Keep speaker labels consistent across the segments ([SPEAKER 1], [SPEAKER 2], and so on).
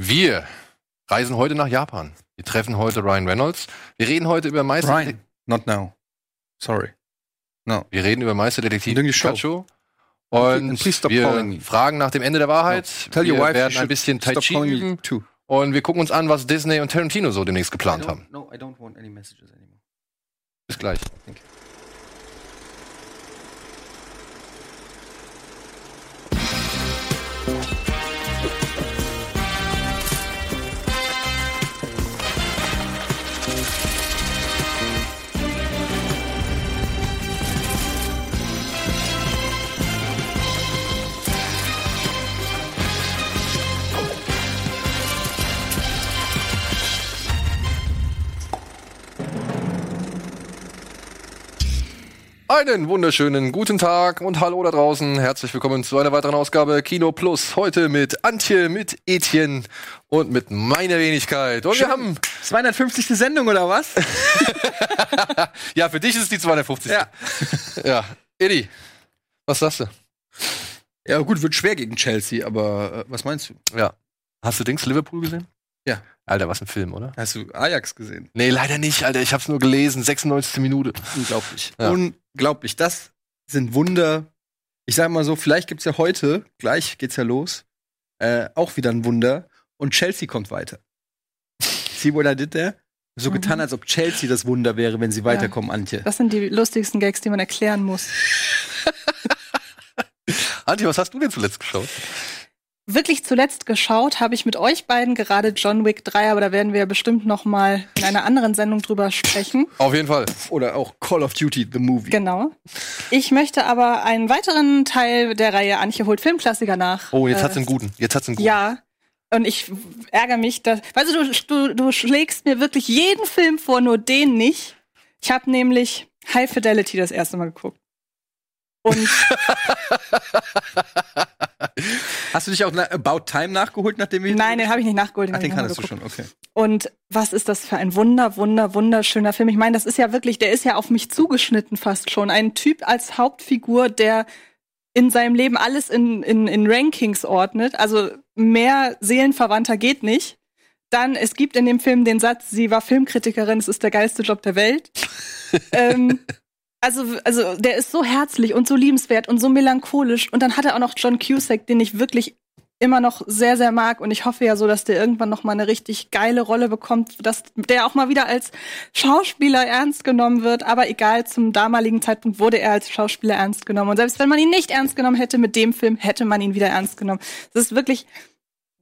[SPEAKER 1] Wir reisen heute nach Japan. Wir treffen heute Ryan Reynolds. Wir reden heute über Meister.
[SPEAKER 2] Ryan, not now. Sorry. No.
[SPEAKER 1] Wir reden über Meisterdetektiv. Pikachu. Und wir fragen nach dem Ende der Wahrheit.
[SPEAKER 2] Tell
[SPEAKER 1] wir
[SPEAKER 2] your wife
[SPEAKER 1] werden ein bisschen Tai Chi üben. Und wir gucken uns an, was Disney und Tarantino so demnächst geplant haben.
[SPEAKER 2] No, I don't want any messages anymore.
[SPEAKER 1] Bis gleich. Einen wunderschönen guten Tag und hallo da draußen. Herzlich willkommen zu einer weiteren Ausgabe Kino Plus. Heute mit Antje, mit Etienne und mit meiner Wenigkeit. Und wir haben,
[SPEAKER 2] 250. Sendung oder was?
[SPEAKER 1] ja, für dich ist es die 250.
[SPEAKER 2] Ja.
[SPEAKER 1] Ja. Edi, was sagst du?
[SPEAKER 2] Ja, gut, wird schwer gegen Chelsea, aber äh, was meinst du?
[SPEAKER 1] Ja. Hast du Dings Liverpool gesehen?
[SPEAKER 2] Ja.
[SPEAKER 1] Alter, was ein Film, oder?
[SPEAKER 2] Hast du Ajax gesehen?
[SPEAKER 1] Nee, leider nicht, Alter. Ich hab's nur gelesen. 96. Minute.
[SPEAKER 2] Unglaublich.
[SPEAKER 1] Ja.
[SPEAKER 2] Unglaublich. Das sind Wunder. Ich sag mal so, vielleicht gibt's ja heute, gleich geht's ja los, äh, auch wieder ein Wunder. Und Chelsea kommt weiter. See what I did there? So
[SPEAKER 3] Mhm.
[SPEAKER 2] getan, als ob Chelsea das Wunder wäre, wenn sie weiterkommen, Antje.
[SPEAKER 3] Das sind die lustigsten Gags, die man erklären muss.
[SPEAKER 1] Antje, was hast du denn zuletzt geschaut?
[SPEAKER 3] Wirklich zuletzt geschaut habe ich mit euch beiden gerade John Wick 3, aber da werden wir bestimmt noch mal in einer anderen Sendung drüber sprechen.
[SPEAKER 1] Auf jeden Fall.
[SPEAKER 2] Oder auch Call of Duty, the movie.
[SPEAKER 3] Genau. Ich möchte aber einen weiteren Teil der Reihe Antje holt Filmklassiker nach.
[SPEAKER 1] Oh, jetzt
[SPEAKER 3] äh,
[SPEAKER 1] hat's einen guten. Jetzt hat's einen guten.
[SPEAKER 3] Ja. Und ich ärgere mich, dass, weißt du, du, du, du schlägst mir wirklich jeden Film vor, nur den nicht. Ich habe nämlich High Fidelity das erste Mal geguckt. Und
[SPEAKER 2] Hast du dich auch About Time nachgeholt, nachdem wir
[SPEAKER 3] nein, den habe ich nicht nachgeholt.
[SPEAKER 2] Ach, den
[SPEAKER 3] ich noch mal
[SPEAKER 2] kanntest du schon, okay.
[SPEAKER 3] Und was ist das für ein wunder, wunder, wunderschöner Film? Ich meine, das ist ja wirklich, der ist ja auf mich zugeschnitten fast schon. Ein Typ als Hauptfigur, der in seinem Leben alles in, in, in Rankings ordnet. Also mehr Seelenverwandter geht nicht. Dann, es gibt in dem Film den Satz, sie war Filmkritikerin, es ist der geilste Job der Welt. ähm, also, also der ist so herzlich und so liebenswert und so melancholisch. Und dann hat er auch noch John Cusack, den ich wirklich immer noch sehr, sehr mag. Und ich hoffe ja so, dass der irgendwann noch mal eine richtig geile Rolle bekommt, dass der auch mal wieder als Schauspieler ernst genommen wird. Aber egal, zum damaligen Zeitpunkt wurde er als Schauspieler ernst genommen. Und selbst wenn man ihn nicht ernst genommen hätte mit dem Film, hätte man ihn wieder ernst genommen. Das ist wirklich,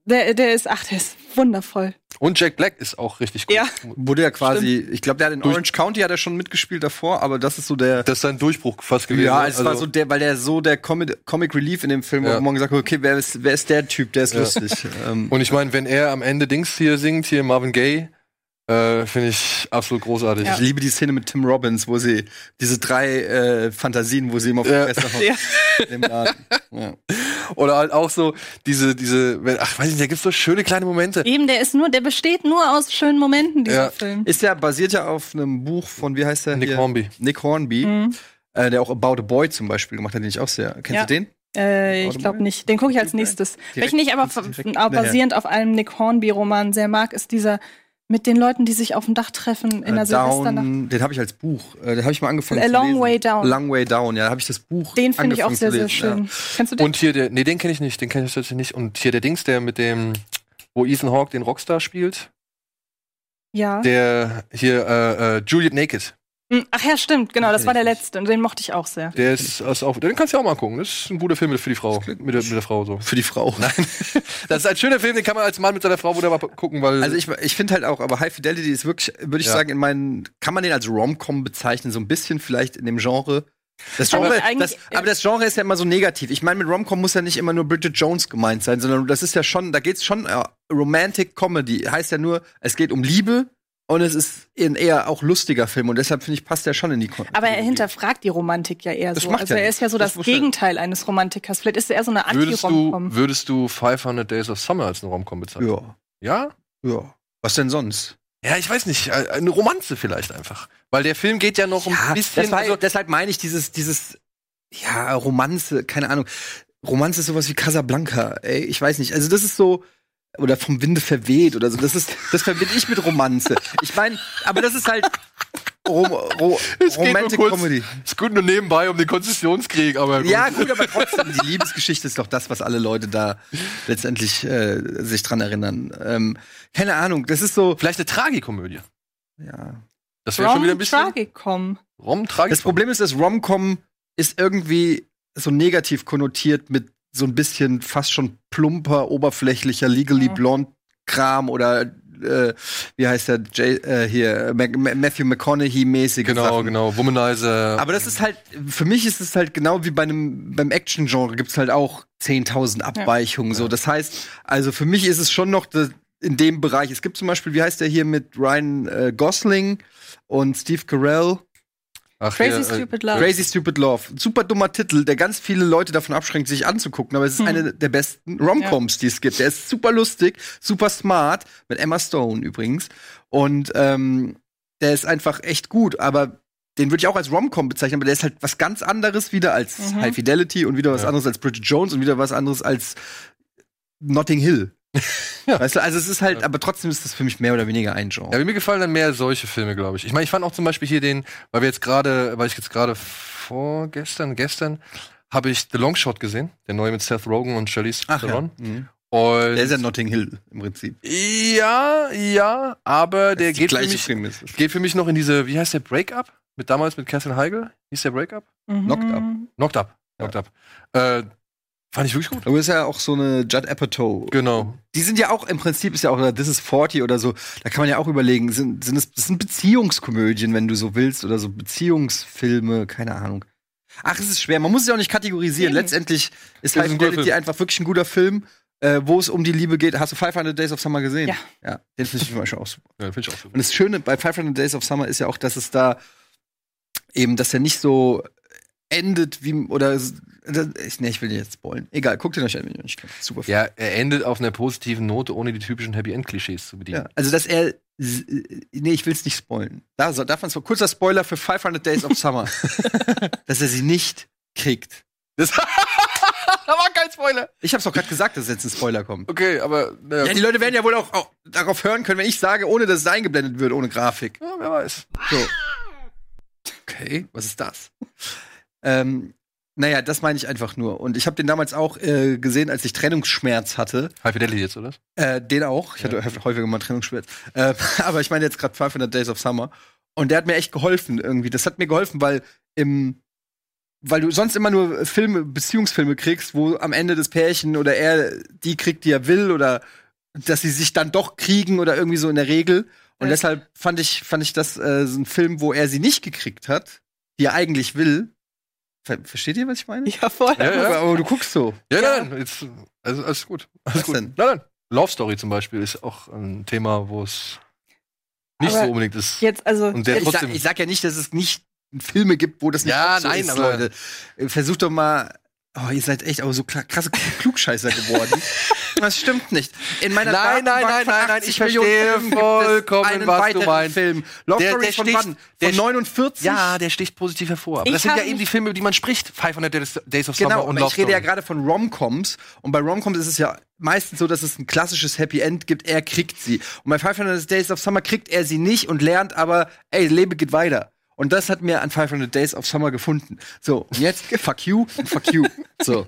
[SPEAKER 3] der, der ist, ach, der ist wundervoll.
[SPEAKER 1] Und Jack Black ist auch richtig gut.
[SPEAKER 3] Ja.
[SPEAKER 2] Wurde ja quasi, ich glaube, der hat in
[SPEAKER 1] Durch-
[SPEAKER 2] Orange County hat er schon mitgespielt davor, aber das ist so der
[SPEAKER 1] Das ist sein Durchbruch fast gewesen.
[SPEAKER 2] Ja,
[SPEAKER 1] ne?
[SPEAKER 2] es war so der, weil der so der Comic, Comic Relief in dem Film,
[SPEAKER 1] Ja.
[SPEAKER 2] wo man gesagt hat, okay, wer ist, wer ist der Typ, der ist
[SPEAKER 1] Ja.
[SPEAKER 2] lustig. ähm,
[SPEAKER 1] Und ich meine, wenn er am Ende Dings hier singt, hier Marvin Gaye, äh, finde ich absolut großartig.
[SPEAKER 2] ich liebe die Szene mit Tim Robbins, wo sie diese drei äh, Fantasien, wo sie ihm auf
[SPEAKER 1] Ja.
[SPEAKER 2] die Fresse haut.
[SPEAKER 3] Ja.
[SPEAKER 2] Ja.
[SPEAKER 1] Oder halt auch so diese, diese, ach weiß nicht, da gibt's so schöne kleine Momente.
[SPEAKER 3] Eben, der ist nur, der besteht nur aus schönen Momenten, dieser
[SPEAKER 1] Ja.
[SPEAKER 3] Film.
[SPEAKER 2] Ist ja basiert ja auf einem Buch von, wie heißt der?
[SPEAKER 1] Nick
[SPEAKER 2] hier?
[SPEAKER 1] Hornby.
[SPEAKER 2] Nick Hornby,
[SPEAKER 3] Mhm.
[SPEAKER 2] äh, der auch About a Boy zum Beispiel gemacht hat, den ich auch sehr. Kennst
[SPEAKER 3] Ja.
[SPEAKER 2] du den?
[SPEAKER 3] Äh, ich glaube nicht. Den gucke ich als nächstes.
[SPEAKER 2] direkt-
[SPEAKER 3] Welchen ich aber
[SPEAKER 2] nachher.
[SPEAKER 3] basierend auf einem Nick Hornby-Roman sehr mag, ist dieser mit den Leuten, die sich auf dem Dach treffen in der
[SPEAKER 2] Äh,
[SPEAKER 3] Silvesternacht.
[SPEAKER 2] Down, den habe ich als Buch. Äh, den habe ich mal angefangen
[SPEAKER 3] A
[SPEAKER 2] zu
[SPEAKER 3] Long
[SPEAKER 2] lesen.
[SPEAKER 3] Way Down.
[SPEAKER 2] Long Way Down, ja, da habe ich das Buch
[SPEAKER 3] Den finde ich auch sehr, sehr schön. Kennst du den?
[SPEAKER 1] Und hier der, nee, den kenne ich nicht, den kenne ich tatsächlich nicht. Und hier der Dings, der mit dem, wo Ethan Hawke den Rockstar spielt,
[SPEAKER 3] ja.
[SPEAKER 1] der hier, äh, äh, Juliet Naked.
[SPEAKER 3] Hm, Ach ja, stimmt, genau, das war der letzte und den mochte ich auch sehr.
[SPEAKER 1] Der ist, ist auch, den kannst du ja auch mal gucken. Das ist ein guter Film für die Frau. Mit der, mit der Frau so.
[SPEAKER 2] Für die Frau.
[SPEAKER 1] Nein. Das ist ein schöner Film, den kann man als Mann mit seiner Frau wunderbar gucken, weil.
[SPEAKER 2] Also ich, ich finde halt auch, aber High Fidelity ist wirklich, würde ich
[SPEAKER 1] Ja.
[SPEAKER 2] sagen, in meinen, kann man den als Rom-Com bezeichnen, so ein bisschen vielleicht in dem Genre. Das
[SPEAKER 3] Aber
[SPEAKER 2] Genre,
[SPEAKER 3] eigentlich-
[SPEAKER 2] das, aber das Genre ist ja immer so negativ. Ich meine, mit Rom-Com muss ja nicht immer nur Bridget Jones gemeint sein, sondern das ist ja schon, da geht's schon äh, Romantic Comedy. Heißt ja nur, es geht um Liebe und es ist ein eher auch lustiger Film und deshalb finde ich passt der schon in die Kon
[SPEAKER 3] Aber er hinterfragt die Romantik ja eher
[SPEAKER 2] Das
[SPEAKER 3] so.
[SPEAKER 2] macht
[SPEAKER 3] Also
[SPEAKER 2] er
[SPEAKER 3] er
[SPEAKER 2] nicht.
[SPEAKER 3] ist ja so
[SPEAKER 2] Das
[SPEAKER 3] das, Gegenteil eines Romantikers. Vielleicht ist er eher so eine
[SPEAKER 1] würdest du,
[SPEAKER 3] Anti-Romcom.
[SPEAKER 1] würdest du 500 Days of Summer als einen Romcom bezeichnen?
[SPEAKER 2] Ja,
[SPEAKER 1] Ja?
[SPEAKER 2] ja. Was denn sonst?
[SPEAKER 1] Ja, ich weiß nicht. äh, Eine Romanze vielleicht einfach. Weil der Film geht ja noch ein bisschen.
[SPEAKER 2] war,
[SPEAKER 1] also,
[SPEAKER 2] deshalb meine ich dieses, dieses, ja, Romanze, keine Ahnung. Romanze ist sowas wie Casablanca, ey, ich weiß nicht. Also das ist so, oder vom Winde verweht oder so. Das ist, das verbinde ich mit Romanze. Ich meine, aber das ist halt Rom, Ro,
[SPEAKER 1] Es geht nur
[SPEAKER 2] Romantic
[SPEAKER 1] kurz-
[SPEAKER 2] Comedy.
[SPEAKER 1] Ist gut nur nebenbei um den Konzessionskrieg, aber gut.
[SPEAKER 2] Ja, gut, aber trotzdem, die Liebesgeschichte ist doch das, was alle Leute da letztendlich äh, sich dran erinnern. Ähm, keine Ahnung, das ist so.
[SPEAKER 1] Vielleicht eine Tragikomödie.
[SPEAKER 2] Ja.
[SPEAKER 1] Das wäre schon wieder ein bisschen
[SPEAKER 3] Tragicom.
[SPEAKER 1] Rom Tragik.
[SPEAKER 2] Das Problem ist, dass Rom-Com ist irgendwie so negativ konnotiert mit so ein bisschen fast schon plumper, oberflächlicher, legally
[SPEAKER 3] Ja.
[SPEAKER 2] blond Kram oder äh, wie heißt der Jay, äh, hier Ma Ma Matthew McConaughey-mäßige
[SPEAKER 1] Genau,
[SPEAKER 2] Sachen.
[SPEAKER 1] genau. Womanizer.
[SPEAKER 2] Aber das ist halt, für mich ist es halt genau wie bei einem, beim Action-Genre gibt's halt auch 10.000 Abweichungen, so. Das heißt, also für mich ist es schon noch das, in dem Bereich. Es gibt zum Beispiel, wie heißt der hier mit Ryan äh, Gosling und Steve Carell?
[SPEAKER 1] Ach,
[SPEAKER 3] Crazy
[SPEAKER 1] ja, äh,
[SPEAKER 3] Stupid Love.
[SPEAKER 2] Crazy Stupid Love. Super dummer Titel, der ganz viele Leute davon abschränkt, sich anzugucken. Aber es ist
[SPEAKER 3] Hm.
[SPEAKER 2] eine der besten Romcoms, die es gibt. Der ist super lustig, super smart, mit Emma Stone übrigens. Und ähm, der ist einfach echt gut. Aber den würde ich auch als Romcom bezeichnen, aber der ist halt was ganz anderes wieder als
[SPEAKER 3] Mhm.
[SPEAKER 2] High Fidelity und wieder was
[SPEAKER 1] Ja.
[SPEAKER 2] anderes als Bridget Jones und wieder was anderes als Notting Hill.
[SPEAKER 1] Ja.
[SPEAKER 2] Weißt du, also es ist halt,
[SPEAKER 1] Ja.
[SPEAKER 2] aber trotzdem ist das für mich mehr oder weniger ein Genre.
[SPEAKER 1] Ja, mir gefallen dann mehr solche Filme, glaube ich. Ich meine, ich fand auch zum Beispiel hier den, weil wir jetzt gerade, weil ich jetzt gerade vorgestern, gestern, habe ich The Long Shot gesehen, der neue mit Seth Rogen und Charlize Theron.
[SPEAKER 2] Mhm.
[SPEAKER 1] Und
[SPEAKER 2] Der ist ja Notting Hill im Prinzip.
[SPEAKER 1] ja, ja, aber der
[SPEAKER 2] ist
[SPEAKER 1] geht für, mich,
[SPEAKER 2] Prämisse.
[SPEAKER 1] geht für mich noch in diese, wie heißt der, Breakup? Mit damals mit Kerstin Heigl? Hieß der Breakup?
[SPEAKER 3] Mhm.
[SPEAKER 2] Knocked Up.
[SPEAKER 1] Knocked Up. Knocked Up. Äh, fand ich wirklich gut.
[SPEAKER 2] Aber ist ja auch so eine Judd Apatow.
[SPEAKER 1] Genau.
[SPEAKER 2] Die sind ja auch im Prinzip ist ja auch This is 40 oder so. Da kann man ja auch überlegen, sind, sind es das sind Beziehungskomödien, wenn du so willst, oder so Beziehungsfilme, keine Ahnung. Ach, es ist schwer. Man muss es ja auch nicht kategorisieren.
[SPEAKER 3] Eben.
[SPEAKER 2] Letztendlich ist High
[SPEAKER 1] ist ein guter
[SPEAKER 2] Fidelity
[SPEAKER 1] Film.
[SPEAKER 2] einfach wirklich ein guter Film, äh, wo es um die Liebe geht. Hast du 500 Days of Summer gesehen?
[SPEAKER 3] Ja.
[SPEAKER 2] Ja, den finde ich zum Beispiel auch super.
[SPEAKER 1] Ja, finde ich auch so.
[SPEAKER 2] Und das Schöne bei 500 Days of Summer ist ja auch, dass es da eben, dass er nicht so endet wie oder ich, nee, ich will nicht jetzt spoilen. Egal, guckt ihn euch an, wenn ihr nicht kennt. Super Film.
[SPEAKER 1] Ja, er endet auf einer positiven Note, ohne die typischen Happy End Klischees zu bedienen.
[SPEAKER 2] Ja, also dass er s- nee, ich will es nicht spoilen. Da so, darf man so kurzer Spoiler für 500 Days of Summer, dass er sie nicht kriegt.
[SPEAKER 1] Das da war kein Spoiler.
[SPEAKER 2] Ich hab's doch gerade gesagt, dass jetzt ein Spoiler kommt.
[SPEAKER 1] Okay, aber
[SPEAKER 2] Ja, die Leute werden ja wohl auch, auch darauf hören können, wenn ich sage, ohne dass es eingeblendet wird, ohne Grafik.
[SPEAKER 1] ja, wer weiß.
[SPEAKER 2] So. Okay, was ist das? Ähm, naja, das meine ich einfach nur. Und ich habe den damals auch äh, gesehen, als ich Trennungsschmerz hatte.
[SPEAKER 1] High Fidelity jetzt, oder?
[SPEAKER 2] Äh, den auch. Ich hatte häufiger mal Trennungsschmerz. Äh, aber ich meine jetzt gerade 500 Days of Summer. Und der hat mir echt geholfen irgendwie. Das hat mir geholfen, weil im weil du sonst immer nur Filme, Beziehungsfilme kriegst, wo am Ende das Pärchen oder er die kriegt, die er will, oder dass sie sich dann doch kriegen oder irgendwie so in der Regel. Und
[SPEAKER 3] Ja.
[SPEAKER 2] deshalb fand ich, fand ich das äh, so ein Film, wo er sie nicht gekriegt hat, die er eigentlich will. Ver versteht ihr, was ich meine?
[SPEAKER 3] Ja, voll.
[SPEAKER 1] Ja, ja.
[SPEAKER 2] Aber, aber du guckst so.
[SPEAKER 1] Ja,
[SPEAKER 3] Ja.
[SPEAKER 1] nein, nein, jetzt, also, alles gut. Alles
[SPEAKER 2] Was
[SPEAKER 1] gut.
[SPEAKER 2] denn?
[SPEAKER 1] Nein, nein. Love Story zum Beispiel ist auch ein Thema, wo es nicht
[SPEAKER 3] Aber
[SPEAKER 1] so unbedingt ist.
[SPEAKER 3] Jetzt, also,
[SPEAKER 1] Und der
[SPEAKER 2] Ich sag, ich sag ja nicht, dass es nicht Filme gibt, wo das nicht
[SPEAKER 1] Ja,
[SPEAKER 2] so
[SPEAKER 1] nein,
[SPEAKER 2] ist,
[SPEAKER 1] aber-
[SPEAKER 2] Leute. Versucht doch mal. Oh, ihr seid echt auch so krasse Klugscheißer geworden. das stimmt nicht. In meiner
[SPEAKER 1] Nein, nein, nein, nein, nein,
[SPEAKER 2] 80
[SPEAKER 1] ich
[SPEAKER 2] Millionen
[SPEAKER 1] verstehe
[SPEAKER 2] Filmen gibt es
[SPEAKER 1] vollkommen,
[SPEAKER 2] einen
[SPEAKER 1] was du
[SPEAKER 2] weiteren
[SPEAKER 1] meinst.
[SPEAKER 2] Film. Love
[SPEAKER 1] Der- der
[SPEAKER 2] von
[SPEAKER 1] sticht-
[SPEAKER 2] wann?
[SPEAKER 1] der
[SPEAKER 2] Von 49?
[SPEAKER 1] ja, der sticht positiv hervor. Aber
[SPEAKER 3] Ich
[SPEAKER 1] das sind ja eben die Filme, über die man spricht. 500 Days- Days of
[SPEAKER 2] Genau,
[SPEAKER 1] Summer und
[SPEAKER 2] aber
[SPEAKER 1] Love
[SPEAKER 2] ich rede ja gerade von Romcoms und bei Romcoms ist es ja meistens so, dass es ein klassisches Happy End gibt, er kriegt sie. Und bei 500 Days of Summer kriegt er sie nicht und lernt aber, ey, Leben geht weiter. Und das hat mir an 500 Days of Summer gefunden. So, und jetzt fuck you und fuck you. So.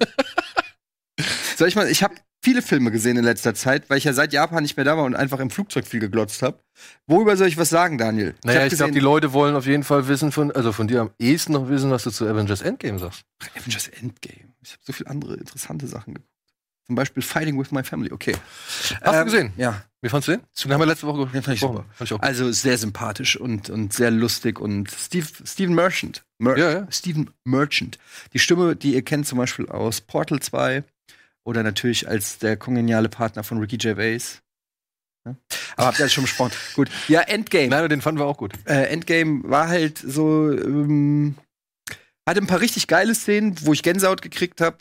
[SPEAKER 2] Soll ich mal, ich habe viele Filme gesehen in letzter Zeit, weil ich ja seit Japan nicht mehr da war und einfach im Flugzeug viel geglotzt habe. Worüber soll ich was sagen, Daniel?
[SPEAKER 1] Naja, ich glaube, die Leute wollen auf jeden Fall wissen von, also von dir am ehesten noch wissen, was du zu Avengers Endgame sagst.
[SPEAKER 2] Avengers Endgame. Ich habe so viele andere interessante Sachen geguckt. Zum Beispiel Fighting with My Family. Okay.
[SPEAKER 1] Hast
[SPEAKER 2] Ähm,
[SPEAKER 1] du gesehen?
[SPEAKER 2] Ja.
[SPEAKER 1] Wie fandst du den? Den haben wir letzte Woche
[SPEAKER 2] Den fand ich
[SPEAKER 1] gesprochen.
[SPEAKER 2] super.
[SPEAKER 1] Fand ich auch.
[SPEAKER 2] Also sehr sympathisch und, und sehr lustig und Steve, Steven Merchant. Mer
[SPEAKER 1] Ja, ja.
[SPEAKER 2] Steven Merchant. Die Stimme, die ihr kennt zum Beispiel aus Portal 2 oder natürlich als der kongeniale Partner von Ricky Gervais. Ja? Aber habt ihr das schon besprochen? Gut. Ja, Endgame.
[SPEAKER 1] Nein, den fanden wir auch gut.
[SPEAKER 2] Äh, Endgame war halt so, ähm, hatte ein paar richtig geile Szenen, wo ich Gänsehaut gekriegt habe.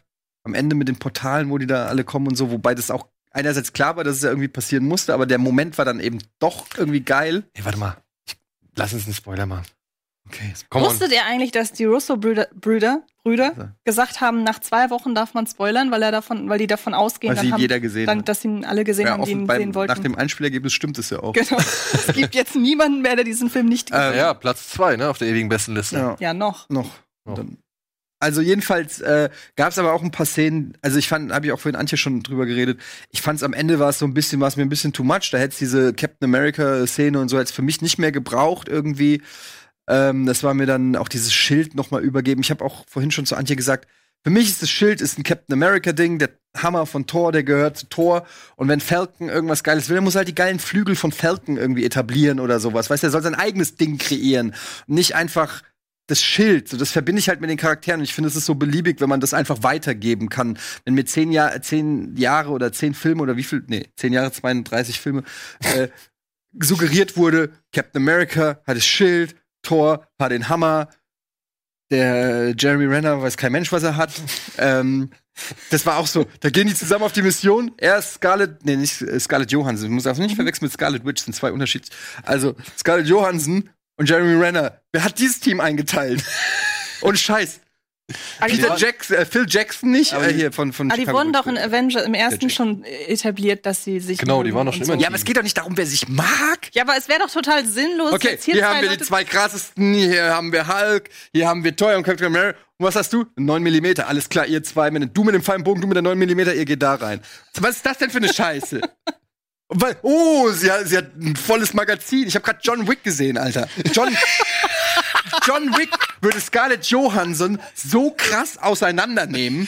[SPEAKER 2] Am Ende mit den Portalen, wo die da alle kommen und so, wobei das auch einerseits klar war, dass es ja irgendwie passieren musste, aber der Moment war dann eben doch irgendwie geil.
[SPEAKER 1] Hey, warte mal. Ich, lass uns einen Spoiler machen.
[SPEAKER 2] Okay.
[SPEAKER 1] Komm on.
[SPEAKER 3] Wusstet ihr eigentlich, dass die Russo-Brüder Brüder, Brüder
[SPEAKER 2] Ja.
[SPEAKER 3] gesagt haben, nach zwei Wochen darf man spoilern, weil er davon, weil die davon ausgehen,
[SPEAKER 2] sie
[SPEAKER 3] haben,
[SPEAKER 2] jeder gesehen
[SPEAKER 3] dann,
[SPEAKER 2] hat.
[SPEAKER 3] dass ihn alle gesehen
[SPEAKER 2] Ja,
[SPEAKER 3] haben, die ihn
[SPEAKER 2] beim-
[SPEAKER 3] sehen wollten.
[SPEAKER 2] nach dem Einspielergebnis stimmt es ja auch.
[SPEAKER 3] genau. es gibt jetzt niemanden mehr, der diesen Film nicht gesehen
[SPEAKER 2] Ähm,
[SPEAKER 1] Ja, Platz zwei, ne, auf der ewigen Bestenliste.
[SPEAKER 2] Ja.
[SPEAKER 3] Ja, noch.
[SPEAKER 2] Noch.
[SPEAKER 1] Noch.
[SPEAKER 2] Dann. Also jedenfalls äh, gab es aber auch ein paar Szenen, also ich fand, habe ich auch vorhin Antje schon drüber geredet, ich fand es am Ende war es so ein bisschen, war es mir ein bisschen too much, da hätte es diese Captain America-Szene und so jetzt für mich nicht mehr gebraucht irgendwie. Ähm, das war mir dann auch dieses Schild noch mal übergeben. Ich habe auch vorhin schon zu Antje gesagt, für mich ist das Schild ist ein Captain America-Ding, der Hammer von Thor, der gehört zu Thor. Und wenn Falcon irgendwas Geiles will, dann muss er halt die geilen Flügel von Falcon irgendwie etablieren oder sowas. Weißt du, er soll sein eigenes Ding kreieren. Nicht einfach das Schild, so das verbinde ich halt mit den Charakteren. Und ich finde, es ist so beliebig, wenn man das einfach weitergeben kann. Wenn mir zehn, Jahr, zehn Jahre oder zehn Filme oder wie viel, nee, zehn Jahre, 32 Filme, äh, suggeriert wurde, Captain America hat das Schild, Thor hat den Hammer, der Jeremy Renner weiß kein Mensch, was er hat. ähm, das war auch so. Da gehen die zusammen auf die Mission. Er ist Scarlett, nee, nicht Scarlett Johansson. Ich muss das nicht verwechseln mit Scarlett Witch, sind zwei Unterschiede. Also, Scarlett Johansson und Jeremy Renner. Wer hat dieses Team eingeteilt? Und Scheiß. Peter Jackson, äh, Phil Jackson nicht,
[SPEAKER 1] Aber
[SPEAKER 2] äh,
[SPEAKER 1] die-
[SPEAKER 2] hier von, von
[SPEAKER 3] aber die wurden doch in. Avenger im ersten schon etabliert, dass sie sich.
[SPEAKER 1] Genau, die waren doch schon
[SPEAKER 3] so.
[SPEAKER 1] immer
[SPEAKER 2] Ja, aber es geht doch nicht darum, wer sich mag.
[SPEAKER 3] Ja, aber es wäre doch total sinnlos.
[SPEAKER 2] Okay,
[SPEAKER 3] jetzt
[SPEAKER 2] hier,
[SPEAKER 3] hier,
[SPEAKER 2] haben
[SPEAKER 3] zwei
[SPEAKER 2] wir
[SPEAKER 3] Leute
[SPEAKER 2] die zwei krassesten, hier haben wir Hulk, hier haben wir Thor und Captain America. Und was hast du? 9 mm, alles klar, ihr zwei, mit, du mit dem feinen Bogen, du mit der 9 mm, ihr geht da rein. Was ist das denn für eine Scheiße? Weil, oh, sie hat, sie hat ein volles Magazin. Ich habe gerade John Wick gesehen, Alter. John, John Wick würde Scarlett Johansson so krass auseinandernehmen.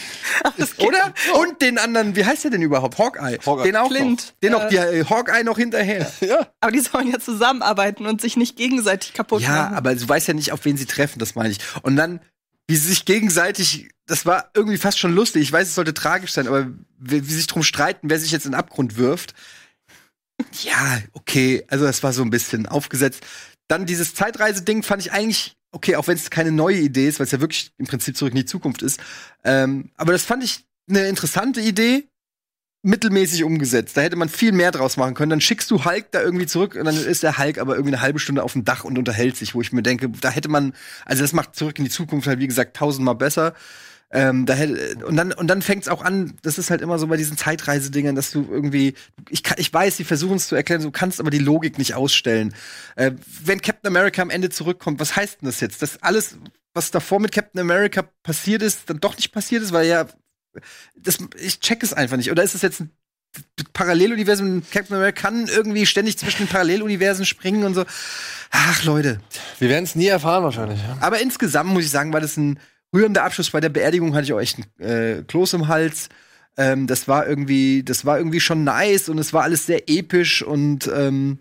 [SPEAKER 2] Oder? Und den anderen, wie heißt der denn überhaupt? Hawkeye.
[SPEAKER 1] Hawkeye.
[SPEAKER 2] Den auch
[SPEAKER 3] Clint.
[SPEAKER 2] noch. Den
[SPEAKER 3] Ja.
[SPEAKER 2] noch, die, äh, Hawkeye noch hinterher.
[SPEAKER 1] Ja.
[SPEAKER 3] Aber die sollen ja zusammenarbeiten und sich nicht gegenseitig kaputt
[SPEAKER 2] Ja,
[SPEAKER 3] machen.
[SPEAKER 2] aber du weißt ja nicht, auf wen sie treffen, das meine ich. Und dann, wie sie sich gegenseitig, das war irgendwie fast schon lustig. Ich weiß, es sollte tragisch sein, aber wie, wie sie sich drum streiten, wer sich jetzt in den Abgrund wirft. Ja, okay, also das war so ein bisschen aufgesetzt. Dann dieses Zeitreise-Ding fand ich eigentlich okay, auch wenn es keine neue Idee ist, weil es ja wirklich im Prinzip zurück in die Zukunft ist. Ähm, aber das fand ich eine interessante Idee, mittelmäßig umgesetzt. Da hätte man viel mehr draus machen können. Dann schickst du Hulk da irgendwie zurück und dann ist der Hulk aber irgendwie eine halbe Stunde auf dem Dach und unterhält sich, wo ich mir denke, da hätte man, also das macht zurück in die Zukunft halt wie gesagt tausendmal besser. Ähm, da hätte, und dann und dann fängt's auch an. Das ist halt immer so bei diesen Zeitreisedingern, dass du irgendwie, ich, ich weiß, sie versuchen es zu erklären, du kannst aber die Logik nicht ausstellen. Äh, wenn Captain America am Ende zurückkommt, was heißt denn das jetzt? Dass alles, was davor mit Captain America passiert ist, dann doch nicht passiert ist, weil ja, das, ich check es einfach nicht. Oder ist es jetzt ein Paralleluniversum? Captain America kann irgendwie ständig zwischen den Paralleluniversen springen und so. Ach Leute,
[SPEAKER 1] Wir werden es nie erfahren wahrscheinlich. Ja.
[SPEAKER 2] aber insgesamt muss ich sagen, war das ein rührender Abschluss. Bei der Beerdigung hatte ich auch echt ein äh, Kloß im Hals. Ähm, das war irgendwie, das war irgendwie schon nice und es war alles sehr episch und ähm,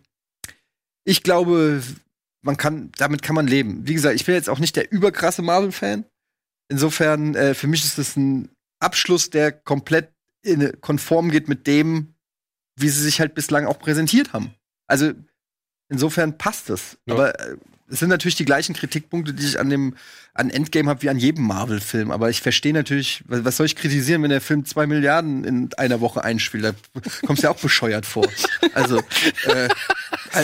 [SPEAKER 2] ich glaube, man kann, damit kann man leben. Wie gesagt, ich bin jetzt auch nicht der überkrasse Marvel-Fan. Insofern, äh, für mich ist das ein Abschluss, der komplett in, konform geht mit dem, wie sie sich halt bislang auch präsentiert haben. Also insofern passt es.
[SPEAKER 1] Ja.
[SPEAKER 2] Aber äh, es sind natürlich die gleichen Kritikpunkte, die ich an dem an Endgame habe wie an jedem Marvel-Film. Aber ich verstehe natürlich, was, was soll ich kritisieren, wenn der Film zwei Milliarden in einer Woche einspielt? Da kommst du ja auch bescheuert vor. Also, äh,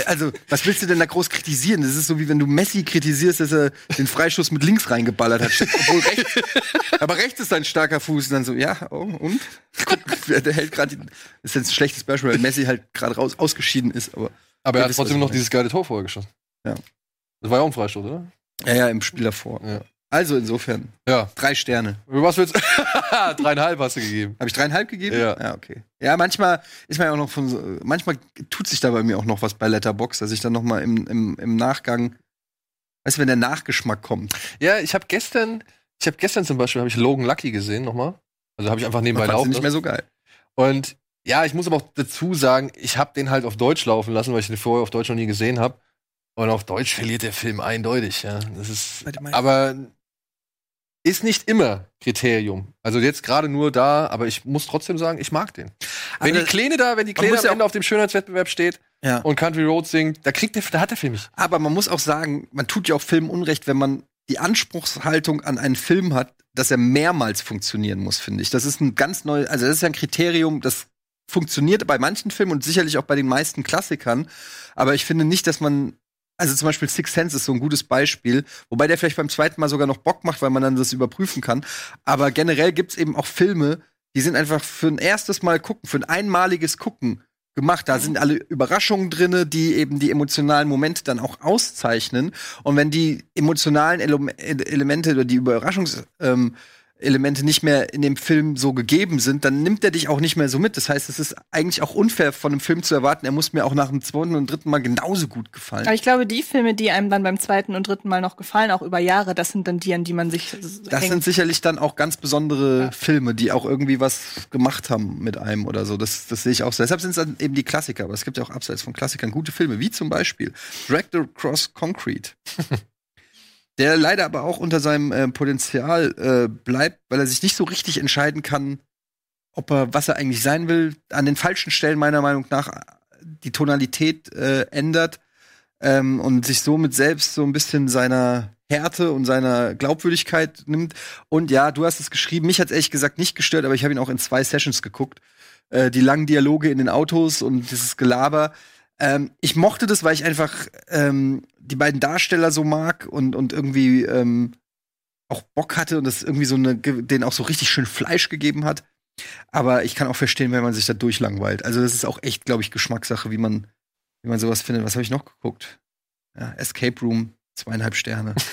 [SPEAKER 2] also, was willst du denn da groß kritisieren? Das ist so wie wenn du Messi kritisierst, dass er den Freischuss mit links reingeballert hat. Obwohl rechts, aber rechts ist sein starker Fuß. Und dann so, ja, oh, und? Guck, der hält gerade. Ist jetzt ein schlechtes Beispiel, weil Messi halt gerade raus ausgeschieden ist. Aber
[SPEAKER 1] Aber er hat trotzdem noch dieses geile Tor vorher geschossen.
[SPEAKER 2] Ja.
[SPEAKER 1] Das war ja auch ein Freistoß, oder?
[SPEAKER 2] ja, ja, im Spiel davor.
[SPEAKER 1] Ja.
[SPEAKER 2] Also insofern
[SPEAKER 1] Ja.
[SPEAKER 2] drei Sterne.
[SPEAKER 1] Was willst Dreieinhalb hast du gegeben.
[SPEAKER 2] Habe ich dreieinhalb gegeben?
[SPEAKER 1] Ja.
[SPEAKER 2] Ja, okay. Ja, manchmal ist man ja auch noch von so, manchmal tut sich da bei mir auch noch was bei Letterbox, dass ich dann noch mal im, im, im Nachgang, weißt du, wenn der Nachgeschmack kommt.
[SPEAKER 1] Ja, ich habe gestern, ich habe gestern zum Beispiel, habe ich Logan Lucky gesehen nochmal. Also habe ich einfach nebenbei
[SPEAKER 2] du
[SPEAKER 1] laufen
[SPEAKER 2] nicht mehr so geil.
[SPEAKER 1] Und ja, ich muss aber auch dazu sagen, ich habe den halt auf Deutsch laufen lassen, weil ich den vorher auf Deutsch noch nie gesehen habe. Und auf Deutsch verliert der Film eindeutig, ja. Das ist, aber ist nicht immer Kriterium. Also jetzt gerade nur da, aber ich muss trotzdem sagen, ich mag den.
[SPEAKER 2] Aber
[SPEAKER 1] wenn die
[SPEAKER 2] das-
[SPEAKER 1] Kleine da, wenn die Kleine am
[SPEAKER 2] ja
[SPEAKER 1] Ende auf dem Schönheitswettbewerb steht
[SPEAKER 2] Ja.
[SPEAKER 1] und Country Road singt, da kriegt der, da hat der Film mich.
[SPEAKER 2] Aber man muss auch sagen, man tut ja auch Filmen Unrecht, wenn man die Anspruchshaltung an einen Film hat, dass er mehrmals funktionieren muss, finde ich. Das ist ein ganz neues, also das ist ja ein Kriterium, das funktioniert bei manchen Filmen und sicherlich auch bei den meisten Klassikern. Aber ich finde nicht, dass man also zum Beispiel Six Sense ist so ein gutes Beispiel, wobei der vielleicht beim zweiten Mal sogar noch Bock macht, weil man dann das überprüfen kann. Aber generell gibt's eben auch Filme, die sind einfach für ein erstes Mal gucken, für ein einmaliges Gucken gemacht. Da sind alle Überraschungen drinne, die eben die emotionalen Momente dann auch auszeichnen. Und wenn die emotionalen Ele Elemente oder die Überraschungs ähm, Elemente nicht mehr in dem Film so gegeben sind, dann nimmt er dich auch nicht mehr so mit. Das heißt, es ist eigentlich auch unfair von einem Film zu erwarten, er muss mir auch nach dem zweiten und dritten Mal genauso gut gefallen.
[SPEAKER 3] Aber ich glaube, die Filme, die einem dann beim zweiten und dritten Mal noch gefallen, auch über Jahre, das sind dann die, an die man sich
[SPEAKER 2] Das
[SPEAKER 3] hängt.
[SPEAKER 2] sind sicherlich dann auch ganz besondere Filme, die auch irgendwie was gemacht haben mit einem oder so. Das, das sehe ich auch so. Deshalb sind es dann eben die Klassiker. Aber es gibt ja auch abseits von Klassikern gute Filme, wie zum Beispiel Dragged Across Concrete. der leider aber auch unter seinem äh, Potenzial äh, bleibt, weil er sich nicht so richtig entscheiden kann, ob er, was er eigentlich sein will, an den falschen Stellen meiner Meinung nach die Tonalität äh, ändert ähm, und sich somit selbst so ein bisschen seiner Härte und seiner Glaubwürdigkeit nimmt. Und ja, du hast es geschrieben, mich hat es ehrlich gesagt nicht gestört, aber ich habe ihn auch in zwei Sessions geguckt. Äh, die langen Dialoge in den Autos und dieses Gelaber. Ähm, ich mochte das, weil ich einfach ähm, die beiden Darsteller so mag und, und irgendwie ähm, auch Bock hatte und das irgendwie so eine, denen auch so richtig schön Fleisch gegeben hat. Aber ich kann auch verstehen, wenn man sich da durchlangweilt. Also das ist auch echt, glaube ich, Geschmackssache, wie man, wie man sowas findet. Was habe ich noch geguckt? Ja, Escape Room, zweieinhalb Sterne.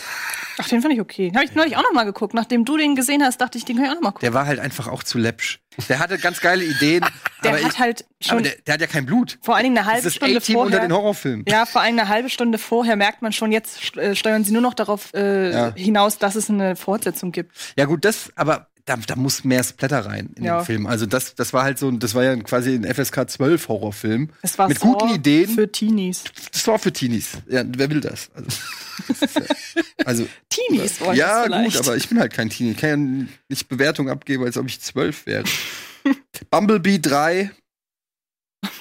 [SPEAKER 3] Ach, den fand ich okay. Habe ich neulich auch noch mal geguckt. Nachdem du den gesehen hast, dachte ich, den kann ich auch noch mal gucken.
[SPEAKER 2] Der war halt einfach auch zu läppsch. Der hatte ganz geile Ideen.
[SPEAKER 3] Der
[SPEAKER 2] aber
[SPEAKER 3] hat
[SPEAKER 2] ich,
[SPEAKER 3] halt
[SPEAKER 2] aber
[SPEAKER 3] schon
[SPEAKER 2] der, der hat ja kein Blut.
[SPEAKER 3] vor allen Dingen eine
[SPEAKER 2] Das
[SPEAKER 3] halbe
[SPEAKER 2] ist
[SPEAKER 3] Stunde
[SPEAKER 2] A-Team unter
[SPEAKER 3] vorher.
[SPEAKER 2] den Horrorfilmen.
[SPEAKER 3] Ja, vor allem eine halbe Stunde vorher merkt man schon, jetzt äh, steuern sie nur noch darauf äh,
[SPEAKER 2] Ja.
[SPEAKER 3] hinaus, dass es eine Fortsetzung gibt.
[SPEAKER 2] Ja, gut, das, aber da, da muss mehr Splatter rein in
[SPEAKER 3] Ja.
[SPEAKER 2] den Film. Also das, das war halt so, das war ja quasi ein FSK 12 Horrorfilm.
[SPEAKER 3] Es war
[SPEAKER 2] Mit
[SPEAKER 3] Saw
[SPEAKER 2] guten Ideen.
[SPEAKER 3] für Teenies.
[SPEAKER 2] Das war für Teenies. Ja, wer will das? Also, das ja, also
[SPEAKER 3] Teenies wollen
[SPEAKER 2] ja, gut, aber ich bin halt kein Teenie. Ich kann ja nicht Bewertung abgeben, als ob ich zwölf wäre. Bumblebee 3.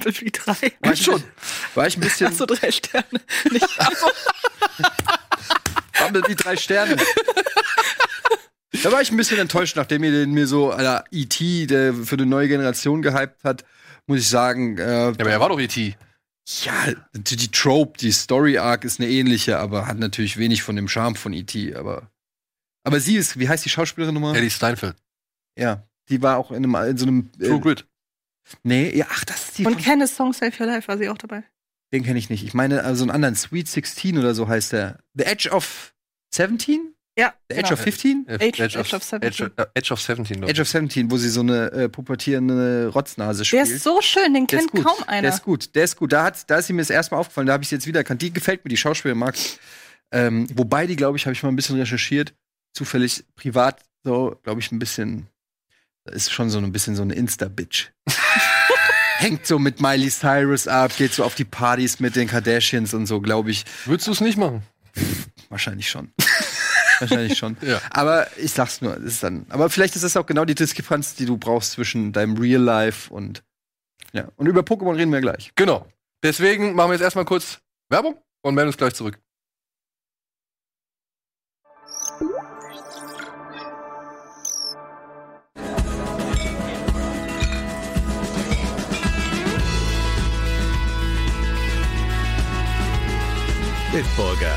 [SPEAKER 3] Wie drei.
[SPEAKER 2] War ich, schon. War ich ein bisschen.
[SPEAKER 3] Ach so, drei Sterne. Nicht
[SPEAKER 2] Bumblebee drei Sterne. Da war ich ein bisschen enttäuscht, nachdem ihr den mir so aller E.T., der für eine neue Generation gehypt hat, muss ich sagen, äh,
[SPEAKER 1] Ja, aber er war doch E E.T.
[SPEAKER 2] ja, die, die Trope, die Story Arc ist eine ähnliche, aber hat natürlich wenig von dem Charme von E.T., aber aber sie ist, wie heißt die Schauspielerin nochmal?
[SPEAKER 1] Eddie Steinfeld.
[SPEAKER 2] Ja, die war auch in, einem, in so einem
[SPEAKER 1] True
[SPEAKER 2] äh,
[SPEAKER 1] Grit.
[SPEAKER 2] Nee, ja, ach, das ist die
[SPEAKER 3] Und
[SPEAKER 2] von,
[SPEAKER 3] Kenneth Song Save Your Life war sie auch dabei.
[SPEAKER 2] den kenne ich nicht. Ich meine also einen anderen Sweet 16 oder so heißt der. The Edge of 17?
[SPEAKER 3] Ja,
[SPEAKER 2] The Edge
[SPEAKER 3] genau.
[SPEAKER 2] of 15?
[SPEAKER 1] Äh,
[SPEAKER 3] Age- Age of 17.
[SPEAKER 1] Edge, äh, Edge of 17. glaub ich.
[SPEAKER 2] Edge of 17, wo sie so eine äh, pubertierende Rotznase
[SPEAKER 3] Der
[SPEAKER 2] spielt.
[SPEAKER 3] ist so schön, den
[SPEAKER 2] Der
[SPEAKER 3] kennt kaum einer.
[SPEAKER 2] Der ist gut, der ist gut. Da, hat, da ist sie mir das erste Mal aufgefallen, da habe ich sie jetzt wieder erkannt. Die gefällt mir, die Schauspielerin mag ich. ähm, Wobei die, glaube ich, habe ich mal ein bisschen recherchiert, zufällig privat so, glaube ich, ein bisschen, da ist schon so ein bisschen so eine Insta-Bitch. Hängt so mit Miley Cyrus ab, geht so auf die Partys mit den Kardashians und so, glaube ich.
[SPEAKER 1] Würdest du es nicht machen?
[SPEAKER 2] Wahrscheinlich schon. Wahrscheinlich schon.
[SPEAKER 1] Ja.
[SPEAKER 2] Aber ich sag's nur, es ist dann. Aber vielleicht ist das auch genau die Diskrepanz, die du brauchst zwischen deinem Real Life und. Ja. Und über Pokémon reden wir gleich.
[SPEAKER 1] Genau. Deswegen machen wir jetzt erstmal kurz Werbung und melden uns gleich zurück.
[SPEAKER 4] Bitburger.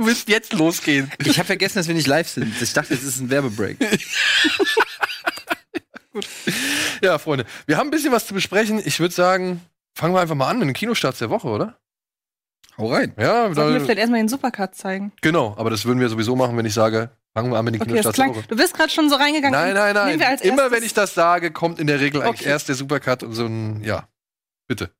[SPEAKER 1] Du willst jetzt losgehen.
[SPEAKER 2] Ich habe vergessen, dass wir nicht live sind. Ich dachte, es ist ein Werbebreak.
[SPEAKER 1] Ja, Freunde, wir haben ein bisschen was zu besprechen. Ich würde sagen, fangen wir einfach mal an mit den Kinostarts der Woche, oder?
[SPEAKER 2] Hau rein.
[SPEAKER 1] Ja,
[SPEAKER 3] Sollten wir vielleicht erstmal den Supercard zeigen.
[SPEAKER 1] genau. Aber das würden wir sowieso machen, wenn ich sage, fangen wir an mit den
[SPEAKER 3] Okay,
[SPEAKER 1] Kinostarts der. Woche.
[SPEAKER 3] Du bist gerade schon so reingegangen.
[SPEAKER 1] Nein, nein, nein.
[SPEAKER 3] Nehmen wir als
[SPEAKER 1] Immer
[SPEAKER 3] erstes-
[SPEAKER 1] wenn ich das sage, kommt in der Regel eigentlich
[SPEAKER 3] Okay.
[SPEAKER 1] erst der Supercut und so ein, ja. Bitte.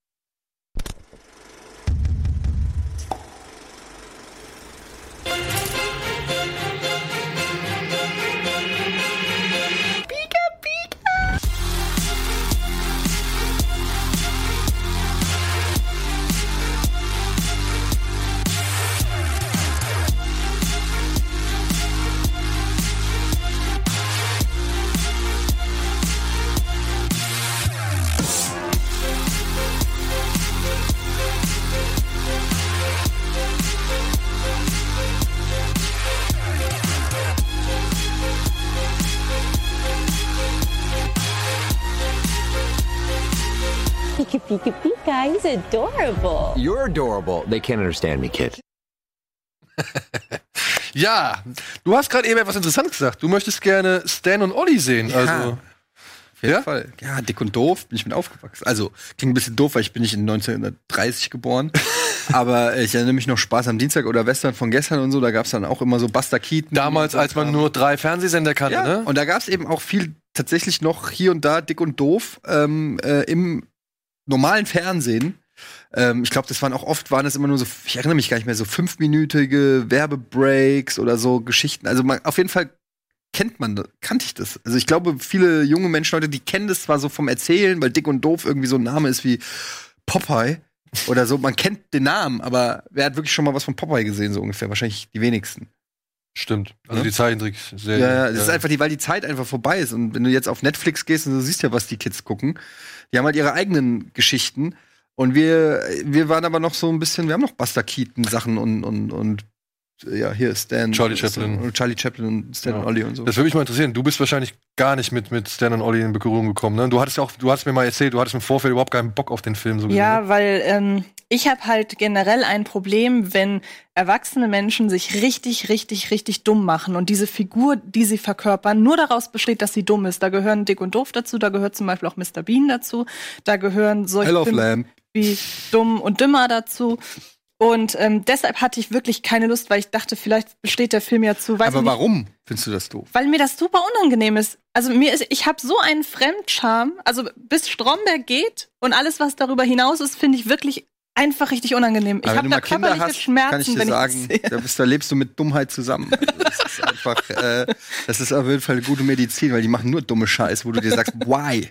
[SPEAKER 5] Adorable.
[SPEAKER 4] You're adorable. They can't understand me, kid.
[SPEAKER 1] Ja, du hast gerade eben etwas Interessantes gesagt. Du möchtest gerne Stan und Olli sehen. Also,
[SPEAKER 2] Auf jeden
[SPEAKER 1] Ja?
[SPEAKER 2] Fall. Ja, dick und doof bin ich mit aufgewachsen. Also, klingt ein bisschen doof, weil ich bin nicht in 1930 geboren. Aber ich erinnere mich noch Spaß am Dienstag oder Western von gestern und so. Da gab es dann auch immer so Buster Keaton.
[SPEAKER 1] damals, als man nur drei Fernsehsender kannte,
[SPEAKER 2] ja,
[SPEAKER 1] ne?
[SPEAKER 2] und da gab es eben auch viel tatsächlich noch hier und da dick und doof ähm, äh, im normalen Fernsehen. Ähm, ich glaube, das waren auch oft waren es immer nur so, ich erinnere mich gar nicht mehr, so fünfminütige Werbebreaks oder so Geschichten. Also man, auf jeden Fall kennt man, kannte ich das. Also ich glaube, viele junge Menschen heute, die kennen das zwar so vom Erzählen, weil dick und doof irgendwie so ein Name ist wie Popeye oder so. Man kennt den Namen, aber wer hat wirklich schon mal was von Popeye gesehen, so ungefähr? Wahrscheinlich die wenigsten.
[SPEAKER 1] Stimmt. Also
[SPEAKER 2] Ja.
[SPEAKER 1] die Zeichentrickserie.
[SPEAKER 2] Ja, ja, das ist einfach die, weil die Zeit einfach vorbei ist. Und wenn du jetzt auf Netflix gehst und du siehst ja, was die Kids gucken, die haben halt ihre eigenen Geschichten. Und wir, wir waren aber noch so ein bisschen, wir haben noch Buster Keaton Sachen und, und, und ja, hier ist Stan.
[SPEAKER 1] Charlie Chaplin.
[SPEAKER 2] Und Charlie Chaplin und Stan
[SPEAKER 1] Ja.
[SPEAKER 2] und Ollie und so.
[SPEAKER 1] Das würde mich mal interessieren. Du bist wahrscheinlich gar nicht mit, mit Stan und Olli in Berührung gekommen, ne? Du hattest ja auch, du hattest mir mal erzählt, du hattest im Vorfeld überhaupt keinen Bock auf den Film so
[SPEAKER 3] Ja,
[SPEAKER 1] gesehen.
[SPEAKER 3] weil ähm, ich habe halt generell ein Problem, wenn erwachsene Menschen sich richtig, richtig, richtig dumm machen und diese Figur, die sie verkörpern, nur daraus besteht, dass sie dumm ist. Da gehören Dick und Doof dazu, da gehört zum Beispiel auch Mr. Bean dazu, da gehören solche
[SPEAKER 2] love
[SPEAKER 3] Filme
[SPEAKER 2] Lamb.
[SPEAKER 3] Wie Dumm und Dümmer dazu. Und ähm, deshalb hatte ich wirklich keine Lust, weil ich dachte, vielleicht besteht der Film ja zu. Weiß
[SPEAKER 2] Aber
[SPEAKER 3] ich nicht,
[SPEAKER 2] warum findest du das doof?
[SPEAKER 3] weil mir das super unangenehm ist. Also mir ist, ich habe so einen Fremdscham, also bis Stromberg geht und alles, was darüber hinaus ist, finde ich wirklich einfach richtig unangenehm. Ich
[SPEAKER 2] Aber
[SPEAKER 3] habe
[SPEAKER 2] wenn du
[SPEAKER 3] da
[SPEAKER 2] mal Kinder
[SPEAKER 3] körperliche
[SPEAKER 2] hast,
[SPEAKER 3] Schmerzen,
[SPEAKER 2] kann ich dir sagen,
[SPEAKER 3] ich
[SPEAKER 2] da, bist, da lebst du mit Dummheit zusammen. Also das ist einfach, äh, das ist auf jeden Fall gute Medizin, weil die machen nur dumme Scheiß, wo du dir sagst, why?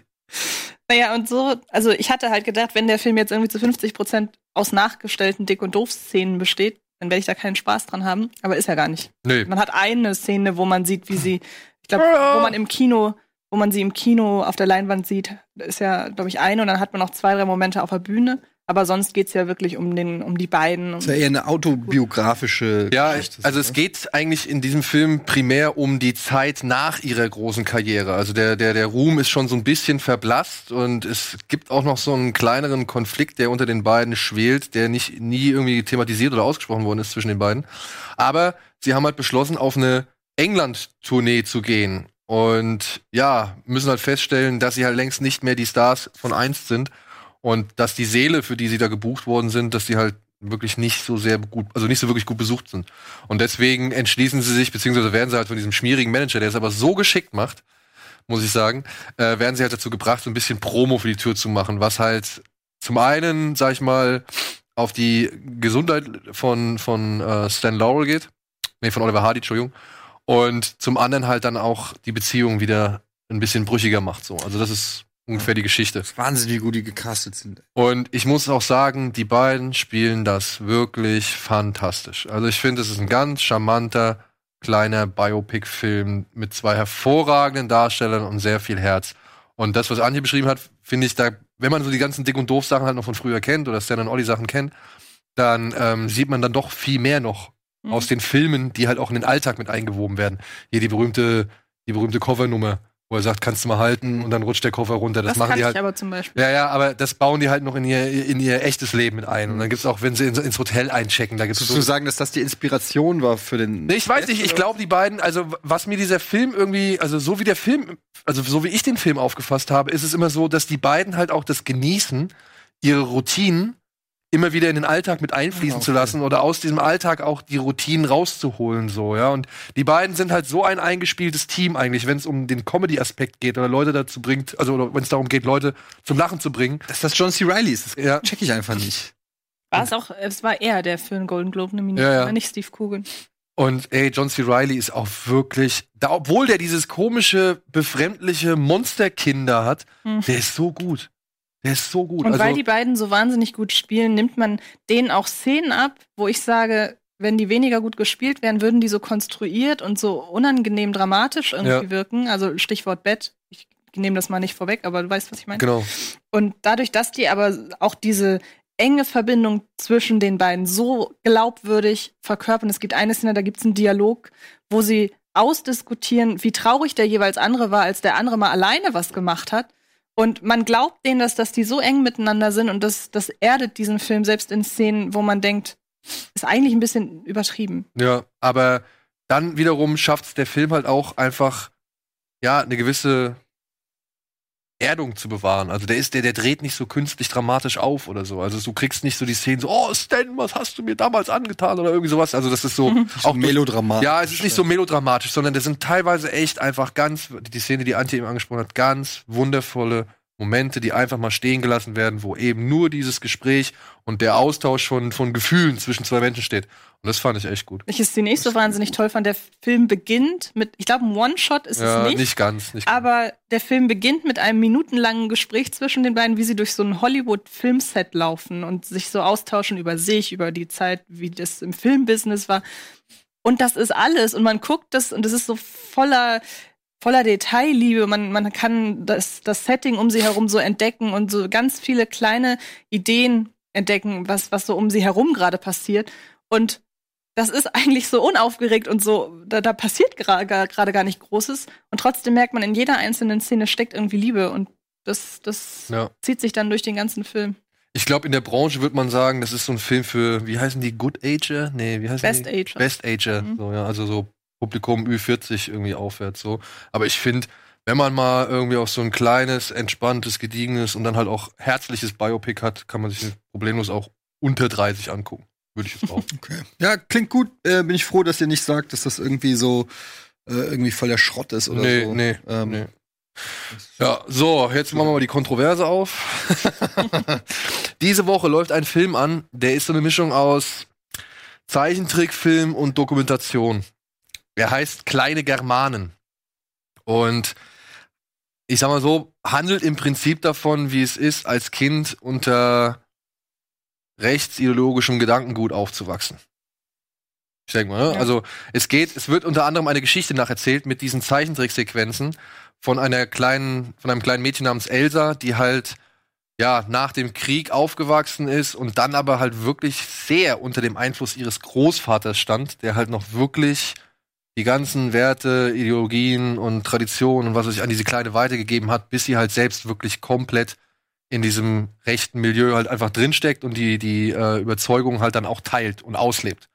[SPEAKER 3] Naja, und so, also ich hatte halt gedacht, wenn der Film jetzt irgendwie zu 50 Prozent aus nachgestellten Dick- und Doof-Szenen besteht, dann werde ich da keinen Spaß dran haben. Aber ist ja gar nicht.
[SPEAKER 1] Nee.
[SPEAKER 3] Man hat eine Szene, wo man sieht, wie sie, ich glaube, wo man im Kino, wo man sie im Kino auf der Leinwand sieht, da ist ja, glaube ich, eine und dann hat man noch zwei, drei Momente auf der Bühne. Aber sonst geht's ja wirklich um den, um die beiden. Um
[SPEAKER 2] Das ist ja eher eine autobiografische
[SPEAKER 1] Ja,
[SPEAKER 2] Geschichte.
[SPEAKER 1] also es geht eigentlich in diesem Film primär um die Zeit nach ihrer großen Karriere. Also der, der, der Ruhm ist schon so ein bisschen verblasst und es gibt auch noch so einen kleineren Konflikt, der unter den beiden schwelt, der nicht nie irgendwie thematisiert oder ausgesprochen worden ist zwischen den beiden. Aber sie haben halt beschlossen, auf eine England-Tournee zu gehen. Und ja, müssen halt feststellen, dass sie halt längst nicht mehr die Stars von einst sind und dass die Seele, für die sie da gebucht worden sind, dass die halt wirklich nicht so sehr gut, also nicht so wirklich gut besucht sind. Und deswegen entschließen sie sich, beziehungsweise werden sie halt von diesem schmierigen Manager, der es aber so geschickt macht, muss ich sagen, äh, werden sie halt dazu gebracht, so ein bisschen Promo für die Tür zu machen, was halt zum einen, sag ich mal, auf die Gesundheit von, von äh, Stan Laurel geht. Nee, von Oliver Hardy, Entschuldigung. Und zum anderen halt dann auch die Beziehung wieder ein bisschen brüchiger macht. So. Also das ist ungefähr die Geschichte.
[SPEAKER 2] Wahnsinn, wie gut die gecastet sind.
[SPEAKER 1] Und ich muss auch sagen, die beiden spielen das wirklich fantastisch. Also ich finde, es ist ein ganz charmanter, kleiner Biopic-Film mit zwei hervorragenden Darstellern und sehr viel Herz. Und das, was Anja beschrieben hat, finde ich, da, wenn man so die ganzen Dick- und Doof-Sachen halt noch von früher kennt oder Stan und Olli-Sachen kennt, dann ähm, sieht man dann doch viel mehr noch
[SPEAKER 3] Mhm.
[SPEAKER 1] aus den Filmen, die halt auch in den Alltag mit eingewoben werden. Hier die berühmte, die berühmte Covernummer, wo er sagt, kannst du mal halten und dann rutscht der Koffer runter. Das,
[SPEAKER 3] Das,
[SPEAKER 1] machen
[SPEAKER 3] kann
[SPEAKER 1] die
[SPEAKER 3] ich
[SPEAKER 1] halt.
[SPEAKER 3] aber zum Beispiel.
[SPEAKER 1] Ja, ja, aber das bauen die halt noch in ihr, in ihr echtes Leben mit ein. Und dann gibt's auch, wenn sie ins, ins Hotel einchecken, da gibt's
[SPEAKER 2] Würdest
[SPEAKER 1] so.
[SPEAKER 2] du sagen, dass das die Inspiration war für den.
[SPEAKER 1] Nee, ich weiß nicht, ich glaube, die beiden, also was mir dieser Film irgendwie, also so wie der Film, also so wie ich den Film aufgefasst habe, ist es immer so, dass die beiden halt auch das genießen, ihre Routinen immer wieder in den Alltag mit einfließen
[SPEAKER 2] okay.
[SPEAKER 1] zu lassen oder aus diesem Alltag auch die Routinen rauszuholen, so, ja. Und die beiden sind halt so ein eingespieltes Team eigentlich, wenn es um den Comedy-Aspekt geht oder Leute dazu bringt, also wenn es darum geht, Leute zum Lachen zu bringen.
[SPEAKER 2] Dass das John C. Reilly ist, das
[SPEAKER 1] Ja.
[SPEAKER 2] check ich einfach nicht.
[SPEAKER 3] War es auch, es war er, der für einen Golden Globe nominiert
[SPEAKER 1] Ja, ja.
[SPEAKER 3] war, nicht Steve Coogan.
[SPEAKER 1] Und ey, John C. Reilly ist auch wirklich, da, obwohl der dieses komische, befremdliche Monsterkinder hat,
[SPEAKER 3] Hm.
[SPEAKER 1] der ist so gut. Der ist so gut.
[SPEAKER 3] Und
[SPEAKER 1] also,
[SPEAKER 3] weil die beiden so wahnsinnig gut spielen, nimmt man denen auch Szenen ab, wo ich sage, wenn die weniger gut gespielt wären, würden die so konstruiert und so unangenehm dramatisch irgendwie
[SPEAKER 1] Ja.
[SPEAKER 3] wirken. Also Stichwort Bett. Ich nehme das mal nicht vorweg, aber du weißt, was ich meine.
[SPEAKER 1] genau.
[SPEAKER 3] Und dadurch, dass die aber auch diese enge Verbindung zwischen den beiden so glaubwürdig verkörpern. Es gibt eine Szene, da gibt es einen Dialog, wo sie ausdiskutieren, wie traurig der jeweils andere war, als der andere mal alleine was gemacht hat. Und man glaubt denen, dass, dass die so eng miteinander sind und das, das erdet diesen Film selbst in Szenen, wo man denkt, ist eigentlich ein bisschen übertrieben.
[SPEAKER 1] Ja, aber dann wiederum schafft der Film halt auch einfach, ja, eine gewisse Erdung zu bewahren. Also der ist, der, der dreht nicht so künstlich dramatisch auf oder so. Also du kriegst nicht so die Szenen so, oh Stan, was hast du mir damals angetan oder irgendwie sowas. Also das ist so
[SPEAKER 2] Auch melodramatisch.
[SPEAKER 1] Ja, es ist nicht so melodramatisch, sondern das sind teilweise echt einfach ganz, die Szene, die Antje eben angesprochen hat, ganz wundervolle Momente, die einfach mal stehen gelassen werden, wo eben nur dieses Gespräch und der Austausch von, von Gefühlen zwischen zwei Menschen steht. Und das fand ich echt gut.
[SPEAKER 3] Ich es zunächst so wahnsinnig toll fand. Der Film beginnt mit, ich glaube, ein One-Shot ist
[SPEAKER 1] ja,
[SPEAKER 3] es nicht.
[SPEAKER 1] nicht ganz. Nicht ganz.
[SPEAKER 3] Aber der Film beginnt mit einem minutenlangen Gespräch zwischen den beiden, wie sie durch so ein Hollywood-Filmset laufen und sich so austauschen über sich, über die Zeit, wie das im Filmbusiness war. Und das ist alles. Und man guckt das und das ist so voller, voller Detailliebe. Man, man kann das, das Setting um sie herum so entdecken und so ganz viele kleine Ideen entdecken, was, was so um sie herum gerade passiert. Und das ist eigentlich so unaufgeregt und so, da, da passiert gerade gar, gar nicht Großes. Und trotzdem merkt man, in jeder einzelnen Szene steckt irgendwie Liebe und das, das
[SPEAKER 1] Ja.
[SPEAKER 3] zieht sich dann durch den ganzen Film.
[SPEAKER 1] Ich glaube, in der Branche würde man sagen, das ist so ein Film für, wie heißen die, Good Ager? Nee, wie heißen
[SPEAKER 3] Best
[SPEAKER 1] die?
[SPEAKER 3] Ager.
[SPEAKER 1] Best Ager.
[SPEAKER 3] Mhm.
[SPEAKER 1] So, ja, also so Publikum Ü40 irgendwie aufwärts so. Aber ich finde, wenn man mal irgendwie auch so ein kleines, entspanntes, gediegenes und dann halt auch herzliches Biopic hat, kann man sich problemlos auch unter 30 angucken. Würde ich jetzt auch.
[SPEAKER 2] Okay. Ja, klingt gut. Äh, bin ich froh, dass ihr nicht sagt, dass das irgendwie so äh, irgendwie voll der Schrott ist oder
[SPEAKER 1] nee,
[SPEAKER 2] so.
[SPEAKER 1] nee,
[SPEAKER 2] Ähm,
[SPEAKER 1] nee. Ja, so, jetzt machen wir mal die Kontroverse auf. Diese Woche läuft ein Film an, der ist so eine Mischung aus Zeichentrickfilm und Dokumentation. Er heißt Kleine Germanen. Und ich sag mal so, handelt im Prinzip davon, wie es ist, als Kind unter rechtsideologischem Gedankengut aufzuwachsen. Ich denke mal, ne?
[SPEAKER 3] Ja.
[SPEAKER 1] Also es geht, es wird unter anderem eine Geschichte nacherzählt mit diesen Zeichentricksequenzen von einer kleinen, von einem kleinen Mädchen namens Elsa, die halt ja nach dem Krieg aufgewachsen ist und dann aber halt wirklich sehr unter dem Einfluss ihres Großvaters stand, der halt noch wirklich die ganzen Werte, Ideologien und Traditionen und was sich an diese Kleine weitergegeben hat, bis sie halt selbst wirklich komplett in diesem rechten Milieu halt einfach drinsteckt und die, die äh, Überzeugung halt dann auch teilt und auslebt.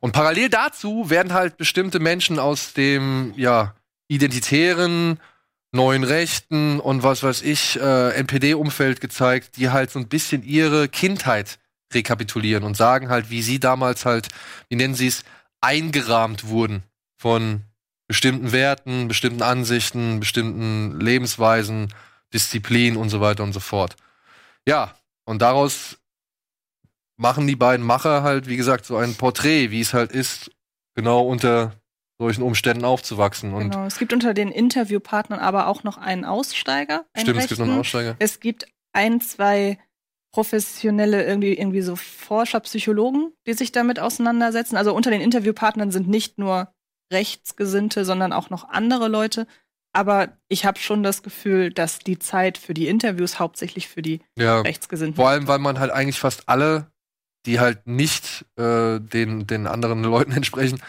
[SPEAKER 1] Und parallel dazu werden halt bestimmte Menschen aus dem, ja, identitären, neuen Rechten und was weiß ich, äh, NPD-Umfeld gezeigt, die halt so ein bisschen ihre Kindheit rekapitulieren und sagen halt, wie sie damals halt, wie nennen sie es, eingerahmt wurden von bestimmten Werten, bestimmten Ansichten, bestimmten Lebensweisen, Disziplin und so weiter und so fort. Ja, und daraus machen die beiden Macher halt, wie gesagt, so ein Porträt, wie es halt ist, genau unter solchen Umständen aufzuwachsen. Und
[SPEAKER 3] Genau. Es gibt unter den Interviewpartnern aber auch noch einen Aussteiger. Einen
[SPEAKER 1] stimmt, es gibt noch einen
[SPEAKER 3] rechten.
[SPEAKER 1] Aussteiger.
[SPEAKER 3] Es gibt ein, zwei professionelle, irgendwie, irgendwie so Forscher, Psychologen, die sich damit auseinandersetzen. Also unter den Interviewpartnern sind nicht nur Rechtsgesinnte, sondern auch noch andere Leute. Aber ich habe schon das Gefühl, dass die Zeit für die Interviews hauptsächlich für die
[SPEAKER 1] Ja.
[SPEAKER 3] Rechtsgesinnten
[SPEAKER 1] Vor allem, weil man halt eigentlich fast alle, die halt nicht äh, den, den anderen Leuten entsprechen,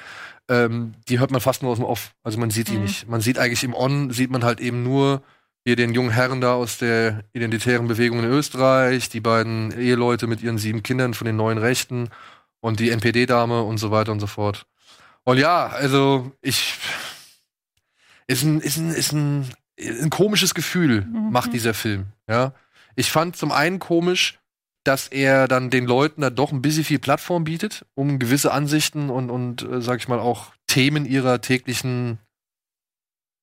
[SPEAKER 1] ähm, die hört man fast nur aus dem Off. Also man sieht die
[SPEAKER 3] Mhm.
[SPEAKER 1] nicht. Man sieht eigentlich im On, sieht man halt eben nur hier den jungen Herren da aus der identitären Bewegung in Österreich, die beiden Eheleute mit ihren sieben Kindern von den neuen Rechten und die NPD-Dame und so weiter und so fort. Und ja, also ich ist ein, ist ein, ist ein, ein komisches Gefühl,
[SPEAKER 3] Mhm.
[SPEAKER 1] macht dieser Film. Ja. Ich fand zum einen komisch, dass er dann den Leuten da doch ein bisschen viel Plattform bietet, um gewisse Ansichten und, und äh, sag ich mal, auch Themen ihrer täglichen,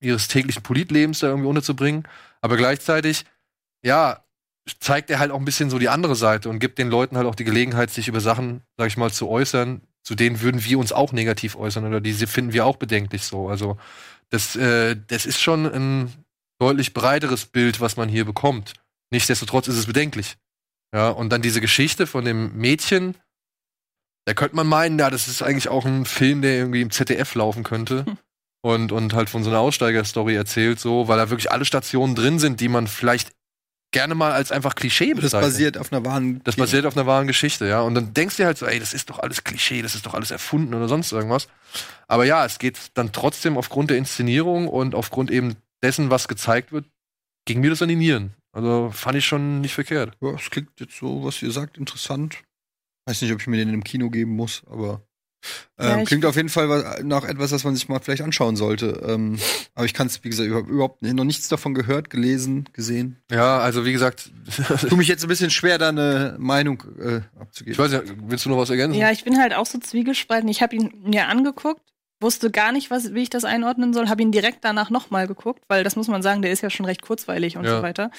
[SPEAKER 1] ihres täglichen Politlebens da irgendwie unterzubringen. Aber gleichzeitig, ja, zeigt er halt auch ein bisschen so die andere Seite und gibt den Leuten halt auch die Gelegenheit, sich über Sachen, sag ich mal, zu äußern, zu denen würden wir uns auch negativ äußern oder diese finden wir auch bedenklich so. Also das, äh, das ist schon ein deutlich breiteres Bild, was man hier bekommt. Nichtsdestotrotz ist es bedenklich. Ja, und dann diese Geschichte von dem Mädchen, da könnte man meinen, ja, das ist eigentlich auch ein Film, der irgendwie im ZDF laufen könnte. Und, und halt von so einer Aussteigerstory erzählt, so, weil da wirklich alle Stationen drin sind, die man vielleicht gerne mal als einfach Klischee
[SPEAKER 2] Das
[SPEAKER 1] bezeichnet.
[SPEAKER 2] basiert auf einer wahren.
[SPEAKER 1] Das basiert auf einer wahren Geschichte, ja. Und dann denkst du dir halt so, ey, das ist doch alles Klischee, das ist doch alles erfunden oder sonst irgendwas. Aber ja, es geht dann trotzdem aufgrund der Inszenierung und aufgrund eben dessen, was gezeigt wird, ging mir das an die Nieren. Also fand ich schon nicht verkehrt.
[SPEAKER 2] Ja, es klingt jetzt so, was ihr sagt, interessant. Weiß nicht, ob ich mir den im Kino geben muss, aber ähm,
[SPEAKER 3] Ja, ich-
[SPEAKER 2] klingt auf jeden Fall nach etwas, was man sich mal vielleicht anschauen sollte. Ähm, aber ich kann es, wie gesagt, über- überhaupt noch nichts davon gehört, gelesen, gesehen.
[SPEAKER 1] Ja, also wie gesagt,
[SPEAKER 2] Tut mich jetzt ein bisschen schwer, da eine Meinung äh,
[SPEAKER 1] ich
[SPEAKER 2] abzugeben.
[SPEAKER 1] weiß nicht, willst du noch was ergänzen?
[SPEAKER 3] Ja, ich bin halt auch so zwiegespalten. Ich habe ihn mir angeguckt, wusste gar nicht, was, wie ich das einordnen soll, habe ihn direkt danach nochmal geguckt, weil das muss man sagen, der ist ja schon recht kurzweilig und
[SPEAKER 1] Ja.
[SPEAKER 3] so weiter.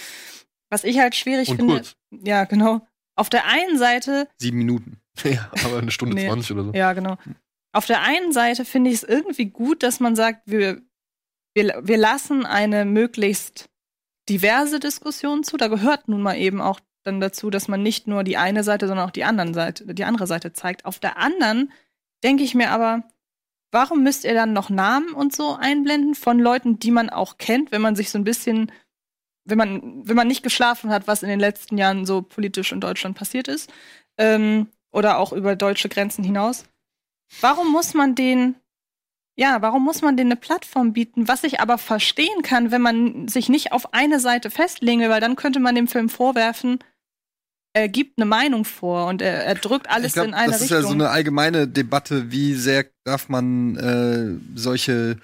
[SPEAKER 3] Was ich halt schwierig
[SPEAKER 1] Und
[SPEAKER 3] finde.
[SPEAKER 1] kurz.
[SPEAKER 3] Ja, genau. Auf der einen Seite
[SPEAKER 2] Sieben Minuten.
[SPEAKER 1] Ja, aber eine Stunde
[SPEAKER 3] Nee.
[SPEAKER 1] 20 oder so.
[SPEAKER 3] Ja, genau. Auf der einen Seite finde ich es irgendwie gut, dass man sagt, wir, wir, wir lassen eine möglichst diverse Diskussion zu. Da gehört nun mal eben auch dann dazu, dass man nicht nur die eine Seite, sondern auch die, anderen Seite, die andere Seite zeigt. Auf der anderen denke ich mir aber, warum müsst ihr dann noch Namen und so einblenden von Leuten, die man auch kennt, wenn man sich so ein bisschen, wenn man, wenn man nicht geschlafen hat, was in den letzten Jahren so politisch in Deutschland passiert ist, ähm, oder auch über deutsche Grenzen hinaus. Warum muss man den, ja, warum muss man denen eine Plattform bieten, was ich aber verstehen kann, wenn man sich nicht auf eine Seite festlegen will, weil dann könnte man dem Film vorwerfen, er gibt eine Meinung vor und er, er drückt alles
[SPEAKER 2] glaub,
[SPEAKER 3] in eine
[SPEAKER 2] das ist
[SPEAKER 3] Richtung.
[SPEAKER 2] ja so eine allgemeine Debatte, wie sehr darf man äh, solche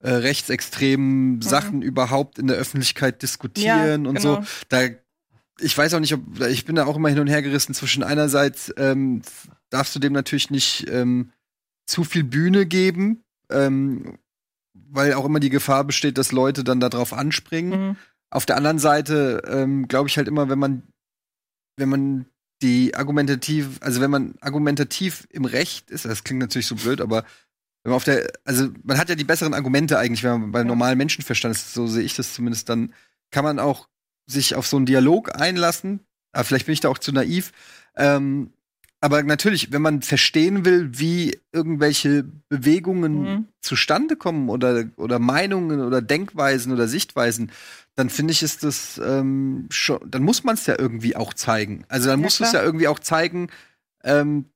[SPEAKER 2] äh, rechtsextremen Sachen überhaupt in der Öffentlichkeit diskutieren
[SPEAKER 3] Ja,
[SPEAKER 2] und
[SPEAKER 3] genau.
[SPEAKER 2] so. Da, ich weiß auch nicht, ob ich bin da auch immer hin und her gerissen zwischen einerseits ähm, darfst du dem natürlich nicht ähm, zu viel Bühne geben, ähm, weil auch immer die Gefahr besteht, dass Leute dann darauf anspringen.
[SPEAKER 3] Mhm.
[SPEAKER 2] Auf der anderen Seite ähm, glaube ich halt immer, wenn man, wenn man die argumentativ, also wenn man argumentativ im Recht ist, das klingt natürlich so blöd, aber wenn man auf der, also man hat ja die besseren Argumente eigentlich, wenn man beim
[SPEAKER 3] Ja.
[SPEAKER 2] normalen Menschenverstand ist, so sehe ich das zumindest, dann kann man auch sich auf so einen Dialog einlassen. Aber vielleicht bin ich da auch zu naiv. Ähm, aber natürlich, wenn man verstehen will, wie irgendwelche Bewegungen
[SPEAKER 3] Mhm.
[SPEAKER 2] zustande kommen oder, oder Meinungen oder Denkweisen oder Sichtweisen, dann finde ich, ist das ähm, schon, dann muss man es ja irgendwie auch zeigen. Also dann
[SPEAKER 3] Ja,
[SPEAKER 2] musst du es ja irgendwie auch zeigen, ähm,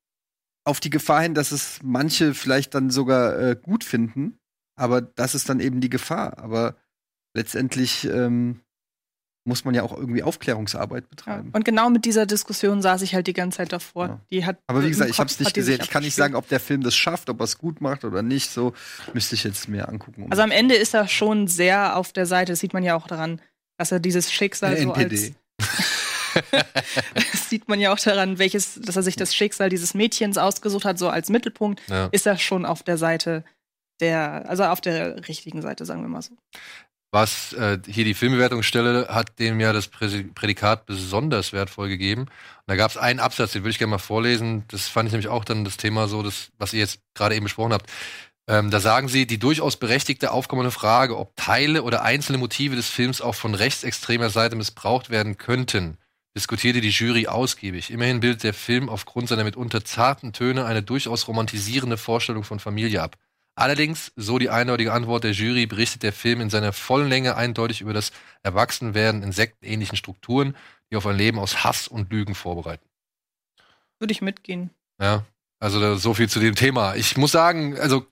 [SPEAKER 2] auf die Gefahr hin, dass es manche vielleicht dann sogar äh, gut finden. Aber das ist dann eben die Gefahr. Aber letztendlich ähm, muss man ja auch irgendwie Aufklärungsarbeit
[SPEAKER 3] Ja.
[SPEAKER 2] betreiben.
[SPEAKER 3] Und genau mit dieser Diskussion saß ich halt die ganze Zeit davor.
[SPEAKER 2] Ja.
[SPEAKER 3] Die hat
[SPEAKER 2] Aber wie gesagt, ich habe es nicht gesehen. Ich kann nicht sagen, ob der Film das schafft, ob er es gut macht oder nicht. So müsste ich jetzt mir angucken. um-
[SPEAKER 3] Also am Ende ist er schon sehr auf der Seite, das sieht man ja auch daran, dass er dieses Schicksal
[SPEAKER 2] Der
[SPEAKER 3] so als
[SPEAKER 2] NPD.
[SPEAKER 3] das sieht man ja auch daran, welches, dass er sich das Schicksal dieses Mädchens ausgesucht hat, so als Mittelpunkt,
[SPEAKER 1] Ja.
[SPEAKER 3] ist er schon auf der Seite der, also auf der richtigen Seite, sagen wir mal so.
[SPEAKER 1] Was äh, hier die Filmbewertungsstelle hat dem ja das Prädikat besonders wertvoll gegeben. Und da gab es einen Absatz, den würde ich gerne mal vorlesen. Das fand ich nämlich auch dann das Thema so, das, was ihr jetzt gerade eben besprochen habt. Ähm, da sagen sie, die durchaus berechtigte aufkommende Frage, ob Teile oder einzelne Motive des Films auch von rechtsextremer Seite missbraucht werden könnten, diskutierte die Jury ausgiebig. Immerhin bildet der Film aufgrund seiner mitunter zarten Töne eine durchaus romantisierende Vorstellung von Familie ab. Allerdings, so die eindeutige Antwort der Jury, berichtet der Film in seiner vollen Länge eindeutig über das Erwachsenwerden in sektenähnlichen Strukturen, die auf ein Leben aus Hass und Lügen vorbereiten.
[SPEAKER 3] Würde ich mitgehen.
[SPEAKER 1] Ja, also so viel zu dem Thema. Ich muss sagen, also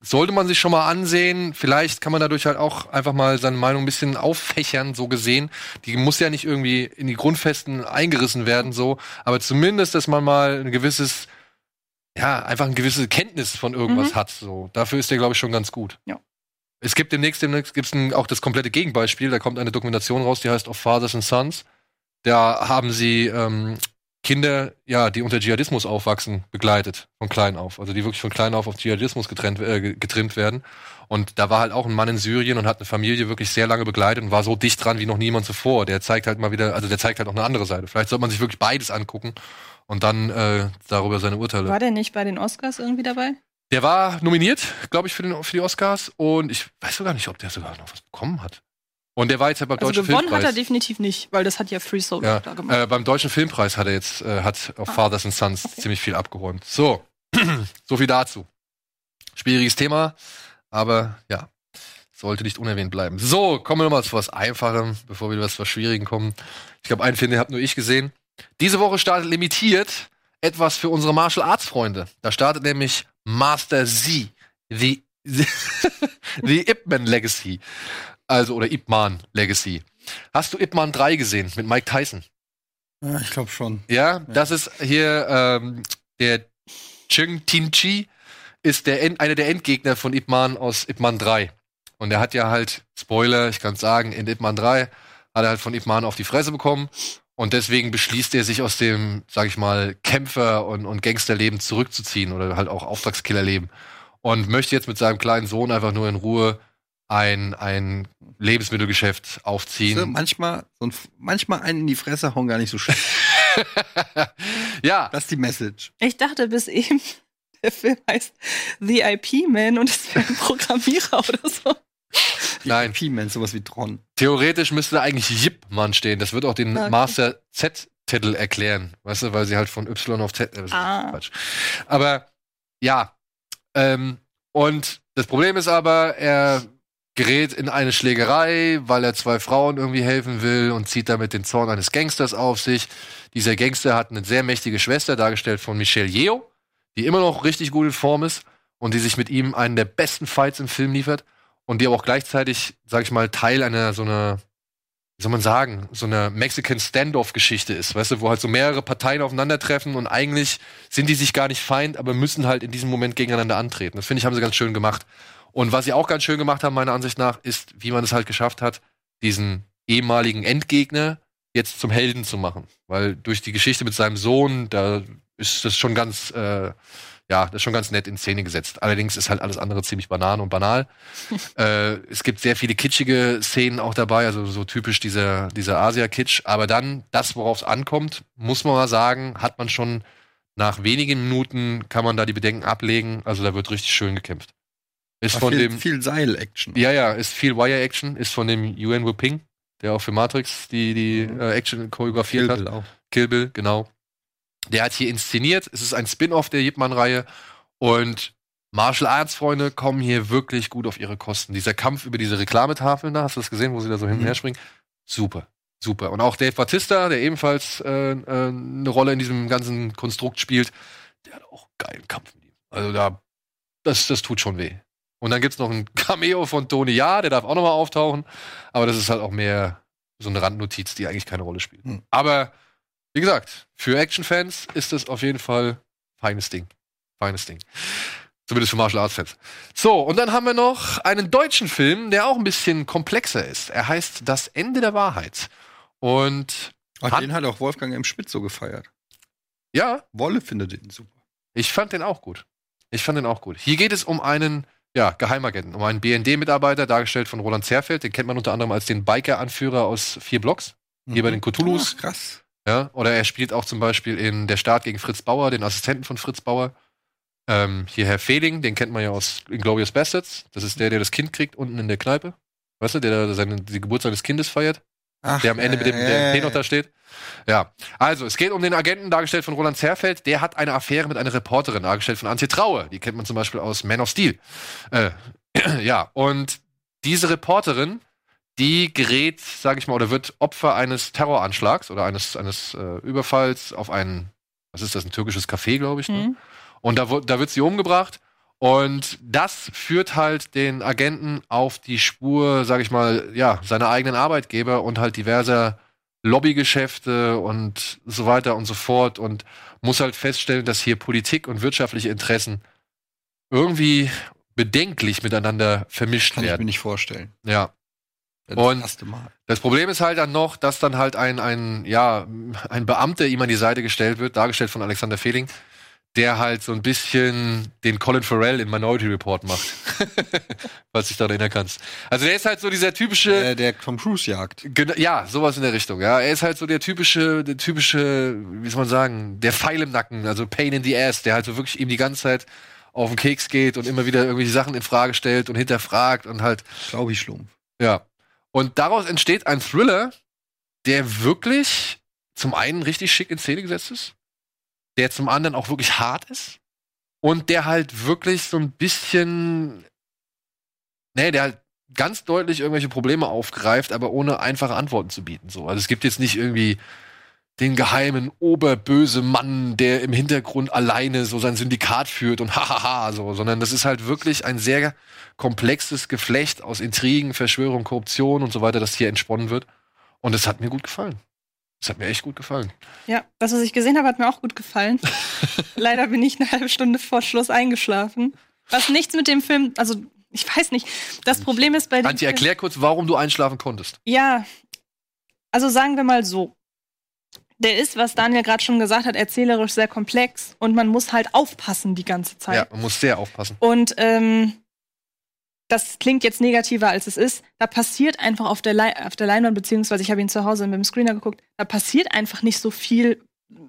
[SPEAKER 1] sollte man sich schon mal ansehen. Vielleicht kann man dadurch halt auch einfach mal seine Meinung ein bisschen auffächern, so gesehen. Die muss ja nicht irgendwie in die Grundfesten eingerissen werden, so. Aber zumindest, dass man mal ein gewisses, ja, einfach eine gewisse Kenntnis von irgendwas
[SPEAKER 3] Mhm.
[SPEAKER 1] hat, so. Dafür ist der, glaube ich, schon ganz gut.
[SPEAKER 3] Ja.
[SPEAKER 1] Es gibt demnächst, demnächst gibt's ein, auch das komplette Gegenbeispiel. Da kommt eine Dokumentation raus, die heißt Of Fathers and Sons. Da haben sie ähm, Kinder, ja, die unter Dschihadismus aufwachsen, begleitet von klein auf. Also die wirklich von klein auf auf Dschihadismus getrennt, äh, ge- getrimmt werden. Und da war halt auch ein Mann in Syrien und hat eine Familie wirklich sehr lange begleitet und war so dicht dran wie noch niemand zuvor. Der zeigt halt mal wieder, also der zeigt halt auch eine andere Seite. Vielleicht sollte man sich wirklich beides angucken und dann äh, darüber seine Urteile.
[SPEAKER 3] War der nicht bei den Oscars irgendwie dabei?
[SPEAKER 1] Der war nominiert, glaube ich, für, den, für die Oscars und ich weiß sogar nicht, ob der sogar noch was bekommen hat. Und der war jetzt ja beim
[SPEAKER 3] Also
[SPEAKER 1] Deutschen
[SPEAKER 3] gewonnen hat er
[SPEAKER 1] Filmpreis.
[SPEAKER 3] definitiv nicht, weil das hat ja Free Solo
[SPEAKER 1] Ja,
[SPEAKER 3] da gemacht.
[SPEAKER 1] äh, beim Deutschen Filmpreis hat er jetzt, äh, hat auf
[SPEAKER 3] Ah,
[SPEAKER 1] Fathers and Sons
[SPEAKER 3] okay.
[SPEAKER 1] ziemlich viel abgeräumt. So, so viel dazu. Schwieriges Thema, aber ja, sollte nicht unerwähnt bleiben. So, kommen wir nochmal zu was Einfachem, bevor wir zu was Schwierigen kommen. Ich glaube, einen Film, den habt nur ich gesehen. Diese Woche startet limitiert etwas für unsere Martial Arts Freunde. Da startet nämlich Master Z, The, The Ip Man Legacy. Also, oder Ip Man Legacy. Hast du Ip Man 3 gesehen mit Mike Tyson?
[SPEAKER 2] Ja, ich glaube schon.
[SPEAKER 1] Ja, das ist hier ähm, der Cheng Tin-Chi ist der End, einer der Endgegner von Ip Man aus Ip Man 3. Und er hat ja halt, Spoiler, ich kann sagen, in Ip Man 3 hat er halt von Ip Man auf die Fresse bekommen. Und deswegen beschließt er sich aus dem, sag ich mal, Kämpfer- und, und Gangsterleben zurückzuziehen oder halt auch Auftragskillerleben. Und möchte jetzt mit seinem kleinen Sohn einfach nur in Ruhe ein, ein Lebensmittelgeschäft aufziehen.
[SPEAKER 2] So, manchmal, so ein, manchmal einen in die Fresse hauen gar nicht so schlecht.
[SPEAKER 1] ja,
[SPEAKER 2] Das ist die Message.
[SPEAKER 3] Ich dachte bis eben, der Film heißt The IP Man und es wäre ein Programmierer oder so.
[SPEAKER 1] Nein.
[SPEAKER 2] P-Man, sowas wie Tron.
[SPEAKER 1] theoretisch müsste da eigentlich Yip Mann stehen. Das wird auch den
[SPEAKER 3] Okay.
[SPEAKER 1] Master Z-Titel erklären. Weißt du, weil sie halt von Y auf Z. Äh,
[SPEAKER 3] Ah.
[SPEAKER 1] Quatsch. Aber ja. Ähm, und das Problem ist aber, er gerät in eine Schlägerei, weil er zwei Frauen irgendwie helfen will und zieht damit den Zorn eines Gangsters auf sich. Dieser Gangster hat eine sehr mächtige Schwester, dargestellt von Michelle Yeoh, die immer noch richtig gut in Form ist und die sich mit ihm einen der besten Fights im Film liefert und die aber auch gleichzeitig, sag ich mal, Teil einer so einer, wie soll man sagen, so einer Mexican Standoff-Geschichte ist, weißt du, wo halt so mehrere Parteien aufeinandertreffen und eigentlich sind die sich gar nicht feind, aber müssen halt in diesem Moment gegeneinander antreten. Das finde ich, haben sie ganz schön gemacht. Und was sie auch ganz schön gemacht haben, meiner Ansicht nach, ist, wie man es halt geschafft hat, diesen ehemaligen Endgegner jetzt zum Helden zu machen. Weil durch die Geschichte mit seinem Sohn, da ist das schon ganz, äh, ja, das ist schon ganz nett in Szene gesetzt. Allerdings ist halt alles andere ziemlich banan und banal. äh, es gibt sehr viele kitschige Szenen auch dabei, also so typisch dieser, dieser Asia-Kitsch. Aber dann, das, worauf es ankommt, muss man mal sagen, hat man schon nach wenigen Minuten kann man da die Bedenken ablegen. Also da wird richtig schön gekämpft. Ist von
[SPEAKER 2] viel,
[SPEAKER 1] dem,
[SPEAKER 2] viel Seil-Action.
[SPEAKER 1] ja, ja, ist viel Wire-Action, ist von dem Yuan Wu-Ping, der auch für Matrix die, die
[SPEAKER 2] Mhm.
[SPEAKER 1] äh, Action choreografiert
[SPEAKER 2] Kill
[SPEAKER 1] hat.
[SPEAKER 2] Bill auch.
[SPEAKER 1] Kill Bill, genau. Der hat hier inszeniert. Es ist ein Spin-off der Yip Man-Reihe. Und Martial Arts-Freunde kommen hier wirklich gut auf ihre Kosten. Dieser Kampf über diese Reklametafeln da, hast du das gesehen, wo sie da so hin und
[SPEAKER 2] Mhm.
[SPEAKER 1] her springen? Super. Super. Und auch Dave Batista, der ebenfalls äh, äh, eine Rolle in diesem ganzen Konstrukt spielt, der hat auch einen geilen Kampf mit ihm. Also da, das, das tut schon weh. Und dann gibt's noch ein Cameo von Tony Ja, der darf auch noch mal auftauchen. Aber das ist halt auch mehr so eine Randnotiz, die eigentlich keine Rolle spielt.
[SPEAKER 2] Hm.
[SPEAKER 1] Aber wie gesagt, für Action-Fans ist das auf jeden Fall feines Ding. Feines Ding. Zumindest für Martial Arts-Fans. So, und dann haben wir noch einen deutschen Film, der auch ein bisschen komplexer ist. Er heißt Das Ende der Wahrheit. Und
[SPEAKER 2] Ach,
[SPEAKER 1] Hat-
[SPEAKER 2] den hat auch Wolfgang M. Schmidt so gefeiert.
[SPEAKER 1] ja,
[SPEAKER 2] Wolle findet den super.
[SPEAKER 1] Ich fand den auch gut. Ich fand den auch gut. Hier geht es um einen ja, Geheimagenten, um einen BND-Mitarbeiter, dargestellt von Roland Zerfeld. Den kennt man unter anderem als den Biker-Anführer aus vier Blocks. Hier bei den Cthulhus.
[SPEAKER 2] Ach, krass.
[SPEAKER 1] Ja, oder er spielt auch zum Beispiel in Der Staat gegen Fritz Bauer, den Assistenten von Fritz Bauer. Ähm, hier Herr Fehling, den kennt man ja aus Inglorious Bastards. Das ist der, der das Kind kriegt unten in der Kneipe. Weißt du, der da seine, die Geburt seines Kindes feiert
[SPEAKER 2] Ach,
[SPEAKER 1] der am Ende mit dem
[SPEAKER 2] äh,
[SPEAKER 1] P noch da steht. Ja, also es geht um den Agenten, dargestellt von Roland Zerfeld. Der hat eine Affäre mit einer Reporterin, dargestellt von Antje Traue. Die kennt man zum Beispiel aus Man of Steel. Äh, ja, und diese Reporterin, die gerät, sage ich mal, oder wird Opfer eines Terroranschlags oder eines, eines äh, Überfalls auf ein, was ist das, ein türkisches Café, glaube ich. Ne?
[SPEAKER 3] Mhm.
[SPEAKER 1] Und da, da wird sie umgebracht. Und das führt halt den Agenten auf die Spur, sag ich mal, ja, seiner eigenen Arbeitgeber und halt diverser Lobbygeschäfte und so weiter und so fort und muss halt feststellen, dass hier Politik und wirtschaftliche Interessen irgendwie bedenklich miteinander vermischt
[SPEAKER 2] Kann ich mir
[SPEAKER 1] werden.
[SPEAKER 2] nicht vorstellen.
[SPEAKER 1] Ja.
[SPEAKER 2] Das
[SPEAKER 1] Und-
[SPEAKER 2] erste Mal.
[SPEAKER 1] Das Problem ist halt dann noch, dass dann halt ein, ein, ja, ein Beamter ihm an die Seite gestellt wird, dargestellt von Alexander Fehling, der halt so ein bisschen den Colin Farrell in Minority Report macht. Falls dich daran erinnern kannst. Also der ist halt so dieser typische,
[SPEAKER 2] Der, der Tom Cruise jagt.
[SPEAKER 1] Ja, sowas in der Richtung. Ja, er ist halt so der typische, der typische, wie soll man sagen, der Pfeil im Nacken, also Pain in the Ass, der halt so wirklich ihm die ganze Zeit auf den Keks geht und immer wieder irgendwelche Sachen in Frage stellt und hinterfragt und halt,
[SPEAKER 2] Glaube ich, Schlumpf.
[SPEAKER 1] ja. Und daraus entsteht ein Thriller, der wirklich zum einen richtig schick in Szene gesetzt ist, der zum anderen auch wirklich hart ist und der halt wirklich so ein bisschen, nee, der halt ganz deutlich irgendwelche Probleme aufgreift, aber ohne einfache Antworten zu bieten. So, also es gibt jetzt nicht irgendwie den geheimen oberböse Mann, der im Hintergrund alleine so sein Syndikat führt und hahaha so, sondern das ist halt wirklich ein sehr komplexes Geflecht aus Intrigen, Verschwörung, Korruption und so weiter, das hier entsponnen wird. Und es hat mir gut gefallen. Es hat mir echt gut gefallen.
[SPEAKER 3] Ja, das, was ich gesehen habe, hat mir auch gut gefallen. Leider bin ich eine halbe Stunde vor Schluss eingeschlafen. Was nichts mit dem Film, also ich weiß nicht. Das Problem ist bei dem Film-
[SPEAKER 1] erklär kurz, warum du einschlafen konntest.
[SPEAKER 3] Ja, also sagen wir mal so. Der ist, was Daniel gerade schon gesagt hat, erzählerisch sehr komplex und man muss halt aufpassen die ganze Zeit.
[SPEAKER 1] Ja, man muss sehr aufpassen.
[SPEAKER 3] Und ähm, das klingt jetzt negativer, als es ist. Da passiert einfach auf der, Lei- auf der Leinwand, beziehungsweise ich habe ihn zu Hause mit dem Screener geguckt, da passiert einfach nicht so viel.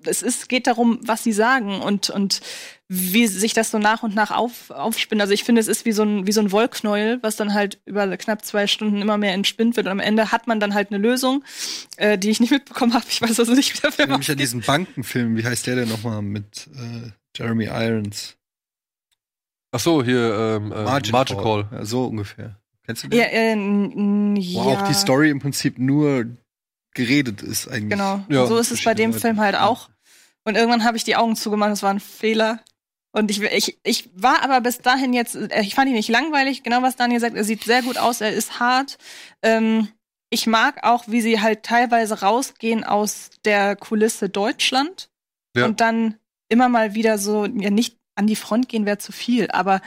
[SPEAKER 3] Es ist, geht darum, was sie sagen und, und wie sich das so nach und nach auf, aufspinnt. Also ich finde, es ist wie so, ein, wie so ein Wollknäuel, was dann halt über knapp zwei Stunden immer mehr entspinnt wird. Und am Ende hat man dann halt eine Lösung, äh, die ich nicht mitbekommen habe. Ich weiß also nicht, wie der
[SPEAKER 2] Ich
[SPEAKER 3] Film
[SPEAKER 2] erinnere mich an diesen Bankenfilm, wie heißt der denn nochmal mit äh, Jeremy Irons?
[SPEAKER 1] Ach so, hier ähm, äh, Margin, Call.
[SPEAKER 2] Ja, so ungefähr. Kennst du den?
[SPEAKER 3] Ja, äh, n-
[SPEAKER 2] Wo
[SPEAKER 3] ja.
[SPEAKER 2] auch die Story im Prinzip nur geredet ist eigentlich.
[SPEAKER 3] Genau.
[SPEAKER 1] Ja,
[SPEAKER 3] so ist es bei dem
[SPEAKER 2] verschiedene
[SPEAKER 3] Film halt
[SPEAKER 2] Leute.
[SPEAKER 3] auch. Und irgendwann habe ich die Augen zugemacht, das war ein Fehler. Und ich, ich, ich war aber bis dahin jetzt, äh, ich fand ihn nicht langweilig, genau was Daniel sagt, er sieht sehr gut aus, er ist hart. Ähm, ich mag auch, wie sie halt teilweise rausgehen aus der Kulisse Deutschland
[SPEAKER 1] Ja.
[SPEAKER 3] und dann immer mal wieder so, ja nicht an die Front gehen wäre zu viel, aber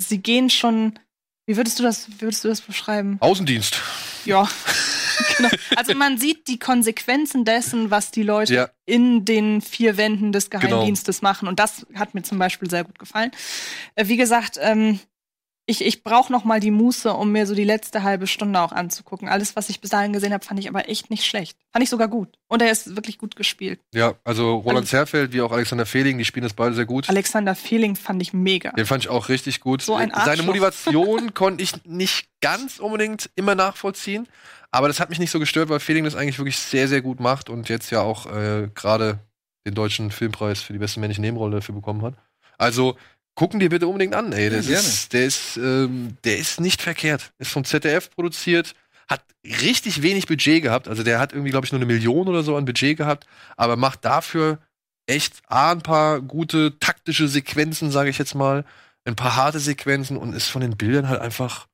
[SPEAKER 3] sie gehen schon, wie würdest du das, würdest du das beschreiben?
[SPEAKER 1] Außendienst.
[SPEAKER 3] Ja. genau. Also man sieht die Konsequenzen dessen, was die Leute
[SPEAKER 1] Ja.
[SPEAKER 3] in den vier Wänden des Geheimdienstes machen. Und das hat mir zum Beispiel sehr gut gefallen. Äh, wie gesagt, ähm, ich, ich brauche noch mal die Muße, um mir so die letzte halbe Stunde auch anzugucken. Alles, was ich bis dahin gesehen habe, fand ich aber echt nicht schlecht. Fand ich sogar gut. Und er ist wirklich gut gespielt.
[SPEAKER 1] Ja, also Roland Zerfeld wie auch Alexander Fehling, die spielen das beide sehr gut.
[SPEAKER 3] Alexander Feeling fand ich mega.
[SPEAKER 1] Den fand ich auch richtig gut.
[SPEAKER 3] So ein
[SPEAKER 1] Seine
[SPEAKER 3] Arschloch.
[SPEAKER 1] Motivation konnte ich nicht ganz unbedingt immer nachvollziehen, aber das hat mich nicht so gestört, weil Fehling das eigentlich wirklich sehr, sehr gut macht und jetzt ja auch äh, gerade den deutschen Filmpreis für die beste männliche Nebenrolle dafür bekommen hat. Also gucken dir bitte unbedingt an, ey. Das
[SPEAKER 2] Ja,
[SPEAKER 1] ist, der ist, ähm, der ist nicht verkehrt. Ist vom ZDF produziert, hat richtig wenig Budget gehabt. Also der hat irgendwie, glaube ich, nur eine Million oder so an Budget gehabt, aber macht dafür echt A, ein paar gute taktische Sequenzen, sage ich jetzt mal, ein paar harte Sequenzen und ist von den Bildern halt einfach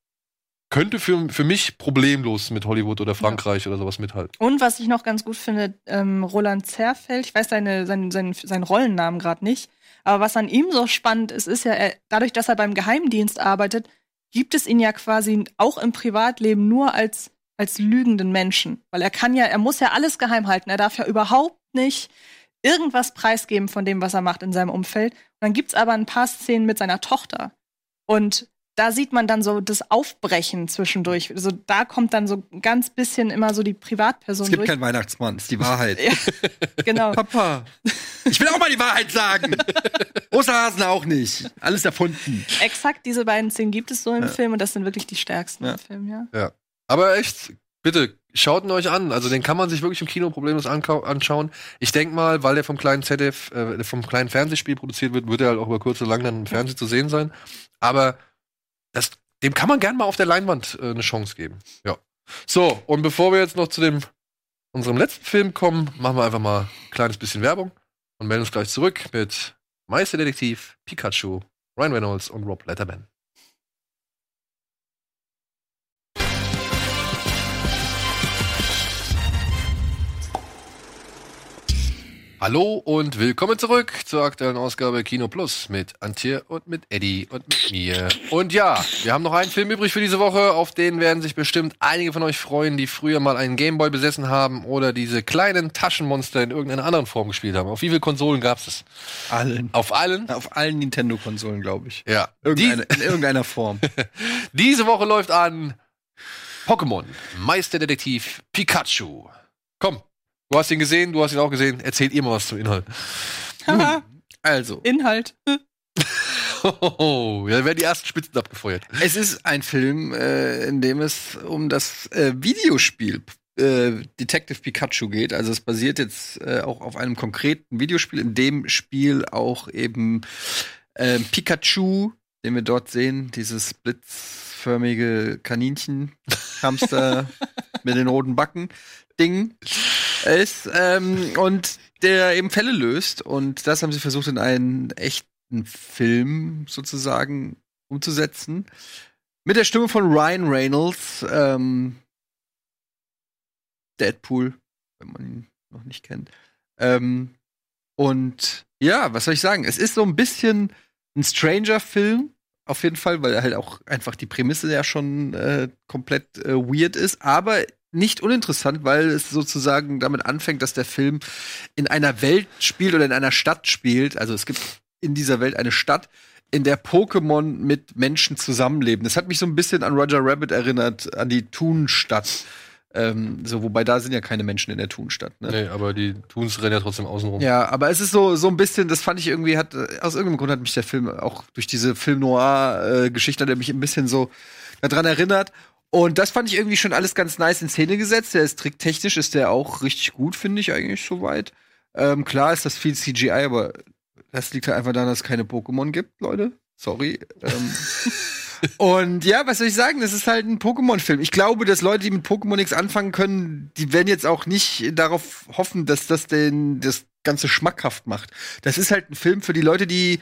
[SPEAKER 1] könnte für, für mich problemlos mit Hollywood oder Frankreich oder sowas mithalten.
[SPEAKER 3] Und was ich noch ganz gut finde, ähm, Roland Zerfeld, ich weiß seine, seinen, seinen, seinen Rollennamen gerade nicht, aber was an ihm so spannend ist, ist ja, er, dadurch, dass er beim Geheimdienst arbeitet, gibt es ihn ja quasi auch im Privatleben nur als, als lügenden Menschen. Weil er kann ja, er muss ja alles geheim halten. Er darf ja überhaupt nicht irgendwas preisgeben von dem, was er macht in seinem Umfeld. Und dann gibt's aber ein paar Szenen mit seiner Tochter. Und da sieht man dann so das Aufbrechen zwischendurch. Also da kommt dann so ein ganz bisschen immer so die Privatperson
[SPEAKER 2] Es gibt
[SPEAKER 3] durch.
[SPEAKER 2] keinen Weihnachtsmann, ist die Wahrheit.
[SPEAKER 3] Ja, genau.
[SPEAKER 2] Papa, ich will auch mal die Wahrheit sagen. Osterhasen auch nicht. Alles erfunden.
[SPEAKER 3] Exakt diese beiden Szenen gibt es so im
[SPEAKER 2] Ja.
[SPEAKER 3] Film und das sind wirklich die stärksten
[SPEAKER 2] Ja.
[SPEAKER 3] im Film, ja.
[SPEAKER 1] Aber echt, bitte, schaut ihn euch an. Also den kann man sich wirklich im Kino problemlos anschauen. Ich denk mal, weil der vom kleinen ZDF, äh, vom kleinen Fernsehspiel produziert wird, wird er halt auch über kurz oder lang dann im Fernsehen zu sehen sein. Aber das, dem kann man gern mal auf der Leinwand äh, eine Chance geben. Ja. So, und bevor wir jetzt noch zu dem unserem letzten Film kommen, machen wir einfach mal ein kleines bisschen Werbung und melden uns gleich zurück mit Meisterdetektiv, Pikachu, Ryan Reynolds und Rob Letterman. Hallo und willkommen zurück zur aktuellen Ausgabe Kino Plus mit Antje und mit Eddie und mit mir. Und ja, wir haben noch einen Film übrig für diese Woche, auf den werden sich bestimmt einige von euch freuen, die früher mal einen Gameboy besessen haben oder diese kleinen Taschenmonster in irgendeiner anderen Form gespielt haben. Auf wie viele Konsolen gab es?
[SPEAKER 2] Allen.
[SPEAKER 1] Auf allen?
[SPEAKER 2] Auf allen Nintendo-Konsolen, glaube ich.
[SPEAKER 1] Ja.
[SPEAKER 2] Irgendeine, in irgendeiner Form.
[SPEAKER 1] diese Woche läuft an Pokémon, Meisterdetektiv Pikachu. Komm, du hast ihn gesehen, du hast ihn auch gesehen. Erzählt ihr mal was zum Inhalt.
[SPEAKER 3] Haha,
[SPEAKER 2] Also,
[SPEAKER 3] Inhalt.
[SPEAKER 1] Oh, ja, da werden die ersten Spitzen abgefeuert.
[SPEAKER 2] es ist ein Film, äh, in dem es um das äh, Videospiel äh, Detective Pikachu geht. Also es basiert jetzt äh, auch auf einem konkreten Videospiel, in dem Spiel auch eben äh, Pikachu, den wir dort sehen, dieses blitzförmige Kaninchen, Hamster mit den roten Backen, Ding ist ähm, und der eben Fälle löst und das haben sie versucht in einen echten Film sozusagen umzusetzen mit der Stimme von Ryan Reynolds. Ähm, Deadpool, wenn man ihn noch nicht kennt. Ähm, und ja, was soll ich sagen? Es ist so ein bisschen ein Stranger-Film, auf jeden Fall, weil halt auch einfach die Prämisse ja schon äh, komplett äh, weird ist, aber nicht uninteressant, weil es sozusagen damit anfängt, dass der Film in einer Welt spielt oder in einer Stadt spielt. Also es gibt in dieser Welt eine Stadt, in der Pokémon mit Menschen zusammenleben. Das hat mich so ein bisschen an Roger Rabbit erinnert, an die Toonstadt. Ähm, so, wobei da sind ja keine Menschen in der Toonstadt. Ne?
[SPEAKER 1] Nee, aber die Toons rennen ja trotzdem außen rum.
[SPEAKER 2] Ja, aber es ist so, so ein bisschen, das fand ich irgendwie, hat, aus irgendeinem Grund hat mich der Film auch durch diese Film-Noir-Geschichte, hat er mich ein bisschen so daran erinnert. Und das fand ich irgendwie schon alles ganz nice in Szene gesetzt. Der ist tricktechnisch, ist der auch richtig gut, finde ich eigentlich soweit. Ähm, klar ist das viel CGI, aber das liegt halt einfach daran, dass es keine Pokémon gibt, Leute. Sorry. ähm, und ja, was soll ich sagen? Das ist halt ein Pokémon-Film. Ich glaube, dass Leute, die mit Pokémon nichts anfangen können, die werden jetzt auch nicht darauf hoffen, dass das den das Ganze schmackhaft macht. Das ist halt ein Film für die Leute, die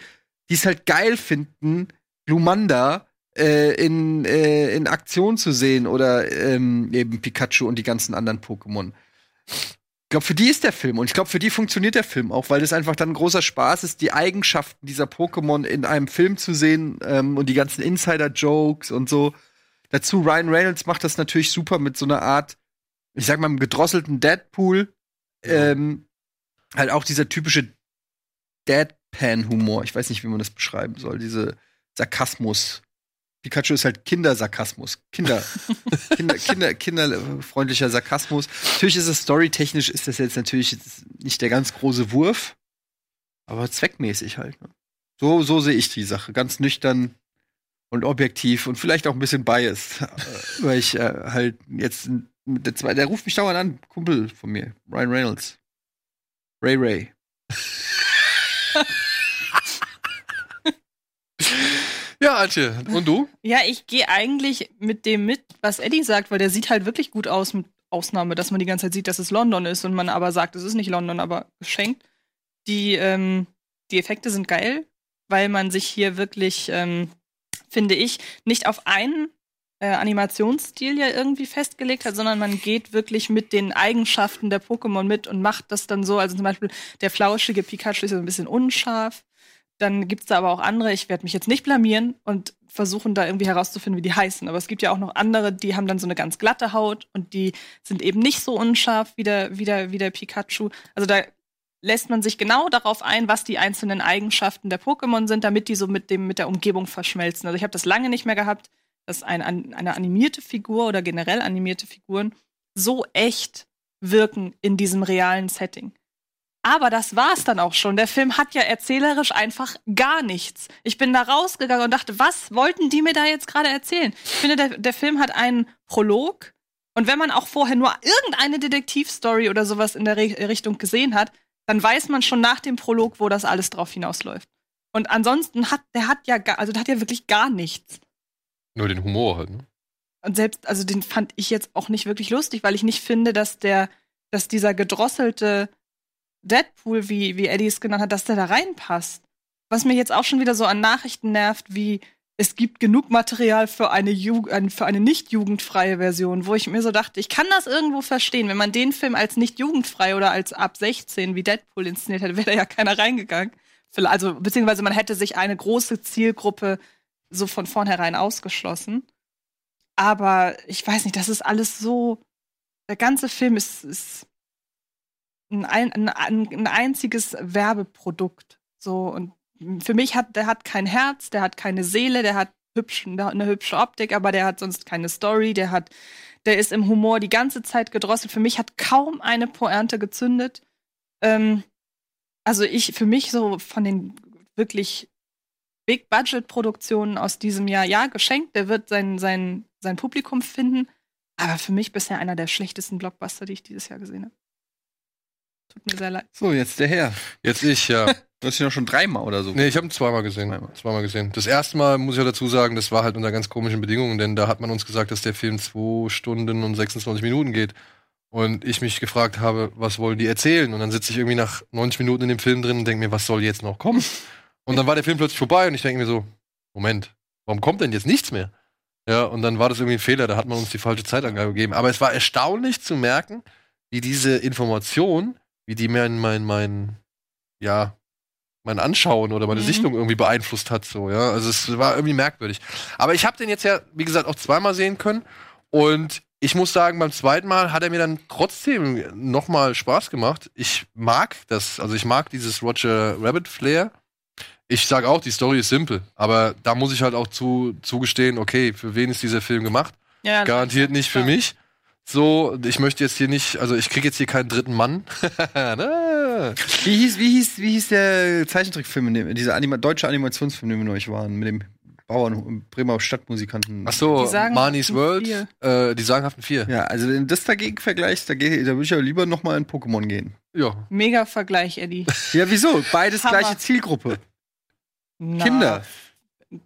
[SPEAKER 2] die es halt geil finden, Glumanda äh, in, äh, in Aktion zu sehen oder ähm, eben Pikachu und die ganzen anderen Pokémon. Ich glaube, für die ist der Film und ich glaube, für die funktioniert der Film auch, weil das einfach dann ein großer Spaß ist, die Eigenschaften dieser Pokémon in einem Film zu sehen ähm, und die ganzen Insider-Jokes und so. Dazu Ryan Reynolds macht das natürlich super mit so einer Art, ich sag mal, einem gedrosselten Deadpool. Ähm, halt auch dieser typische Deadpan-Humor. Ich weiß nicht, wie man das beschreiben soll. Diese Sarkasmus. Pikachu ist halt Kindersarkasmus. Kinder, Kinder, Kinder, kinderfreundlicher Sarkasmus. Natürlich ist es storytechnisch ist das jetzt natürlich nicht der ganz große Wurf, aber zweckmäßig halt. Ne? So, so sehe ich die Sache. Ganz nüchtern und objektiv und vielleicht auch ein bisschen biased, weil ich äh, halt jetzt der zwei, der ruft mich dauernd an, Kumpel von mir, Ryan Reynolds, Ray Ray.
[SPEAKER 1] Ja, Antje, und du?
[SPEAKER 3] Ja, ich gehe eigentlich mit dem mit, was Eddie sagt, weil der sieht halt wirklich gut aus, mit Ausnahme, dass man die ganze Zeit sieht, dass es London ist und man aber sagt, es ist nicht London, aber geschenkt. Die, ähm, die Effekte sind geil, weil man sich hier wirklich, ähm, finde ich, nicht auf einen äh, Animationsstil ja irgendwie festgelegt hat, sondern man geht wirklich mit den Eigenschaften der Pokémon mit und macht das dann so. Also zum Beispiel der flauschige Pikachu ist so ein bisschen unscharf. Dann gibt's da aber auch andere, ich werde mich jetzt nicht blamieren und versuchen da irgendwie herauszufinden, wie die heißen. Aber es gibt ja auch noch andere, die haben dann so eine ganz glatte Haut und die sind eben nicht so unscharf wie der, wie der, wie der Pikachu. Also da lässt man sich genau darauf ein, was die einzelnen Eigenschaften der Pokémon sind, damit die so mit dem mit der Umgebung verschmelzen. Also ich habe das lange nicht mehr gehabt, dass ein, eine animierte Figur oder generell animierte Figuren so echt wirken in diesem realen Setting. Aber das war's dann auch schon. Der Film hat ja erzählerisch einfach gar nichts. Ich bin da rausgegangen und dachte, was wollten die mir da jetzt gerade erzählen? Ich finde, der, der Film hat einen Prolog. Und wenn man auch vorher nur irgendeine Detektivstory oder sowas in der Re Richtung gesehen hat, dann weiß man schon nach dem Prolog, wo das alles drauf hinausläuft. Und ansonsten hat, der hat ja also der hat ja wirklich gar nichts.
[SPEAKER 1] Nur den Humor halt, ne?
[SPEAKER 3] Und selbst, also den fand ich jetzt auch nicht wirklich lustig, weil ich nicht finde, dass der, dass dieser gedrosselte Deadpool, wie, wie Eddie es genannt hat, dass der da reinpasst. Was mir jetzt auch schon wieder so an Nachrichten nervt, wie es gibt genug Material für eine, ein- für eine nicht jugendfreie Version, wo ich mir so dachte, ich kann das irgendwo verstehen. Wenn man den Film als nicht jugendfrei oder als ab 16 wie Deadpool inszeniert hätte, wäre da ja keiner reingegangen. Also, beziehungsweise man hätte sich eine große Zielgruppe so von vornherein ausgeschlossen. Aber ich weiß nicht, das ist alles so. Der ganze Film ist, ist ein, ein, ein, ein einziges Werbeprodukt. So und für mich hat der hat kein Herz, der hat keine Seele, der hat hübsch, eine hübsche Optik, aber der hat sonst keine Story, der hat, der ist im Humor die ganze Zeit gedrosselt. Für mich hat kaum eine Pointe gezündet. Ähm, also ich, für mich so von den wirklich Big Budget Produktionen aus diesem Jahr, ja, geschenkt, der wird sein, sein, sein Publikum finden, aber für mich bisher einer der schlechtesten Blockbuster, die ich dieses Jahr gesehen habe. Tut mir sehr leid.
[SPEAKER 2] So, jetzt der Herr.
[SPEAKER 1] Jetzt ich, ja.
[SPEAKER 2] Du hast ihn doch schon dreimal oder so.
[SPEAKER 1] Nee, ich habe ihn zweimal gesehen.
[SPEAKER 2] Zweimal.
[SPEAKER 1] Zweimal gesehen. Das erste Mal muss ich ja dazu sagen, das war halt unter ganz komischen Bedingungen, denn da hat man uns gesagt, dass der Film zwei Stunden und 26 Minuten geht. Und ich mich gefragt habe, was wollen die erzählen? Und dann sitze ich irgendwie nach 90 Minuten in dem Film drin und denke mir, was soll jetzt noch kommen? Und dann war der Film plötzlich vorbei und ich denke mir so, Moment, warum kommt denn jetzt nichts mehr? Ja, und dann war das irgendwie ein Fehler, da hat man uns die falsche Zeitangabe gegeben. Aber es war erstaunlich zu merken, wie diese Information, wie die mein, mein, mein, ja, mein Anschauen oder meine
[SPEAKER 3] Mhm.
[SPEAKER 1] Sichtung irgendwie beeinflusst hat, so, ja. Also es war irgendwie merkwürdig. Aber ich habe den jetzt ja, wie gesagt, auch zweimal sehen können. Und ich muss sagen, beim zweiten Mal hat er mir dann trotzdem nochmal Spaß gemacht. Ich mag das, also ich mag dieses Roger Rabbit Flair. Ich sage auch, die Story ist simpel, aber da muss ich halt auch zu, zugestehen, okay, für wen ist dieser Film gemacht?
[SPEAKER 3] Ja,
[SPEAKER 1] Garantiert nicht für mich. So, ich möchte jetzt hier nicht, also ich kriege jetzt hier keinen dritten Mann. Ne?
[SPEAKER 2] Wie hieß, wie hieß, wie hieß der Zeichentrickfilm, in dem, dieser Anima deutsche Animationsfilm, in dem wir neulich waren, mit dem Bauern, Bremer Stadtmusikanten?
[SPEAKER 1] Ach so, Marnie's World, äh, die sagenhaften vier.
[SPEAKER 2] Ja, also wenn du das dagegen vergleichst, da, da würde ich ja lieber noch mal in Pokémon gehen.
[SPEAKER 1] Ja.
[SPEAKER 3] Mega Vergleich, Eddie.
[SPEAKER 2] Ja, wieso? Beides
[SPEAKER 3] Hammer.
[SPEAKER 2] gleiche Zielgruppe.
[SPEAKER 3] Na,
[SPEAKER 2] Kinder.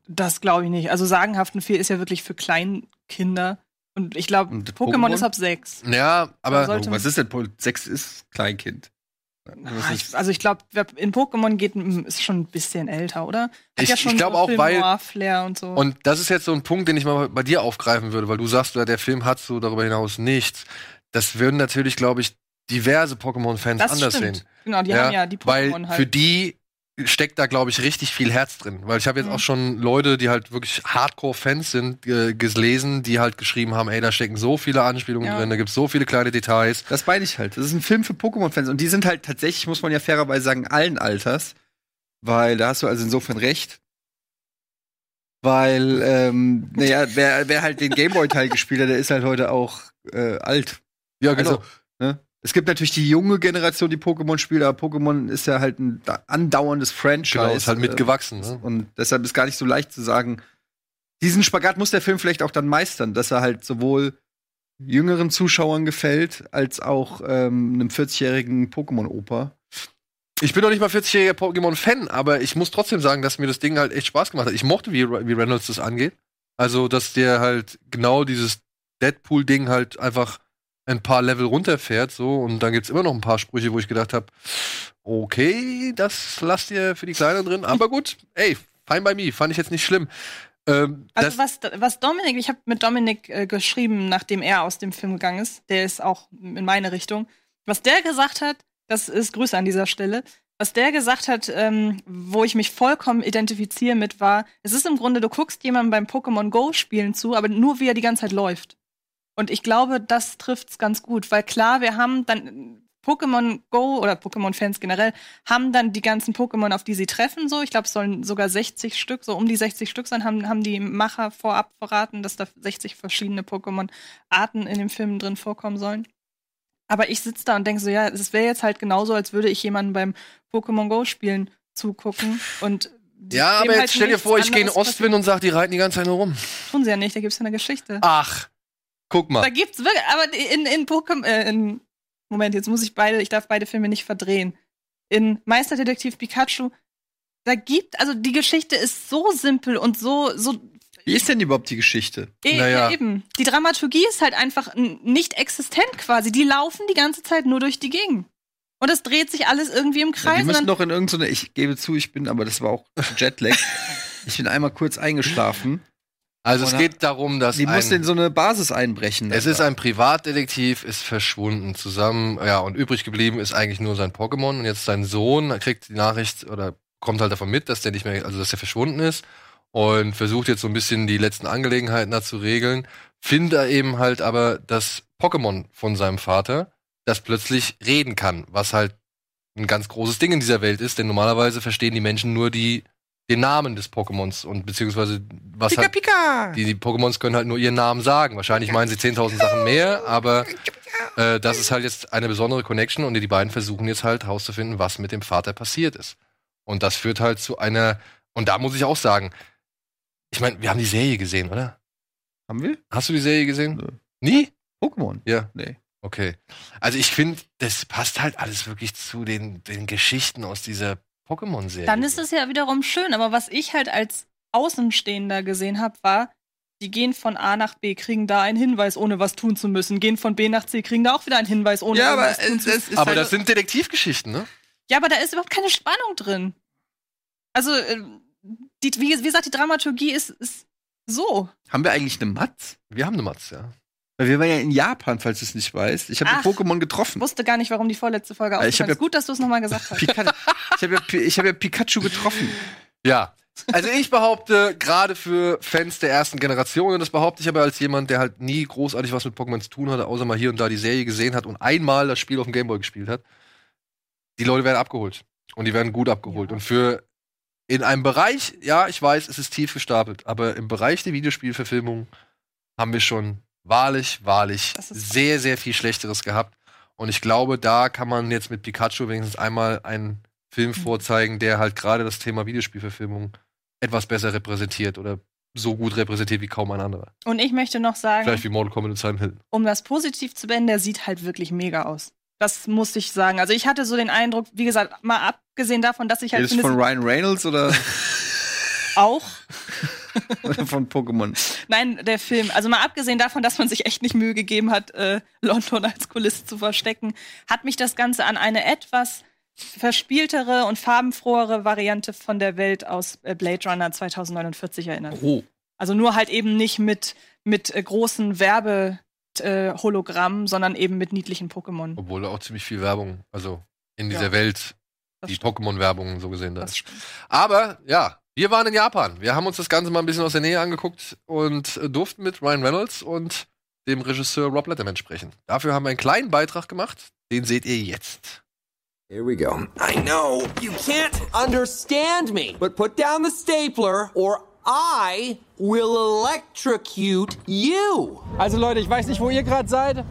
[SPEAKER 3] Das glaube ich nicht. Also sagenhaften Vier ist ja wirklich für Kleinkinder. Und ich glaube, Pokémon
[SPEAKER 2] Pokémon?
[SPEAKER 3] ist ab sechs.
[SPEAKER 1] Ja, aber
[SPEAKER 2] was ist denn? Sechs ist Kleinkind. Ist-
[SPEAKER 3] ich, also ich glaube, wer in Pokémon geht, ist schon ein bisschen älter, oder? Hat
[SPEAKER 1] Ich-
[SPEAKER 3] ja
[SPEAKER 1] ich glaub
[SPEAKER 3] so
[SPEAKER 1] auch, weil-
[SPEAKER 3] Film-Noir-Flair und so.
[SPEAKER 1] Und das ist jetzt so ein Punkt, den ich mal bei dir aufgreifen würde, weil du sagst, ja, der Film hat so darüber hinaus nichts. Das würden natürlich, glaube ich, diverse Pokémon-Fans anders
[SPEAKER 3] stimmt.
[SPEAKER 1] sehen.
[SPEAKER 3] Genau, die haben ja die
[SPEAKER 1] weil
[SPEAKER 3] Pokémon halt.
[SPEAKER 1] für die steckt da, glaube ich, richtig viel Herz drin. Weil ich habe jetzt
[SPEAKER 3] Mhm.
[SPEAKER 1] auch schon Leute, die halt wirklich Hardcore-Fans sind, äh, gelesen, die halt geschrieben haben, ey, da stecken so viele Anspielungen
[SPEAKER 3] Ja.
[SPEAKER 1] drin, da gibt es so viele kleine Details.
[SPEAKER 2] Das meine ich halt. Das ist ein Film für Pokémon-Fans. Und die sind halt tatsächlich, muss man ja fairerweise sagen, allen Alters. Weil da hast du also insofern recht. Weil, ähm, naja, wer, wer halt den Gameboy-Teil gespielt hat, der ist halt heute auch äh, alt.
[SPEAKER 1] Ja, genau.
[SPEAKER 2] Also? Es gibt natürlich die junge Generation, die Pokémon spielt, aber Pokémon ist ja halt ein da- andauerndes Franchise.
[SPEAKER 1] genau, ist halt
[SPEAKER 2] äh,
[SPEAKER 1] mitgewachsen. Ne?
[SPEAKER 2] Und deshalb ist gar nicht so leicht zu sagen, diesen Spagat muss der Film vielleicht auch dann meistern, dass er halt sowohl jüngeren Zuschauern gefällt, als auch ähm, einem 40-jährigen Pokémon-Oper.
[SPEAKER 1] Ich bin doch nicht mal 40-jähriger Pokémon-Fan, aber ich muss trotzdem sagen, dass mir das Ding halt echt Spaß gemacht hat. Ich mochte, wie, wie Reynolds das angeht. Also, dass der halt genau dieses Deadpool-Ding halt einfach ein paar Level runterfährt, so. Und dann gibt's immer noch ein paar Sprüche, wo ich gedacht habe, okay, das lasst ihr für die Kleinen drin. Aber gut, ey, fine by me. Fand ich jetzt nicht schlimm. Ähm,
[SPEAKER 3] Also was, was Dominik, ich habe mit Dominik äh, geschrieben, nachdem er aus dem Film gegangen ist, der ist auch in meine Richtung. Was der gesagt hat, das ist Grüße an dieser Stelle. Was der gesagt hat, ähm, wo ich mich vollkommen identifiziere mit, war, es ist im Grunde, du guckst jemandem beim Pokémon Go spielen zu, aber nur wie er die ganze Zeit läuft. Und ich glaube, das trifft's ganz gut, weil klar, wir haben dann Pokémon Go oder Pokémon-Fans generell haben dann die ganzen Pokémon, auf die sie treffen, so. Ich glaube, es sollen sogar 60 Stück, so um die 60 Stück sein, haben, haben die Macher vorab verraten, dass da 60 verschiedene Pokémon-Arten in dem Film drin vorkommen sollen. Aber ich sitze da und denke so, ja, es wäre jetzt halt genauso, als würde ich jemanden beim Pokémon Go spielen zugucken und
[SPEAKER 1] ja, aber
[SPEAKER 3] halt
[SPEAKER 1] jetzt stell dir vor, ich gehe in Ostwind und sag, die reiten die ganze Zeit nur rum.
[SPEAKER 3] Tun sie ja nicht, da gibt's ja eine Geschichte.
[SPEAKER 1] Ach, guck mal.
[SPEAKER 3] Da gibt's wirklich, aber in, in Pokémon, äh, in, Moment, jetzt muss ich beide, ich darf beide Filme nicht verdrehen. In Meisterdetektiv Pikachu, da gibt, also die Geschichte ist so simpel und so, so,
[SPEAKER 2] Wie ist denn überhaupt die Geschichte?
[SPEAKER 3] e
[SPEAKER 1] Naja.
[SPEAKER 3] ja, eben. Die Dramaturgie ist halt einfach nicht existent quasi. Die laufen die ganze Zeit nur durch die Gegend. Und es dreht sich alles irgendwie im
[SPEAKER 2] Ja,
[SPEAKER 3] Kreis.
[SPEAKER 2] die
[SPEAKER 3] und
[SPEAKER 2] müssen
[SPEAKER 3] dann,
[SPEAKER 2] doch in irgendeine, ich gebe zu, ich bin, aber das war auch Jetlag. ich bin einmal kurz eingeschlafen.
[SPEAKER 1] Also es geht darum, dass
[SPEAKER 2] Die muss
[SPEAKER 1] ein,
[SPEAKER 2] in so eine Basis einbrechen.
[SPEAKER 1] es ist ein Privatdetektiv, ist verschwunden zusammen, ja, und übrig geblieben ist eigentlich nur sein Pokémon und jetzt sein Sohn kriegt die Nachricht oder kommt halt davon mit, dass der nicht mehr, also dass er verschwunden ist und versucht jetzt so ein bisschen die letzten Angelegenheiten da zu regeln, findet er eben halt aber das Pokémon von seinem Vater, das plötzlich reden kann, was halt ein ganz großes Ding in dieser Welt ist, denn normalerweise verstehen die Menschen nur die den Namen des Pokémons und beziehungsweise was halt
[SPEAKER 2] Pika!
[SPEAKER 1] die, die Pokémons können halt nur ihren Namen sagen. Wahrscheinlich meinen sie 10.000 Sachen mehr, aber äh, das ist halt jetzt eine besondere Connection und die beiden versuchen jetzt halt herauszufinden, was mit dem Vater passiert ist. Und das führt halt zu einer, und da muss ich auch sagen, ich meine, wir haben die Serie gesehen, oder?
[SPEAKER 2] Haben wir?
[SPEAKER 1] Hast du die Serie gesehen?
[SPEAKER 2] Nö.
[SPEAKER 1] Nie?
[SPEAKER 2] Pokémon.
[SPEAKER 1] Ja.
[SPEAKER 2] Nee.
[SPEAKER 1] Okay. Also ich finde, das passt halt alles wirklich zu den, den Geschichten aus dieser Pokémon-Serie.
[SPEAKER 3] dann ist es ja wiederum schön. Aber was ich halt als Außenstehender gesehen habe, war, die gehen von A nach B, kriegen da einen Hinweis, ohne was tun zu müssen. Gehen von B nach C, kriegen da auch wieder einen Hinweis, ohne
[SPEAKER 2] Ja, aber
[SPEAKER 3] was tun
[SPEAKER 2] es,
[SPEAKER 3] zu müssen.
[SPEAKER 1] Aber
[SPEAKER 2] halt,
[SPEAKER 1] das sind Detektivgeschichten, ne?
[SPEAKER 3] Ja, aber da ist überhaupt keine Spannung drin. Also, äh, die, wie, wie gesagt, die Dramaturgie ist, ist so.
[SPEAKER 2] haben wir eigentlich eine Matz?
[SPEAKER 1] Wir haben eine Matz, ja.
[SPEAKER 2] Weil wir waren ja in Japan, falls du es nicht weißt. Ich habe
[SPEAKER 3] Ach.
[SPEAKER 2] Pokémon getroffen.
[SPEAKER 3] wusste gar nicht, warum die vorletzte Folge
[SPEAKER 2] Äh, ich
[SPEAKER 3] ausgefallen ist. Gut, dass du es nochmal gesagt hast.
[SPEAKER 2] Pika ich habe ja, ich hab ja Pikachu getroffen.
[SPEAKER 1] Ja. Also ich behaupte, gerade für Fans der ersten Generation, und das behaupte ich aber als jemand, der halt nie großartig was mit Pokémon zu tun hatte, außer mal hier und da die Serie gesehen hat und einmal das Spiel auf dem Gameboy gespielt hat, die Leute werden abgeholt. Und die werden gut abgeholt. Und für in einem Bereich, ja, ich weiß, es ist tief gestapelt, aber im Bereich der Videospielverfilmung haben wir schon wahrlich, wahrlich sehr, sehr viel Schlechteres gehabt. Und ich glaube, da kann man jetzt mit Pikachu wenigstens einmal einen Film vorzeigen, der halt gerade das Thema Videospielverfilmung etwas besser repräsentiert oder so gut repräsentiert wie kaum ein anderer.
[SPEAKER 3] Und ich möchte noch sagen,
[SPEAKER 1] Vielleicht wie Mortal Kombat und Silent Hill.
[SPEAKER 3] um das positiv zu beenden, der sieht halt wirklich mega aus. Das muss ich sagen. Also ich hatte so den Eindruck, wie gesagt, mal abgesehen davon, dass ich halt
[SPEAKER 2] Ist von Ryan Reynolds oder,
[SPEAKER 3] auch.
[SPEAKER 2] von Pokémon?
[SPEAKER 3] Nein, der Film. Also mal abgesehen davon, dass man sich echt nicht Mühe gegeben hat, äh, London als Kulisse zu verstecken, hat mich das Ganze an eine etwas verspieltere und farbenfrohere Variante von der Welt aus äh, Blade Runner 2049 erinnert.
[SPEAKER 1] Oh.
[SPEAKER 3] Also nur halt eben nicht mit, mit äh, großen Werbe äh, sondern eben mit niedlichen Pokémon.
[SPEAKER 1] Obwohl auch ziemlich viel Werbung, also in dieser
[SPEAKER 3] Ja.
[SPEAKER 1] Welt,
[SPEAKER 3] Das
[SPEAKER 1] die. Pokémon-Werbung so gesehen da
[SPEAKER 3] Das
[SPEAKER 1] ist. Aber ja, wir waren in Japan. Wir haben uns das Ganze mal ein bisschen aus der Nähe angeguckt und äh, durften mit Ryan Reynolds und dem Regisseur Rob Letterman sprechen. Dafür haben wir einen kleinen Beitrag gemacht. Den seht ihr jetzt.
[SPEAKER 6] Here we go. I know you can't understand me, but put down the stapler or I will electrocute you.
[SPEAKER 7] Also Leute, ich weiß nicht, wo ihr gerade seid,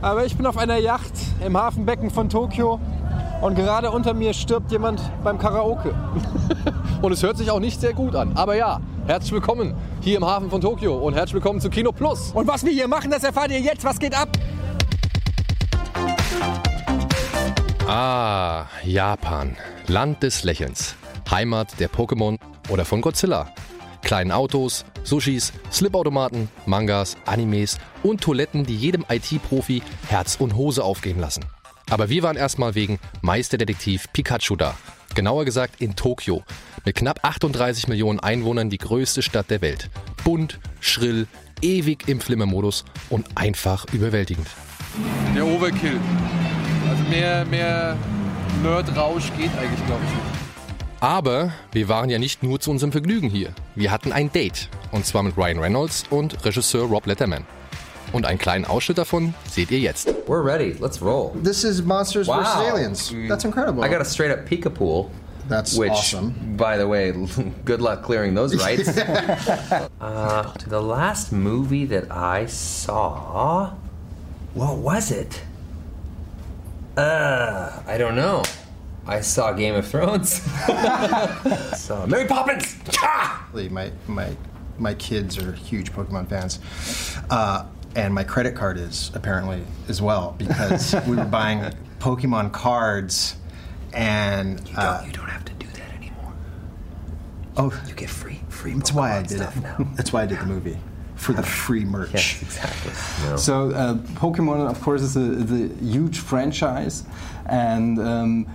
[SPEAKER 7] aber ich bin auf einer Yacht im Hafenbecken von Tokio und gerade unter mir stirbt jemand beim Karaoke.
[SPEAKER 8] Und es hört sich auch nicht sehr gut an. Aber ja, herzlich willkommen hier im Hafen von Tokio und herzlich willkommen zu Kino Plus.
[SPEAKER 7] Und was wir hier machen, das erfahrt ihr jetzt. Was geht ab?
[SPEAKER 8] Ah, Japan. Land des Lächelns. Heimat der Pokémon oder von Godzilla. Kleinen Autos, Sushis, Slipautomaten, Mangas, Animes und Toiletten, die jedem IT-Profi Herz und Hose aufgehen lassen. Aber wir waren erstmal wegen Meisterdetektiv Pikachu da. Genauer gesagt in Tokio. Mit knapp 38 Millionen Einwohnern die größte Stadt der Welt. Bunt, schrill, ewig im Flimmermodus und einfach überwältigend.
[SPEAKER 1] Der Overkill. Also mehr, mehr Nerd-Rausch geht eigentlich, glaube ich, nicht.
[SPEAKER 8] Aber wir waren ja nicht nur zu unserem Vergnügen hier. Wir hatten ein Date. Und zwar mit Ryan Reynolds und Regisseur Rob Letterman. Und einen kleinen Ausschnitt davon seht ihr jetzt.
[SPEAKER 9] We're ready. Let's roll.
[SPEAKER 10] This is Monsters
[SPEAKER 9] Wow.
[SPEAKER 10] vs. Aliens. That's incredible.
[SPEAKER 9] I got a straight up Pika pool.
[SPEAKER 10] That's
[SPEAKER 9] which,
[SPEAKER 10] awesome.
[SPEAKER 9] by the way, good luck clearing those rights. uh, the last movie that I saw, what was it? Uh, I don't know. I saw Game of Thrones. saw Mary Poppins.
[SPEAKER 10] My my my kids are huge Pokemon fans, uh, and my credit card is apparently as well because we were buying Pokemon cards, and
[SPEAKER 9] You
[SPEAKER 10] uh,
[SPEAKER 9] don't, you don't have to do that anymore.
[SPEAKER 10] oh,
[SPEAKER 9] You get free, free.
[SPEAKER 10] that's why I did
[SPEAKER 9] stuff
[SPEAKER 10] it.
[SPEAKER 9] now.
[SPEAKER 10] That's why I did the movie for the free merch.
[SPEAKER 9] Yes, exactly. No.
[SPEAKER 7] So uh, Pokemon, of course, is a, is a huge franchise, and um,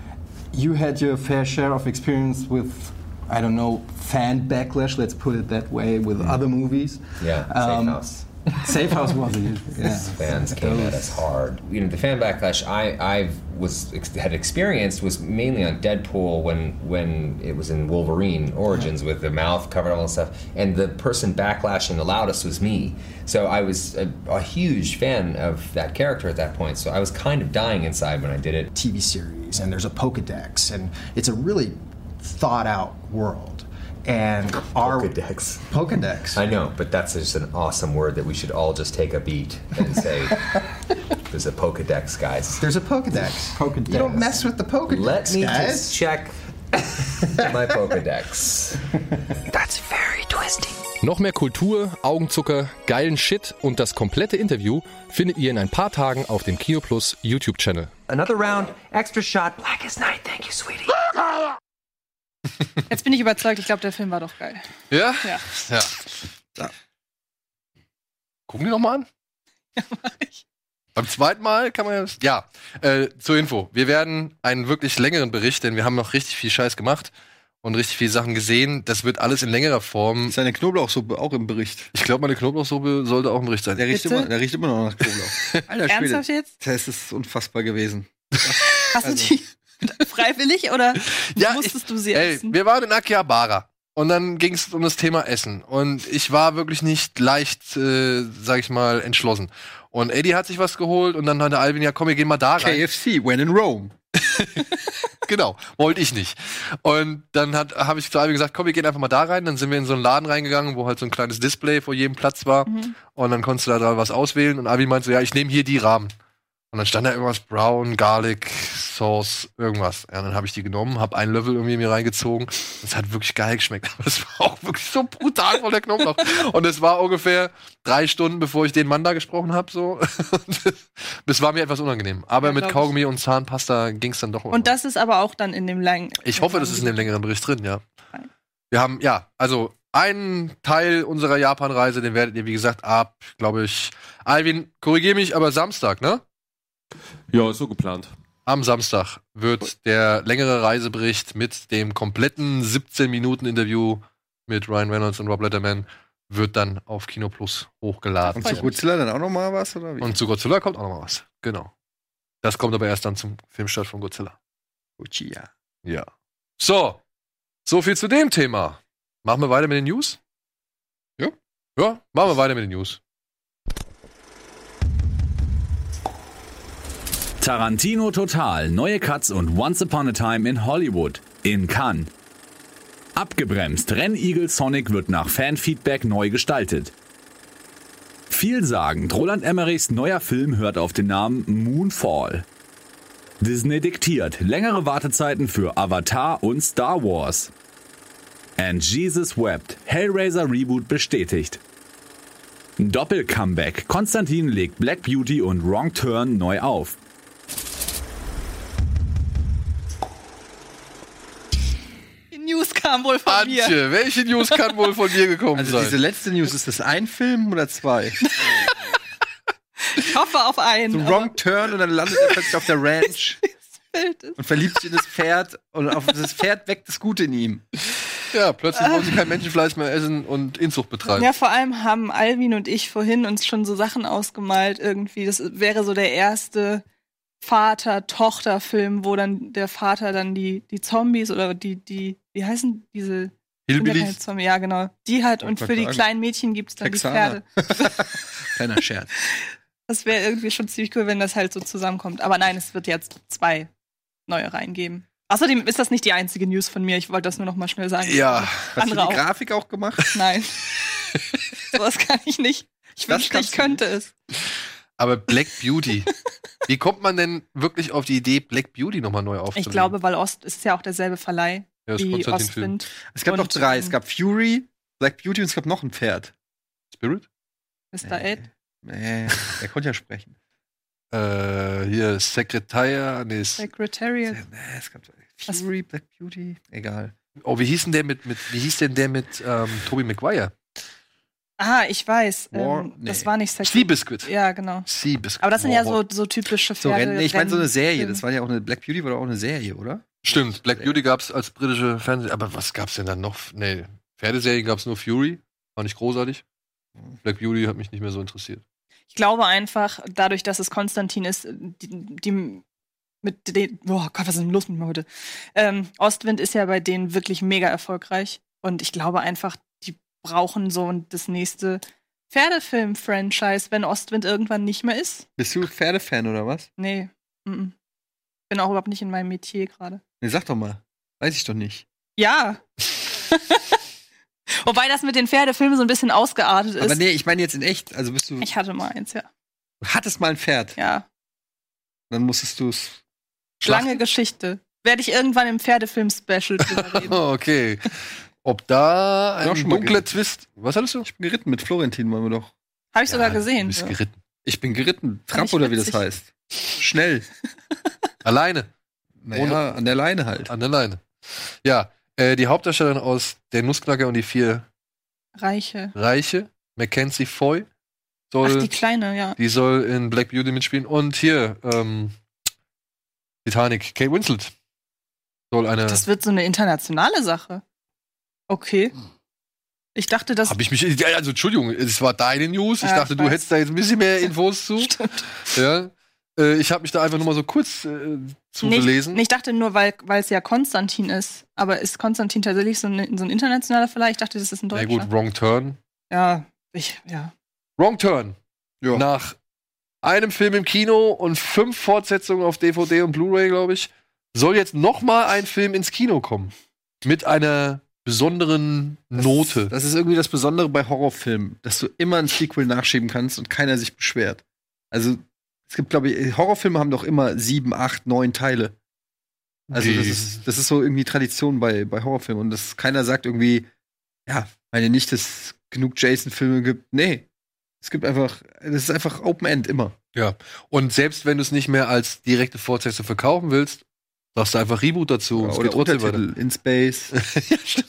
[SPEAKER 7] you had your fair share of experience with, I don't know, fan backlash. Let's put it that way, with other movies.
[SPEAKER 9] yeah,
[SPEAKER 7] Um,
[SPEAKER 9] safe house.
[SPEAKER 7] Safe House was a huge. Yeah.
[SPEAKER 9] fans came at us hard. You know, the fan backlash I I was had experienced was mainly on Deadpool when when it was in Wolverine Origins with the mouth covered all and stuff, and the person backlashing the loudest was me. So I was a, a huge fan of that character at that point. So I was kind of dying inside when I did it.
[SPEAKER 10] TV series, and there's a Pokedex, and it's a really thought out world. And our
[SPEAKER 9] Pokedex.
[SPEAKER 10] Pokedex.
[SPEAKER 9] I know, but that's just an awesome word that we should all just take a beat and say, "There's a Pokedex, guys."
[SPEAKER 10] There's a Pokedex.
[SPEAKER 7] Pokedex.
[SPEAKER 10] You don't mess with the Pokedex,
[SPEAKER 9] Let me
[SPEAKER 10] guys.
[SPEAKER 9] just check my Pokedex.
[SPEAKER 6] That's very twisty.
[SPEAKER 8] Noch mehr Kultur, Augenzucker, geilen Shit und das komplette Interview findet ihr in ein paar Tagen auf dem Kino Plus YouTube-Channel.
[SPEAKER 6] Another round, extra shot. Black as night. Thank you, sweetie.
[SPEAKER 3] Jetzt bin ich überzeugt, ich glaube, der Film war doch geil.
[SPEAKER 1] Ja?
[SPEAKER 3] Ja.
[SPEAKER 1] Ja. Gucken die noch mal an?
[SPEAKER 3] Ja, mach ich.
[SPEAKER 1] Beim zweiten Mal kann man ja. Ja, äh, zur Info. Wir werden einen wirklich längeren Bericht, denn wir haben noch richtig viel Scheiß gemacht. und richtig viele Sachen gesehen. Das wird alles in längerer Form.
[SPEAKER 2] Ist deine Knoblauchsuppe auch im Bericht?
[SPEAKER 1] Ich glaube, meine Knoblauchsuppe sollte auch im Bericht sein.
[SPEAKER 2] Der riecht,
[SPEAKER 3] Bitte?
[SPEAKER 2] immer, der riecht immer noch nach Knoblauch. Alter Schwede.
[SPEAKER 3] Ernsthaft jetzt?
[SPEAKER 2] Das ist unfassbar gewesen.
[SPEAKER 3] Hast
[SPEAKER 2] Also.
[SPEAKER 3] du die freiwillig oder
[SPEAKER 1] Ja,
[SPEAKER 3] musstest du sie
[SPEAKER 1] Ey,
[SPEAKER 3] essen?
[SPEAKER 1] wir waren in Akihabara. Und dann ging es um das Thema Essen. Und ich war wirklich nicht leicht, äh, sag ich mal, entschlossen. Und Eddie hat sich was geholt und dann hat der Alvin, ja komm, wir gehen mal da rein.
[SPEAKER 2] KFC, when in Rome.
[SPEAKER 1] Genau, wollte ich nicht. Und dann habe ich zu Alvin gesagt, komm, wir gehen einfach mal da rein. Dann sind wir in so einen Laden reingegangen, wo halt so ein kleines Display vor jedem Platz war. Und dann konntest du da dran was auswählen. Und Alvin meinte so, ja, ich nehme hier die Rahmen. Und dann stand da irgendwas Brown, Garlic, Sauce, irgendwas. Ja, dann habe ich die genommen, habe einen Löffel irgendwie mir reingezogen. Das hat wirklich geil geschmeckt. Aber es war auch wirklich so brutal voll der Knoblauch. Und es war ungefähr drei Stunden, bevor ich den Mann da gesprochen habe. So. Und Das war mir etwas unangenehm. Aber
[SPEAKER 3] Ja,
[SPEAKER 1] mit
[SPEAKER 3] ich.
[SPEAKER 1] Kaugummi und Zahnpasta ging es dann doch.
[SPEAKER 3] Und das ist aber auch dann in dem langen.
[SPEAKER 1] Ich hoffe, das ist in dem längeren Bericht drin, ja. Wir haben, ja, also einen Teil unserer Japan-Reise, den werdet ihr, wie gesagt, ab, glaube ich, Alvin, korrigier mich, aber Samstag, ne?
[SPEAKER 11] Ja, ist so geplant.
[SPEAKER 1] Am Samstag wird der längere Reisebericht mit dem kompletten 17-Minuten-Interview mit Ryan Reynolds und Rob Letterman wird dann auf Kino Plus hochgeladen.
[SPEAKER 2] Und zu Godzilla dann auch noch mal was, oder wie?
[SPEAKER 1] Und zu Godzilla kommt auch noch mal was. Genau. Das kommt aber erst dann zum Filmstart von Godzilla.
[SPEAKER 2] Godzilla.
[SPEAKER 1] Ja. So. So viel zu dem Thema. Machen wir weiter mit den News?
[SPEAKER 2] Ja.
[SPEAKER 1] Ja, machen wir weiter mit den News.
[SPEAKER 12] Tarantino Total, neue Cuts und Once Upon a Time in Hollywood in Cannes. Abgebremst, Rennigel Sonic wird nach Fanfeedback neu gestaltet. Vielsagend, Roland Emmerichs neuer Film hört auf den Namen Moonfall. Disney diktiert, längere Wartezeiten für Avatar und Star Wars. And Jesus Wept, Hellraiser Reboot bestätigt. Doppel-Comeback, Konstantin legt Black Beauty und Wrong Turn neu auf.
[SPEAKER 3] News kam wohl von mir.
[SPEAKER 1] Antje, welche News kann wohl von dir gekommen
[SPEAKER 2] Also
[SPEAKER 1] sein?
[SPEAKER 2] diese letzte News, ist das ein Film oder zwei?
[SPEAKER 3] Ich hoffe auf einen.
[SPEAKER 2] So Wrong Turn und dann landet er plötzlich auf der Ranch und verliebt sich in das Pferd und auf das Pferd weckt das Gute in ihm.
[SPEAKER 1] ja, plötzlich wollen sie kein Menschenfleisch mehr essen und Inzucht betreiben.
[SPEAKER 3] Ja, vor allem haben Alvin und ich vorhin uns schon so Sachen ausgemalt irgendwie. Das wäre so der erste Vater-Tochter-Film, wo dann der Vater dann die, die Zombies oder die, die, wie heißen diese? Ja
[SPEAKER 1] Hillbillies?
[SPEAKER 3] Ja, genau. Die hat und für die kleinen Mädchen gibt's dann
[SPEAKER 2] Texaner.
[SPEAKER 3] die Pferde.
[SPEAKER 2] Kleiner Scherz.
[SPEAKER 3] Das wäre irgendwie schon ziemlich cool, wenn das halt so zusammenkommt. Aber nein, es wird jetzt zwei neue reingeben. Außerdem ist das nicht die einzige News von mir. Ich wollte das nur noch mal schnell sagen.
[SPEAKER 1] Ja.
[SPEAKER 2] Hast du die
[SPEAKER 3] auch.
[SPEAKER 2] Grafik auch gemacht?
[SPEAKER 3] Nein. Sowas kann ich nicht. Ich
[SPEAKER 2] Das
[SPEAKER 3] wünschte, ich könnte es.
[SPEAKER 1] Aber Black Beauty. Wie kommt man denn wirklich auf die Idee, Black Beauty nochmal neu aufzulegen?
[SPEAKER 3] Ich glaube, weil Ost ist ja auch derselbe Verleih
[SPEAKER 1] Ja, das
[SPEAKER 3] wie
[SPEAKER 1] Konstantin-Film.
[SPEAKER 3] Ostwind.
[SPEAKER 2] Es gab
[SPEAKER 3] Und,
[SPEAKER 2] noch drei. Es
[SPEAKER 3] ähm,
[SPEAKER 2] gab Fury, Black Beauty und es gab noch ein Pferd.
[SPEAKER 1] Spirit?
[SPEAKER 3] Mr. Ed.
[SPEAKER 2] Nee, er konnte ja sprechen.
[SPEAKER 1] Äh, hier, Secretariat, nee,
[SPEAKER 3] Secretariat.
[SPEAKER 2] Nee, es gab Fury, Black Beauty, egal.
[SPEAKER 1] Oh, wie hieß denn der mit, mit wie hieß denn der mit ähm, Tobey Maguire?
[SPEAKER 3] Ah, ich weiß.
[SPEAKER 2] War-
[SPEAKER 3] Ähm, Das
[SPEAKER 2] nee.
[SPEAKER 3] war nicht Secret.
[SPEAKER 1] Seabiscuit.
[SPEAKER 3] Ja, genau.
[SPEAKER 1] Seabiscuit.
[SPEAKER 3] Aber das sind ja
[SPEAKER 1] Wow.
[SPEAKER 3] so, so typische
[SPEAKER 2] So,
[SPEAKER 3] Pferde.
[SPEAKER 2] Rennen, nee, ich meine so eine Serie.
[SPEAKER 3] Rennen-
[SPEAKER 2] Das war ja auch eine Black Beauty war doch auch eine Serie, oder?
[SPEAKER 1] Stimmt, Black Beauty gab's als britische Fernseh... Aber was gab's denn dann noch? Nee, Pferdeserien gab's nur Fury. War nicht großartig. Black Beauty hat mich nicht mehr so interessiert.
[SPEAKER 3] Ich glaube einfach, dadurch, dass es Konstantin ist, die, die mit den, oh Gott, was ist denn los mit mir heute? Ähm, Ostwind ist ja bei denen wirklich mega erfolgreich. Und ich glaube einfach, die brauchen so das nächste Pferdefilm-Franchise, wenn Ostwind irgendwann nicht mehr ist.
[SPEAKER 2] Bist du Pferdefan oder was?
[SPEAKER 3] Nee. Mm -mm. Bin auch überhaupt nicht in meinem Metier gerade.
[SPEAKER 2] Nee, sag doch mal. Weiß ich doch nicht.
[SPEAKER 3] Ja. Wobei das mit den Pferdefilmen so ein bisschen ausgeartet ist.
[SPEAKER 2] Aber nee, ich meine jetzt in echt. Also bist du.
[SPEAKER 3] Ich hatte mal eins, ja.
[SPEAKER 2] Du hattest mal ein Pferd.
[SPEAKER 3] Ja.
[SPEAKER 2] Dann musstest du es.
[SPEAKER 3] Lange Geschichte. Werde ich irgendwann im Pferdefilm-Special drüber reden.
[SPEAKER 1] Oh, okay. Ob da ein
[SPEAKER 2] mal
[SPEAKER 1] dunkler. Twist... Was hattest du?
[SPEAKER 2] Ich bin geritten mit Florentin, waren wir doch.
[SPEAKER 3] Habe ich sogar
[SPEAKER 1] Ja,
[SPEAKER 3] gesehen.
[SPEAKER 1] Du bist geritten.
[SPEAKER 2] Ich bin geritten. Trab oder wie das heißt. Schnell.
[SPEAKER 1] Alleine.
[SPEAKER 2] Naja, an der Leine halt.
[SPEAKER 1] An der Leine. Ja, äh, die Hauptdarstellerin aus Der Nussknacker und die vier
[SPEAKER 3] Reiche.
[SPEAKER 1] Reiche, Mackenzie Foy,
[SPEAKER 3] Ach,
[SPEAKER 1] soll,
[SPEAKER 3] die kleine, ja.
[SPEAKER 1] die soll in Black Beauty mitspielen. Und hier, ähm, Titanic, Kate Winslet. Soll eine.
[SPEAKER 3] Das wird so eine internationale Sache. Okay. Ich dachte, das.
[SPEAKER 1] Hab ich mich. Also, Entschuldigung, es war deine News. Ich
[SPEAKER 3] Ja,
[SPEAKER 1] dachte,
[SPEAKER 3] ich
[SPEAKER 1] du hättest da jetzt ein bisschen mehr Infos zu. Ja. Äh, ich habe mich da einfach nur mal so kurz äh, zu
[SPEAKER 3] nicht,
[SPEAKER 1] belesen.
[SPEAKER 3] Ich dachte nur, weil es ja Konstantin ist. Aber ist Konstantin tatsächlich so ein, so ein internationaler Verleih? Ich dachte, das ist ein
[SPEAKER 1] Na
[SPEAKER 3] deutscher.
[SPEAKER 1] gut, Wrong Turn.
[SPEAKER 3] Ja, ich, ja.
[SPEAKER 1] Wrong Turn. Nach einem Film im Kino und fünf Fortsetzungen auf DVD und Blu-ray, glaube ich, soll jetzt noch mal ein Film ins Kino kommen. Mit einer besonderen Note.
[SPEAKER 2] Das ist irgendwie das Besondere bei Horrorfilmen, dass du immer ein Sequel nachschieben kannst und keiner sich beschwert. Also, es gibt, glaube ich, Horrorfilme haben doch immer sieben, acht, neun Teile. Also, das ist, das ist so irgendwie Tradition bei, bei Horrorfilmen. Und das, keiner sagt irgendwie, ja, meine nicht, dass es genug Jason-Filme gibt. Nee. Es gibt einfach, das ist einfach Open End immer.
[SPEAKER 1] Ja. Und selbst wenn du es nicht mehr als direkte Fortsetzung verkaufen willst, sagst du einfach Reboot dazu. und es
[SPEAKER 2] Oder Untertitel in Space,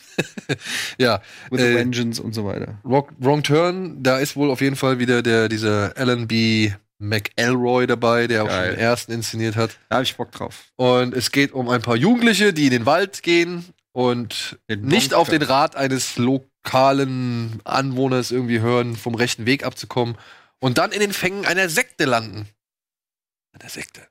[SPEAKER 1] Ja.
[SPEAKER 2] with a
[SPEAKER 1] Äh,
[SPEAKER 2] Vengeance und so weiter.
[SPEAKER 1] Wrong, Wrong Turn, da ist wohl auf jeden Fall wieder der, dieser Alan B. McElroy dabei, der auch schon
[SPEAKER 2] Geil.
[SPEAKER 1] den ersten inszeniert hat.
[SPEAKER 2] Da habe ich Bock drauf.
[SPEAKER 1] Und es geht um ein paar Jugendliche, die in den Wald gehen und
[SPEAKER 2] Den
[SPEAKER 1] nicht auf den Rat eines lokalen Anwohners irgendwie hören, vom rechten Weg abzukommen und dann in den Fängen einer Sekte landen. Einer Sekte.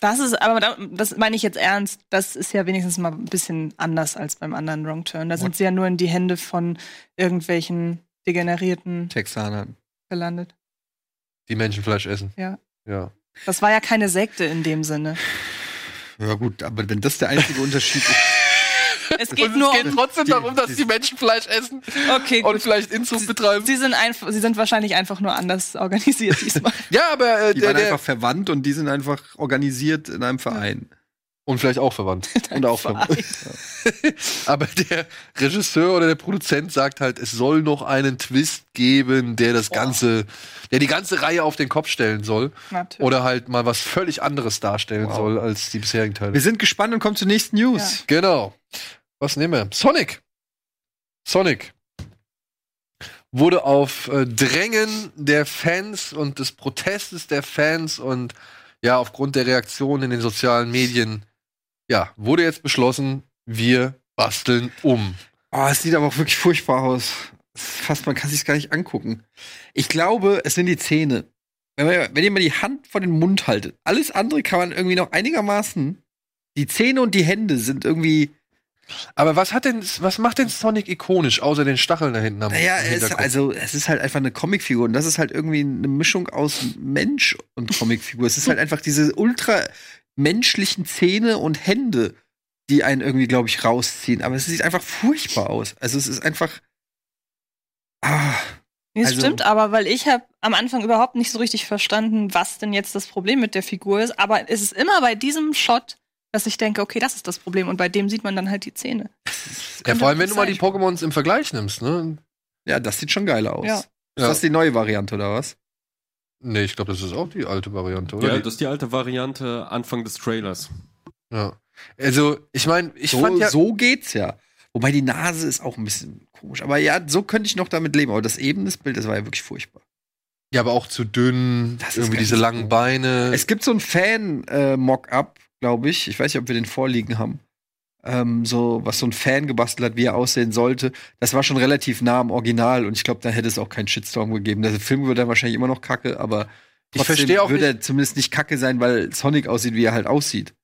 [SPEAKER 3] Das ist, aber da, das meine ich jetzt ernst. Das ist ja wenigstens mal ein bisschen anders als beim anderen Wrong Turn. Da sind sie ja nur in die Hände von irgendwelchen degenerierten
[SPEAKER 2] Texanern.
[SPEAKER 3] gelandet.
[SPEAKER 1] Die Menschenfleisch essen.
[SPEAKER 3] Ja.
[SPEAKER 1] Ja.
[SPEAKER 3] Das war ja keine Sekte in dem Sinne.
[SPEAKER 2] Ja, gut, aber wenn das der einzige Unterschied ist.
[SPEAKER 3] Es geht nur
[SPEAKER 1] es geht
[SPEAKER 3] um.
[SPEAKER 1] trotzdem
[SPEAKER 2] die-
[SPEAKER 1] darum, dass
[SPEAKER 2] die-
[SPEAKER 1] die Menschenfleisch essen
[SPEAKER 3] Okay,
[SPEAKER 1] und
[SPEAKER 3] gut.
[SPEAKER 1] vielleicht Inzucht betreiben.
[SPEAKER 3] Sie sind, einfach, sie sind wahrscheinlich einfach nur anders organisiert diesmal.
[SPEAKER 1] Ja, aber äh,
[SPEAKER 2] Die
[SPEAKER 1] der,
[SPEAKER 2] waren
[SPEAKER 1] der
[SPEAKER 2] einfach verwandt und die sind einfach organisiert in einem Verein.
[SPEAKER 1] Und vielleicht auch verwandt.
[SPEAKER 2] Und auch
[SPEAKER 3] Verein.
[SPEAKER 1] Aber der Regisseur oder der Produzent sagt halt, es soll noch einen Twist geben, der das ganze, der die ganze Reihe auf den Kopf stellen soll.
[SPEAKER 3] Natürlich.
[SPEAKER 1] Oder halt mal was völlig anderes darstellen
[SPEAKER 2] Wow.
[SPEAKER 1] soll als die bisherigen Teile.
[SPEAKER 2] Wir sind gespannt und kommen zur nächsten News.
[SPEAKER 1] Genau. Was nehmen wir? Sonic. Sonic wurde auf äh, Drängen der Fans und des Protestes der Fans und ja, aufgrund der Reaktion in den sozialen Medien, ja, wurde jetzt beschlossen, wir basteln um.
[SPEAKER 2] Oh, es sieht aber auch wirklich furchtbar aus. Fast, man kann sich gar nicht angucken. Ich glaube, es sind die Zähne. Wenn, man, wenn ihr mal die Hand vor den Mund haltet, alles andere kann man irgendwie noch einigermaßen. Die Zähne und die Hände sind irgendwie.
[SPEAKER 1] Aber was hat denn, was macht denn Sonic ikonisch, außer den Stacheln da hinten am
[SPEAKER 2] Naja, es, also es ist halt einfach eine Comicfigur und das ist halt irgendwie eine Mischung aus Mensch und Comicfigur. es ist halt einfach diese ultra menschlichen Zähne und Hände, die einen irgendwie, glaube ich, rausziehen. Aber es sieht einfach furchtbar aus. Also es ist einfach. Ah,
[SPEAKER 3] Nee, Das
[SPEAKER 2] Also-
[SPEAKER 3] stimmt, aber weil ich habe am Anfang überhaupt nicht so richtig verstanden, was denn jetzt das Problem mit der Figur ist. Aber es ist immer bei diesem Shot, dass ich denke, okay, das ist das Problem. Und bei dem sieht man dann halt die Zähne.
[SPEAKER 1] ja, vor allem, wenn du mal
[SPEAKER 3] sein.
[SPEAKER 1] die Pokémons im Vergleich nimmst, ne?
[SPEAKER 2] ja, das sieht schon geil aus.
[SPEAKER 3] Ja.
[SPEAKER 2] Ist das die neue Variante oder was?
[SPEAKER 1] Nee, ich glaube, das ist auch die alte Variante, oder?
[SPEAKER 11] Ja, das ist die alte Variante Anfang des Trailers.
[SPEAKER 1] ja. Also, ich meine, ich
[SPEAKER 2] so,
[SPEAKER 1] fand ja.
[SPEAKER 2] so geht's ja. Wobei die Nase ist auch ein bisschen komisch. Aber ja, so könnte ich noch damit leben. Aber das eben des Bild, das war ja wirklich furchtbar.
[SPEAKER 1] Ja, aber auch zu dünn,
[SPEAKER 2] Das ist
[SPEAKER 1] irgendwie diese langen. Beine.
[SPEAKER 2] Es gibt so einen Fan-Mock-up, glaube ich. Ich weiß nicht, ob wir den vorliegen haben. Ähm, so, was so ein Fan gebastelt hat, wie er aussehen sollte. Das war schon relativ nah am Original und ich glaube, da hätte es auch keinen Shitstorm gegeben. Der Film würde dann wahrscheinlich immer noch kacke, aber
[SPEAKER 1] Ich verstehe auch
[SPEAKER 2] würde
[SPEAKER 1] nicht-
[SPEAKER 2] er zumindest nicht kacke sein, weil Sonic aussieht, wie er halt aussieht.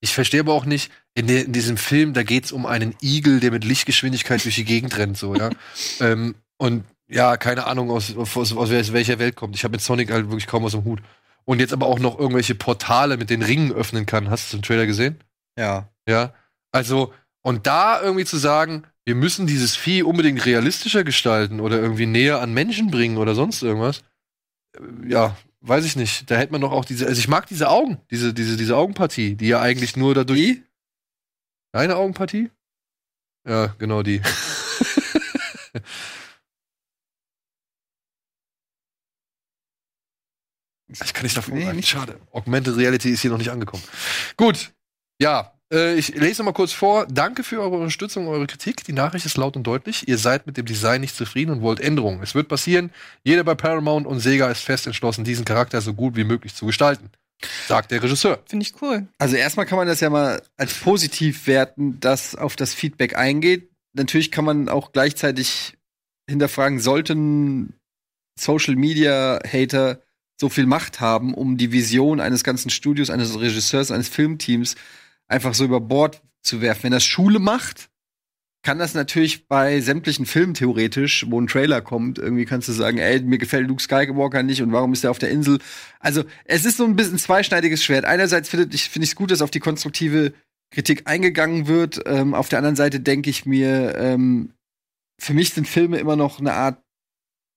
[SPEAKER 1] Ich verstehe aber auch nicht, in, der, in diesem Film, da geht's um einen Igel, der mit Lichtgeschwindigkeit durch die Gegend rennt, so, ja. ähm, und ja, keine Ahnung, aus, aus, aus welcher Welt kommt. Ich habe mit Sonic halt wirklich kaum was im Hut. Und jetzt aber auch noch irgendwelche Portale mit den Ringen öffnen kann. Hast du den Trailer gesehen?
[SPEAKER 2] Ja.
[SPEAKER 1] Ja. Also, und da irgendwie zu sagen, wir müssen dieses Vieh unbedingt realistischer gestalten oder irgendwie näher an Menschen bringen oder sonst irgendwas. äh, Ja, weiß ich nicht. Da hätte man doch auch diese, also ich mag diese Augen, diese, diese, diese Augenpartie, die ja eigentlich nur dadurch.
[SPEAKER 2] Die?
[SPEAKER 1] Deine Augenpartie? Ja, genau die. ich kann nicht davon
[SPEAKER 2] Nee, nicht.
[SPEAKER 1] Schade. Augmented Reality ist hier noch nicht angekommen. Gut. Ja, äh, ich lese noch mal kurz vor. Danke für eure Unterstützung, eure Kritik. Die Nachricht ist laut und deutlich. Ihr seid mit dem Design nicht zufrieden und wollt Änderungen. Es wird passieren. Jeder bei Paramount und Sega ist fest entschlossen, diesen Charakter so gut wie möglich zu gestalten. Sagt der Regisseur.
[SPEAKER 3] Finde ich cool.
[SPEAKER 2] Also erstmal kann man das ja mal als positiv werten, dass auf das Feedback eingeht. Natürlich kann man auch gleichzeitig hinterfragen, sollten Social Media Hater so viel Macht haben, um die Vision eines ganzen Studios, eines Regisseurs, eines Filmteams einfach so über Bord zu werfen. Wenn das Schule macht, kann das natürlich bei sämtlichen Filmen theoretisch, wo ein Trailer kommt, irgendwie kannst du sagen, ey, mir gefällt Luke Skywalker nicht und warum ist er auf der Insel? Also, es ist so ein bisschen zweischneidiges Schwert. Einerseits finde ich es gut, dass auf die konstruktive Kritik eingegangen wird. Ähm, auf der anderen Seite denke ich mir, ähm, für mich sind Filme immer noch eine Art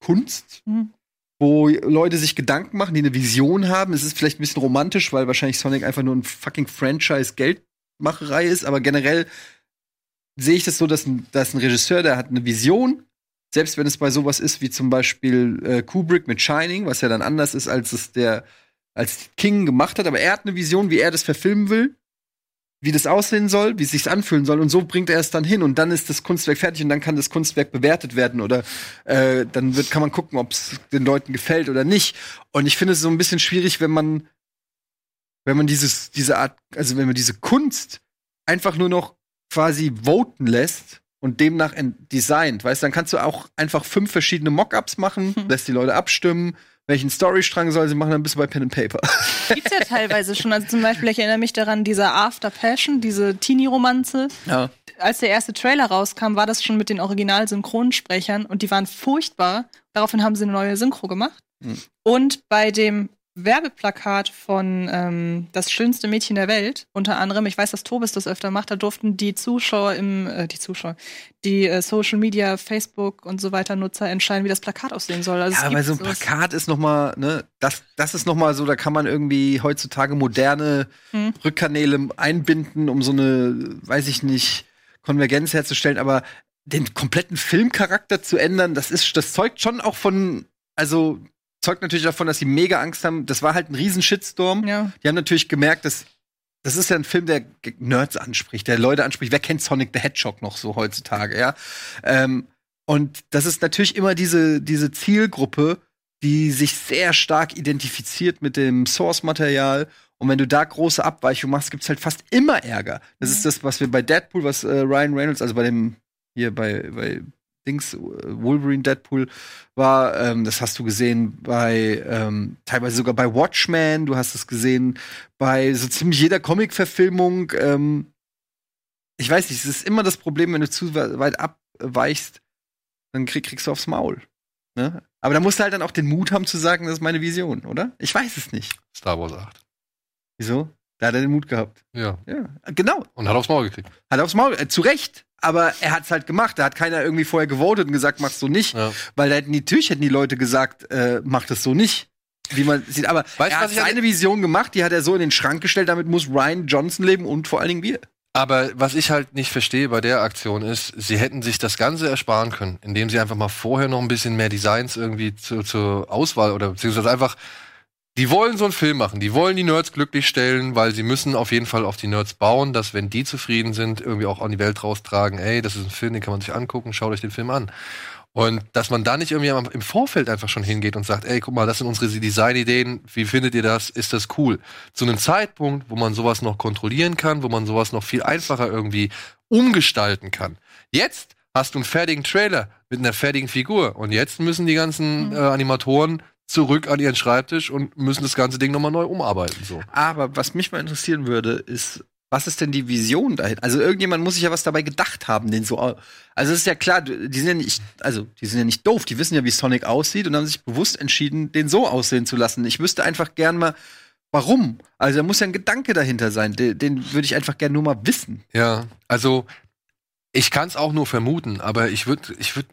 [SPEAKER 2] Kunst,
[SPEAKER 3] Mhm.
[SPEAKER 2] Wo Leute sich Gedanken machen, die eine Vision haben. Es ist vielleicht ein bisschen romantisch, weil wahrscheinlich Sonic einfach nur ein fucking Franchise-Geldmacherei ist, aber generell sehe ich das so, dass ein, dass ein Regisseur, der hat eine Vision, selbst wenn es bei sowas ist wie zum Beispiel äh, Kubrick mit Shining, was ja dann anders ist, als es der als King gemacht hat, aber er hat eine Vision, wie er das verfilmen will, wie das aussehen soll, wie es sich anfühlen soll. Und so bringt er es dann hin. Und dann ist das Kunstwerk fertig und dann kann das Kunstwerk bewertet werden oder äh, dann wird, kann man gucken, ob es den Leuten gefällt oder nicht. Und ich finde es so ein bisschen schwierig, wenn man wenn man dieses diese Art, also wenn man diese Kunst einfach nur noch quasi voten lässt und demnach designt, weißt, dann kannst du auch einfach fünf verschiedene Mockups machen, lässt die Leute abstimmen, welchen Storystrang soll sie machen, dann bist du bei Pen and Paper.
[SPEAKER 3] Gibt's ja teilweise schon. Also zum Beispiel, ich erinnere mich daran, dieser After Passion, diese Teenie-Romanze.
[SPEAKER 2] Ja.
[SPEAKER 3] Als der erste Trailer rauskam, war das schon mit den Original-Synchronsprechern und die waren furchtbar. Daraufhin haben sie eine neue Synchro gemacht.
[SPEAKER 2] Hm.
[SPEAKER 3] Und bei dem Werbeplakat von ähm, Das schönste Mädchen der Welt, unter anderem, ich weiß, dass Tobis das öfter macht, da durften die Zuschauer im, äh, die Zuschauer, die äh, Social Media, Facebook und so weiter Nutzer entscheiden, wie das Plakat aussehen soll. Also
[SPEAKER 2] Ja, weil so ein. Plakat ist noch mal, ne, das, das ist noch mal so, da kann man irgendwie heutzutage moderne
[SPEAKER 3] Hm.
[SPEAKER 2] Rückkanäle einbinden, um so eine, weiß ich nicht, Konvergenz herzustellen, aber den kompletten Filmcharakter zu ändern, das ist, das zeugt schon auch von, also zeugt natürlich davon, dass sie mega Angst haben. Das war halt ein riesen Shitstorm.
[SPEAKER 3] Ja.
[SPEAKER 2] Die haben natürlich gemerkt, dass das ist ja ein Film, der Nerds anspricht, der Leute anspricht. Wer kennt Sonic the Hedgehog noch so heutzutage, ja? Ähm, und das ist natürlich immer diese, diese Zielgruppe, die sich sehr stark identifiziert mit dem Source-Material. Und wenn du da große Abweichungen machst, gibt's halt fast immer Ärger. Das ist das, was wir bei Deadpool, was äh, Ryan Reynolds, also bei dem, hier bei, bei Dings, äh, Wolverine Deadpool war, ähm, das hast du gesehen bei, ähm, teilweise sogar bei Watchmen, du hast es gesehen bei so ziemlich jeder Comic-Verfilmung. Ähm, ich weiß nicht, es ist immer das Problem, wenn du zu we- weit abweichst, dann krieg, kriegst du aufs Maul. Ne? Aber da musst du halt dann auch den Mut haben zu sagen, das ist meine Vision, oder? Ich weiß es nicht.
[SPEAKER 1] Star Wars 8.
[SPEAKER 2] Wieso? Da hat er den Mut gehabt.
[SPEAKER 1] Ja.
[SPEAKER 2] Ja, genau.
[SPEAKER 1] Und hat aufs Maul gekriegt.
[SPEAKER 2] Hat aufs Maul, äh, zu Recht. Aber er hat's halt gemacht. Da hat keiner irgendwie vorher gewotet und gesagt, mach's so nicht.
[SPEAKER 1] Ja.
[SPEAKER 2] Weil da hätten die, natürlich hätten die Leute gesagt, äh, mach das so nicht. Wie man sieht. Aber
[SPEAKER 1] Weißt du,
[SPEAKER 2] er hat seine Vision gemacht, die hat er so in den Schrank gestellt, damit muss Ryan Johnson leben und vor allen Dingen wir.
[SPEAKER 1] Aber was ich halt nicht verstehe bei der Aktion ist, sie hätten sich das Ganze ersparen können, indem sie einfach mal vorher noch ein bisschen mehr Designs irgendwie zu, zur Auswahl oder beziehungsweise einfach, die wollen so einen Film machen, die wollen die Nerds glücklich stellen, weil sie müssen auf jeden Fall auf die Nerds bauen, dass wenn die zufrieden sind, irgendwie auch an die Welt raustragen, ey, das ist ein Film, den kann man sich angucken, schaut euch den Film an. Und dass man da nicht irgendwie im Vorfeld einfach schon hingeht und sagt, ey, guck mal, das sind unsere Designideen, wie findet ihr das? Ist das cool? Zu einem Zeitpunkt, wo man sowas noch kontrollieren kann, wo man sowas noch viel einfacher irgendwie umgestalten kann. Jetzt hast du einen fertigen Trailer mit einer fertigen Figur und jetzt müssen die ganzen äh, Animatoren zurück an ihren Schreibtisch und müssen das ganze Ding nochmal neu umarbeiten. So.
[SPEAKER 2] Aber was mich mal interessieren würde, ist, was ist denn die Vision dahin? Also irgendjemand muss sich ja was dabei gedacht haben, den so. Also es ist ja klar, die sind ja nicht, also die sind ja nicht doof, die wissen ja, wie Sonic aussieht und haben sich bewusst entschieden, den so aussehen zu lassen. Ich wüsste einfach gern mal, warum. Also da muss ja ein Gedanke dahinter sein. Den, den würde ich einfach gern nur mal wissen.
[SPEAKER 1] Ja, also ich kann es auch nur vermuten, aber ich würde, ich würde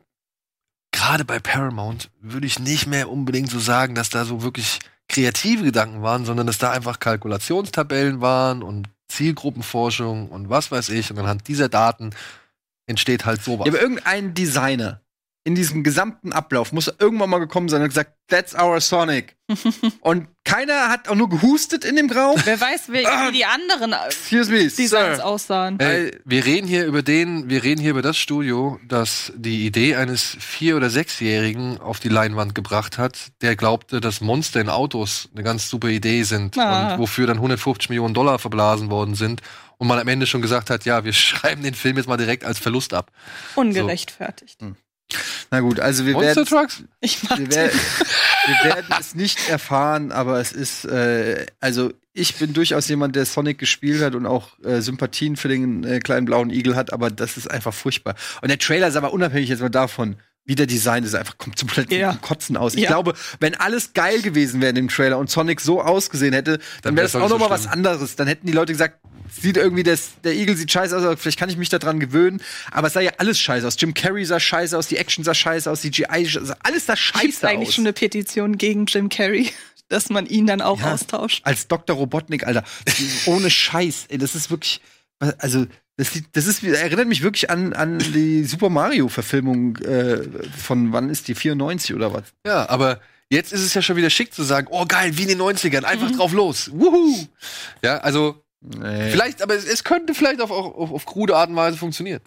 [SPEAKER 1] gerade bei Paramount würde ich nicht mehr unbedingt so sagen, dass da so wirklich kreative Gedanken waren, sondern dass da einfach Kalkulationstabellen waren und Zielgruppenforschung und was weiß ich. Und anhand dieser Daten entsteht halt sowas.
[SPEAKER 2] Ja, aber irgendein Designer in diesem gesamten Ablauf muss er irgendwann mal gekommen sein und gesagt, that's our Sonic. und keiner hat auch nur gehustet in dem Raum.
[SPEAKER 3] Wer weiß, wie, wie die anderen
[SPEAKER 2] Excuse me,
[SPEAKER 3] Designs
[SPEAKER 2] sir.
[SPEAKER 3] aussahen.
[SPEAKER 1] Ey, wir reden hier über den, wir reden hier über das Studio, das die Idee eines vier- oder sechsjährigen auf die Leinwand gebracht hat, der glaubte, dass Monster in Autos eine ganz super Idee sind
[SPEAKER 3] Ah.
[SPEAKER 1] und wofür dann 150 Millionen Dollar verblasen worden sind und man am Ende schon gesagt hat, ja, wir schreiben den Film jetzt mal direkt als Verlust ab.
[SPEAKER 3] Ungerechtfertigt.
[SPEAKER 2] Na gut, also wir
[SPEAKER 1] Monster
[SPEAKER 2] werden
[SPEAKER 1] Trucks?
[SPEAKER 3] Ich mag
[SPEAKER 2] wir, wer wir werden es nicht erfahren, aber es ist, äh, also ich bin durchaus jemand, der Sonic gespielt hat und auch äh, Sympathien für den äh, kleinen blauen Igel hat, aber das ist einfach furchtbar. Und der Trailer ist aber unabhängig jetzt mal davon, wie der Design ist, einfach kommt komplett
[SPEAKER 3] Ja.
[SPEAKER 2] zum Kotzen aus. Ich
[SPEAKER 3] Ja.
[SPEAKER 2] glaube, wenn alles geil gewesen wäre in dem Trailer und Sonic so ausgesehen hätte, dann wäre das
[SPEAKER 1] auch
[SPEAKER 2] noch mal was anderes. Dann hätten die Leute gesagt, sieht irgendwie das, der Igel sieht scheiße aus, aber vielleicht kann ich mich daran gewöhnen. Aber es sah ja alles scheiße aus. Jim Carrey sah scheiße aus, die Action sah scheiße aus, CGI, sah- alles sah
[SPEAKER 3] Gibt's
[SPEAKER 2] scheiße
[SPEAKER 3] eigentlich
[SPEAKER 2] aus.
[SPEAKER 3] schon eine Petition gegen Jim Carrey, dass man ihn dann auch
[SPEAKER 2] Ja.
[SPEAKER 3] austauscht?
[SPEAKER 2] Als Dr. Robotnik, Alter. Ohne Scheiß. Ey, das ist wirklich. Also, das, sieht- das ist, erinnert mich wirklich an, an die Super Mario-Verfilmung äh, von wann ist die? 94 oder was?
[SPEAKER 1] Ja, aber jetzt ist es ja schon wieder schick zu sagen, oh geil, wie in den 90ern, einfach drauf los. Wuhu! Ja, also
[SPEAKER 2] Nee.
[SPEAKER 1] vielleicht, aber es, es könnte vielleicht auf, auf, auf, krude Art und Weise funktionieren.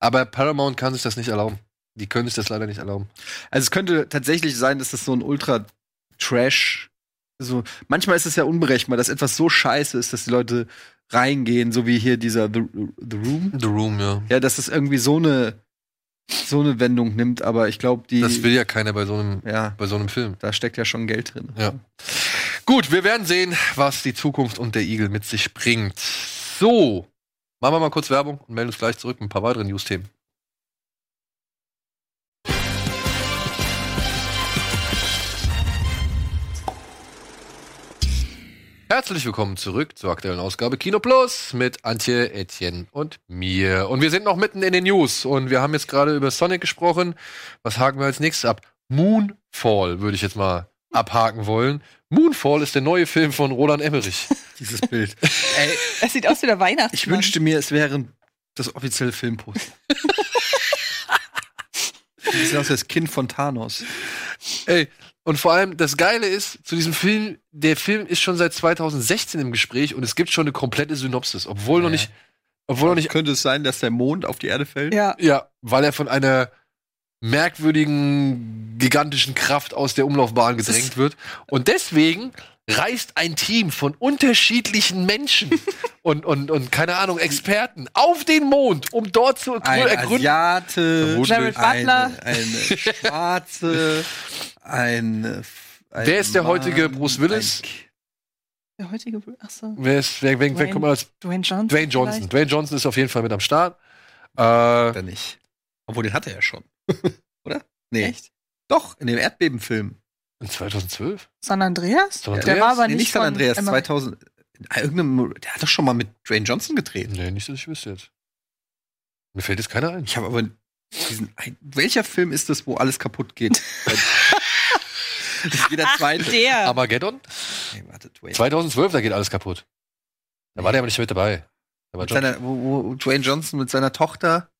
[SPEAKER 1] Aber Paramount kann sich das nicht erlauben. Die können sich das leider nicht erlauben.
[SPEAKER 2] Also, es könnte tatsächlich sein, dass das so ein Ultra-Trash. So, manchmal ist es ja unberechenbar, dass etwas so scheiße ist, dass die Leute reingehen, so wie hier dieser The, The Room.
[SPEAKER 1] The Room, ja.
[SPEAKER 2] Ja, dass es irgendwie so eine so eine Wendung nimmt, aber ich glaube, die
[SPEAKER 1] Das will ja keiner bei so einem,
[SPEAKER 2] ja,
[SPEAKER 1] bei so einem Film.
[SPEAKER 2] da steckt ja schon Geld drin.
[SPEAKER 1] Ja. Gut, wir werden sehen, was die Zukunft und der Igel mit sich bringt. So, machen wir mal kurz Werbung und melden uns gleich zurück mit ein paar weiteren News-Themen. Herzlich willkommen zurück zur aktuellen Ausgabe Kino Plus mit Antje, Etienne und mir. Und wir sind noch mitten in den News und wir haben jetzt gerade über Sonic gesprochen. Was haken wir als nächstes ab? Moonfall würde ich jetzt mal abhaken wollen. Moonfall ist der neue Film von Roland Emmerich.
[SPEAKER 2] Dieses Bild. Ey,
[SPEAKER 3] Es sieht aus wie der Weihnachtsmann.
[SPEAKER 2] ich wünschte mir, es wäre das offizielle Filmposter. Das sieht aus wie das Kind von Thanos.
[SPEAKER 1] Ey, und vor allem das Geile ist, zu diesem Film, der Film ist schon seit 2016 im Gespräch und es gibt schon eine komplette Synopsis, obwohl noch nicht, obwohl noch nicht,
[SPEAKER 2] Könnte es sein, dass der Mond auf die Erde fällt?
[SPEAKER 3] Ja.
[SPEAKER 1] ja, weil er von einer merkwürdigen, gigantischen Kraft aus der Umlaufbahn gedrängt wird. Und deswegen reist ein Team von unterschiedlichen Menschen und, und, und keine Ahnung, Experten auf den Mond, um dort zu
[SPEAKER 2] Ein
[SPEAKER 1] ergründen.
[SPEAKER 2] Asiate,
[SPEAKER 3] Jared Butler.
[SPEAKER 2] eine, eine Schwarze, eine, ein
[SPEAKER 1] Wer ist der heutige
[SPEAKER 2] Mann,
[SPEAKER 1] Bruce Willis?
[SPEAKER 2] ein-
[SPEAKER 3] Der heutige. Achso.
[SPEAKER 1] Wer ist, wer, wer, wer
[SPEAKER 3] Dwayne-
[SPEAKER 1] kommt als
[SPEAKER 3] Dwayne Johnson.
[SPEAKER 1] Dwayne Johnson.
[SPEAKER 3] vielleicht?
[SPEAKER 1] Dwayne Johnson ist auf jeden Fall mit am Start. Äh,
[SPEAKER 2] nicht? Obwohl, den hatte er ja schon. Oder? Nee.
[SPEAKER 3] Echt?
[SPEAKER 2] Doch, in dem Erdbebenfilm.
[SPEAKER 1] in 2012?
[SPEAKER 3] San Andreas?
[SPEAKER 1] San
[SPEAKER 3] Der war aber
[SPEAKER 2] nee,
[SPEAKER 3] nicht,
[SPEAKER 2] nicht San Andreas,
[SPEAKER 3] Emma-
[SPEAKER 2] 2000. in Irgendeinem, der hat doch schon mal mit Dwayne Johnson gedreht.
[SPEAKER 1] Nee, nicht, dass ich wüsste jetzt. Mir fällt jetzt keiner ein.
[SPEAKER 2] Ich habe aber diesen, ein- welcher Film ist das, wo alles kaputt geht? das ist der
[SPEAKER 3] Ach,
[SPEAKER 2] zweite.
[SPEAKER 3] der.
[SPEAKER 1] Armageddon?
[SPEAKER 2] Nee, warte, Dwayne.
[SPEAKER 1] 2012, da geht alles kaputt. Da war der aber nicht mit dabei. Da war
[SPEAKER 2] Mit
[SPEAKER 1] John,
[SPEAKER 2] seiner, wo, wo Dwayne Johnson mit seiner Tochter,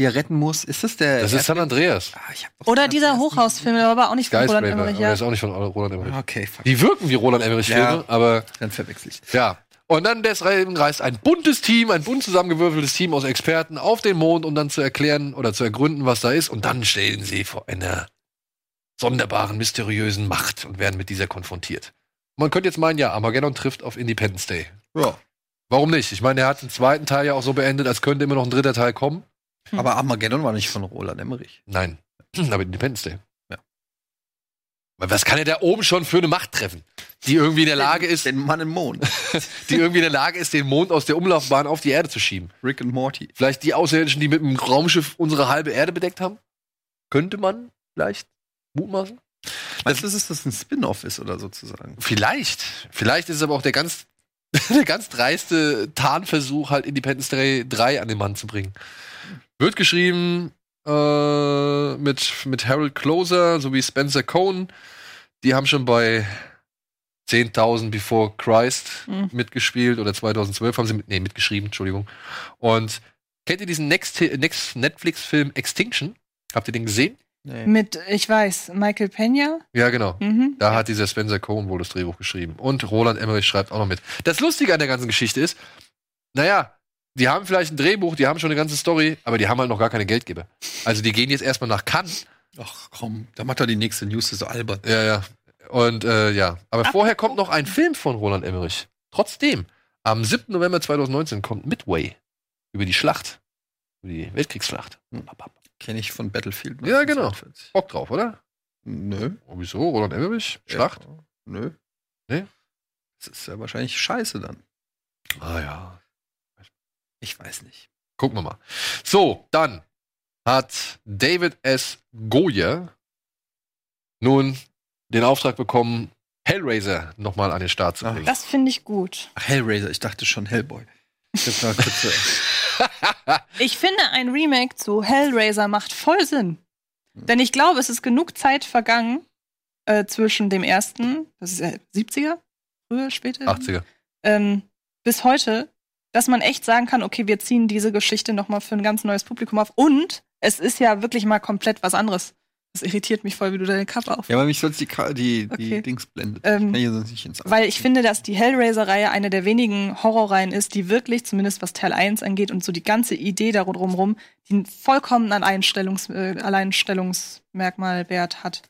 [SPEAKER 2] die er retten muss. Ist das der?
[SPEAKER 1] das ist San Andreas.
[SPEAKER 2] Ah,
[SPEAKER 3] Oder dieser Hochhausfilm, der war aber auch nicht von Roland. Emmerich.
[SPEAKER 1] Aber der
[SPEAKER 3] Ja.
[SPEAKER 1] ist auch nicht von Roland Emmerich.
[SPEAKER 2] Okay, fuck.
[SPEAKER 1] Die wirken wie Roland Emmerich-Filme,
[SPEAKER 2] Ja.
[SPEAKER 1] aber
[SPEAKER 2] Dann verwechsel ich.
[SPEAKER 1] ja. Und dann deswegen reist ein buntes Team, ein bunt zusammengewürfeltes Team aus Experten auf den Mond, um dann zu erklären oder zu ergründen, was da ist. Und dann stehen sie vor einer sonderbaren, mysteriösen Macht und werden mit dieser konfrontiert. Man könnte jetzt meinen, ja, Armageddon trifft auf Independence Day.
[SPEAKER 2] Ja.
[SPEAKER 1] Warum nicht? Ich meine, er hat den zweiten Teil ja auch so beendet, als könnte immer noch ein dritter Teil kommen.
[SPEAKER 2] Aber Armageddon war nicht von Roland Emmerich.
[SPEAKER 1] Nein, aber Independence Day.
[SPEAKER 2] Ja.
[SPEAKER 1] Weil was kann er da oben schon für eine Macht treffen, die irgendwie in der Lage ist,
[SPEAKER 2] Den Mann im Mond.
[SPEAKER 1] die irgendwie in der Lage ist, den Mond aus der Umlaufbahn auf die Erde zu schieben?
[SPEAKER 2] Rick und Morty.
[SPEAKER 1] Vielleicht die Außerirdischen, die mit einem Raumschiff unsere halbe Erde bedeckt haben? Könnte man vielleicht mutmaßen?
[SPEAKER 2] Meinst du, dass das ein Spin-off ist oder sozusagen?
[SPEAKER 1] Vielleicht. Vielleicht ist es aber auch der ganz, der ganz dreiste Tarnversuch, halt Independence Day 3 an den Mann zu bringen. Wird geschrieben äh, mit, mit Harold Closer sowie Spencer Cohn. Die haben schon bei 10.000 Before Christ
[SPEAKER 3] Mhm.
[SPEAKER 1] mitgespielt oder 2012 haben sie mit, nee, mitgeschrieben, Entschuldigung. Und kennt ihr diesen Next, Next Netflix-Film Extinction? Habt ihr den gesehen?
[SPEAKER 3] Mit, ich weiß, Michael Pena.
[SPEAKER 1] Ja, genau.
[SPEAKER 3] Mhm.
[SPEAKER 1] Da hat dieser Spencer Cohen wohl das Drehbuch geschrieben. Und Roland Emmerich schreibt auch noch mit. Das Lustige an der ganzen Geschichte ist, naja, die haben vielleicht ein Drehbuch, die haben schon eine ganze Story, aber die haben halt noch gar keine Geldgeber. Also die gehen jetzt erstmal nach Cannes.
[SPEAKER 2] Ach komm, da macht er die nächste News, das ist so albern.
[SPEAKER 1] Ja, ja. Und äh, ja. Aber vorher kommt noch ein Film von Roland Emmerich. Trotzdem, am 7. November 2019 kommt Midway über die Schlacht. Über die Weltkriegsschlacht.
[SPEAKER 2] Kenne ich von Battlefield.
[SPEAKER 1] Ja, genau.
[SPEAKER 2] 1942.
[SPEAKER 1] Bock drauf, oder?
[SPEAKER 2] Nö.
[SPEAKER 1] Oh, wieso? Roland Emmerich? Schlacht?
[SPEAKER 2] Ja, nö.
[SPEAKER 1] Nee?
[SPEAKER 2] Das ist ja wahrscheinlich scheiße dann.
[SPEAKER 1] Ah ja.
[SPEAKER 2] Ich weiß nicht.
[SPEAKER 1] Gucken wir mal. So, dann hat David S. Goyer nun den Auftrag bekommen, Hellraiser nochmal an den Start zu bringen.
[SPEAKER 3] Das finde ich gut.
[SPEAKER 2] Ach, Hellraiser, ich dachte schon Hellboy. Ich
[SPEAKER 3] finde, ein Remake zu Hellraiser macht voll Sinn. Denn ich glaube, es ist genug Zeit vergangen äh, zwischen dem ersten, das ist ja 70er, früher, später,
[SPEAKER 1] 80er.
[SPEAKER 3] ähm, bis heute, dass man echt sagen kann, okay, wir ziehen diese Geschichte noch mal für ein ganz neues Publikum auf. Und es ist ja wirklich mal komplett was anderes. Das irritiert mich voll, wie du deine Kappe auf.
[SPEAKER 2] ja, weil mich sonst die, Ka- die, die
[SPEAKER 3] Okay.
[SPEAKER 2] Dings blendet.
[SPEAKER 3] Ähm,
[SPEAKER 2] ich sonst nicht ins
[SPEAKER 3] Weil ich finde, dass die Hellraiser-Reihe eine der wenigen Horrorreihen ist, die wirklich, zumindest was Teil 1 angeht und so die ganze Idee darum rum, die einen vollkommenen Alleinstellungs äh, Alleinstellungsmerkmalwert hat.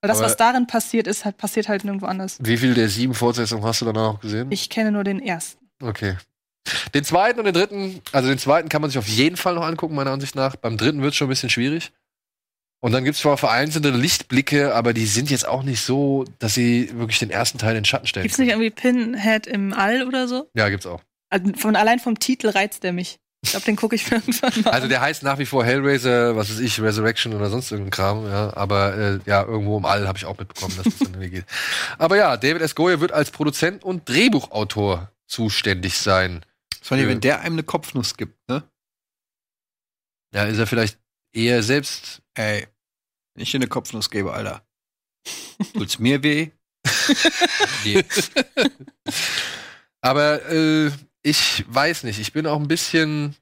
[SPEAKER 3] Weil das,
[SPEAKER 1] Aber-
[SPEAKER 3] was darin passiert ist, halt, passiert halt nirgendwo anders.
[SPEAKER 1] Wie viel der sieben Fortsetzungen hast du danach noch gesehen?
[SPEAKER 3] Ich kenne nur den ersten.
[SPEAKER 1] Okay. Den zweiten und den dritten, also den zweiten kann man sich auf jeden Fall noch angucken, meiner Ansicht nach. Beim dritten wird es schon ein bisschen schwierig. Und dann gibt es zwar vereinzelte Lichtblicke, aber die sind jetzt auch nicht so, dass sie wirklich den ersten Teil in den Schatten stellen.
[SPEAKER 3] Gibt's nicht irgendwie Pinhead im All oder so?
[SPEAKER 1] Ja, gibt's auch.
[SPEAKER 3] Also von, allein vom Titel reizt der mich. Ich glaube, den gucke ich irgendwann mal
[SPEAKER 1] Also der heißt nach wie vor Hellraiser, was weiß ich, Resurrection oder sonst irgendein Kram, ja. Aber äh, ja, irgendwo im All habe ich auch mitbekommen, dass das dann irgendwie geht. Aber ja, David S. Goyer wird als Produzent und Drehbuchautor zuständig sein.
[SPEAKER 2] Vor allem, wenn der einem eine Kopfnuss gibt, ne?
[SPEAKER 1] Ja, ist er vielleicht eher selbst.
[SPEAKER 2] Ey, wenn ich dir eine Kopfnuss gebe, Alter. Tut's mir weh? Nee.
[SPEAKER 1] Aber äh, ich weiß nicht. Ich bin auch ein bisschen,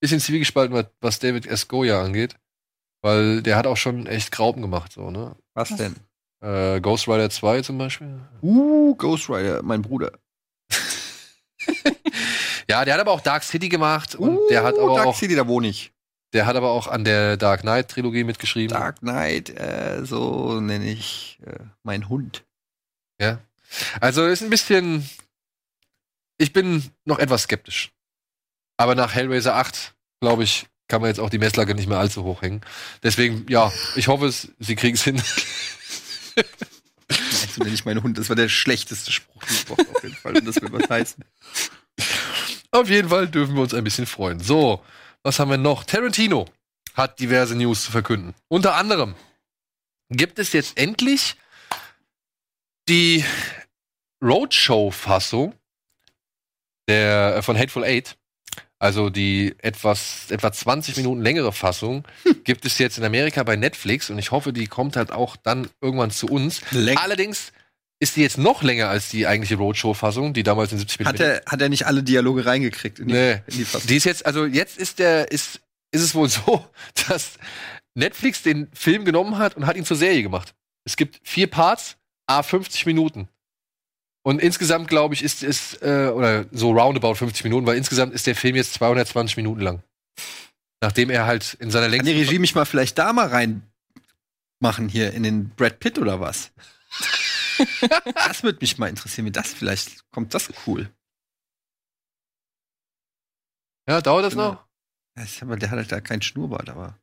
[SPEAKER 1] bisschen zwiegespalten, was, was David S. Goya angeht. Weil der hat auch schon echt Graupen gemacht, so, ne?
[SPEAKER 2] Was denn?
[SPEAKER 1] Äh, Ghost Rider 2 zum Beispiel.
[SPEAKER 2] Uh, Ghost Rider, mein Bruder.
[SPEAKER 1] Ja, der hat aber auch Dark City gemacht und der hat
[SPEAKER 2] Uh,
[SPEAKER 1] aber
[SPEAKER 2] Dark
[SPEAKER 1] auch,
[SPEAKER 2] City, da wohne ich.
[SPEAKER 1] der hat aber auch an der Dark Knight Trilogie mitgeschrieben.
[SPEAKER 2] Dark Knight, äh, so nenne ich äh, meinen Hund.
[SPEAKER 1] Ja. Also ist ein bisschen. Ich bin noch etwas skeptisch. Aber nach Hellraiser 8, glaube ich, kann man jetzt auch die Messlage nicht mehr allzu hoch hängen. Deswegen, ja, ich hoffe es, sie kriegen es hin.
[SPEAKER 2] So nenne ich meinen Hund. Das war der schlechteste Spruch auf jeden Fall. Und das will was heißen.
[SPEAKER 1] Auf jeden Fall dürfen wir uns ein bisschen freuen. So, was haben wir noch? Tarantino hat diverse News zu verkünden. Unter anderem gibt es jetzt endlich die Roadshow-Fassung der äh, von Hateful Eight. Also die etwas etwa 20 Minuten längere Fassung gibt es jetzt in Amerika bei Netflix und ich hoffe, die kommt halt auch dann irgendwann zu uns.
[SPEAKER 2] Läng-
[SPEAKER 1] Allerdings ist die jetzt noch länger als die eigentliche Roadshow-Fassung, die damals in 70
[SPEAKER 2] Hat er, hat er nicht alle Dialoge reingekriegt in die,
[SPEAKER 1] Nee.
[SPEAKER 2] in die Fassung?
[SPEAKER 1] Die ist jetzt, also jetzt ist der, ist, ist es wohl so, dass Netflix den Film genommen hat und hat ihn zur Serie gemacht. Es gibt vier Parts, a 50 Minuten. Und insgesamt, glaube ich, ist es, äh, oder so roundabout 50 Minuten, weil insgesamt ist der Film jetzt 220 Minuten lang. Nachdem er halt in seiner
[SPEAKER 2] Kann
[SPEAKER 1] Länge.
[SPEAKER 2] die Regie mich mal vielleicht da mal reinmachen hier in den Brad Pitt oder was? Das würde mich mal interessieren, wie das vielleicht kommt. Das cool.
[SPEAKER 1] Ja, dauert das
[SPEAKER 2] Genau.
[SPEAKER 1] noch?
[SPEAKER 2] Das, aber der hat halt da keinen Schnurrbart, aber.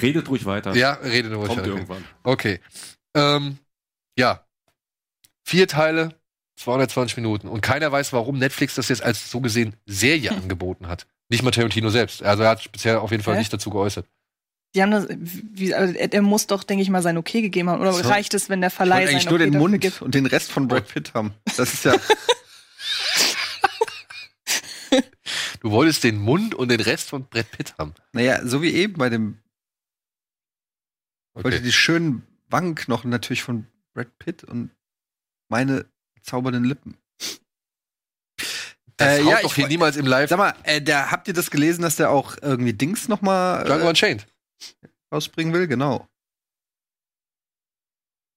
[SPEAKER 11] Redet ruhig weiter.
[SPEAKER 1] Ja, rede nur ruhig
[SPEAKER 11] Kommt
[SPEAKER 1] weiter.
[SPEAKER 11] irgendwann.
[SPEAKER 1] Okay. Ähm, ja. Vier Teile, 220 Minuten. Und keiner weiß, warum Netflix das jetzt als so gesehen Serie angeboten hat. Nicht mal Tarantino selbst. Also er hat bisher auf jeden Fall
[SPEAKER 3] Hä?
[SPEAKER 1] nicht dazu geäußert.
[SPEAKER 3] Die haben das, wie, also er, er muss doch, denke ich mal, sein Okay gegeben haben. Oder
[SPEAKER 2] So.
[SPEAKER 3] reicht es, wenn der
[SPEAKER 2] Ich
[SPEAKER 3] Verleih
[SPEAKER 2] wollte
[SPEAKER 3] sein
[SPEAKER 2] eigentlich nur
[SPEAKER 3] okay
[SPEAKER 2] den
[SPEAKER 3] dafür
[SPEAKER 2] Mund
[SPEAKER 3] gibt?
[SPEAKER 2] und den Rest von Brad Pitt haben. Das ist ja.
[SPEAKER 1] Du wolltest den Mund und den Rest von Brett Pitt haben.
[SPEAKER 2] naja, so wie eben bei dem. Ich wollte
[SPEAKER 1] Okay.
[SPEAKER 2] die schönen Wangenknochen natürlich von Brad Pitt und meine zaubernden Lippen.
[SPEAKER 1] Das
[SPEAKER 2] Äh,
[SPEAKER 1] haut
[SPEAKER 2] ja,
[SPEAKER 1] doch
[SPEAKER 2] ich
[SPEAKER 1] hier niemals im Live.
[SPEAKER 2] Sag mal, äh, der, habt ihr das gelesen, dass der auch irgendwie Dings noch mal
[SPEAKER 1] Django
[SPEAKER 2] äh,
[SPEAKER 1] Unchained.
[SPEAKER 2] Rausbringen will, genau.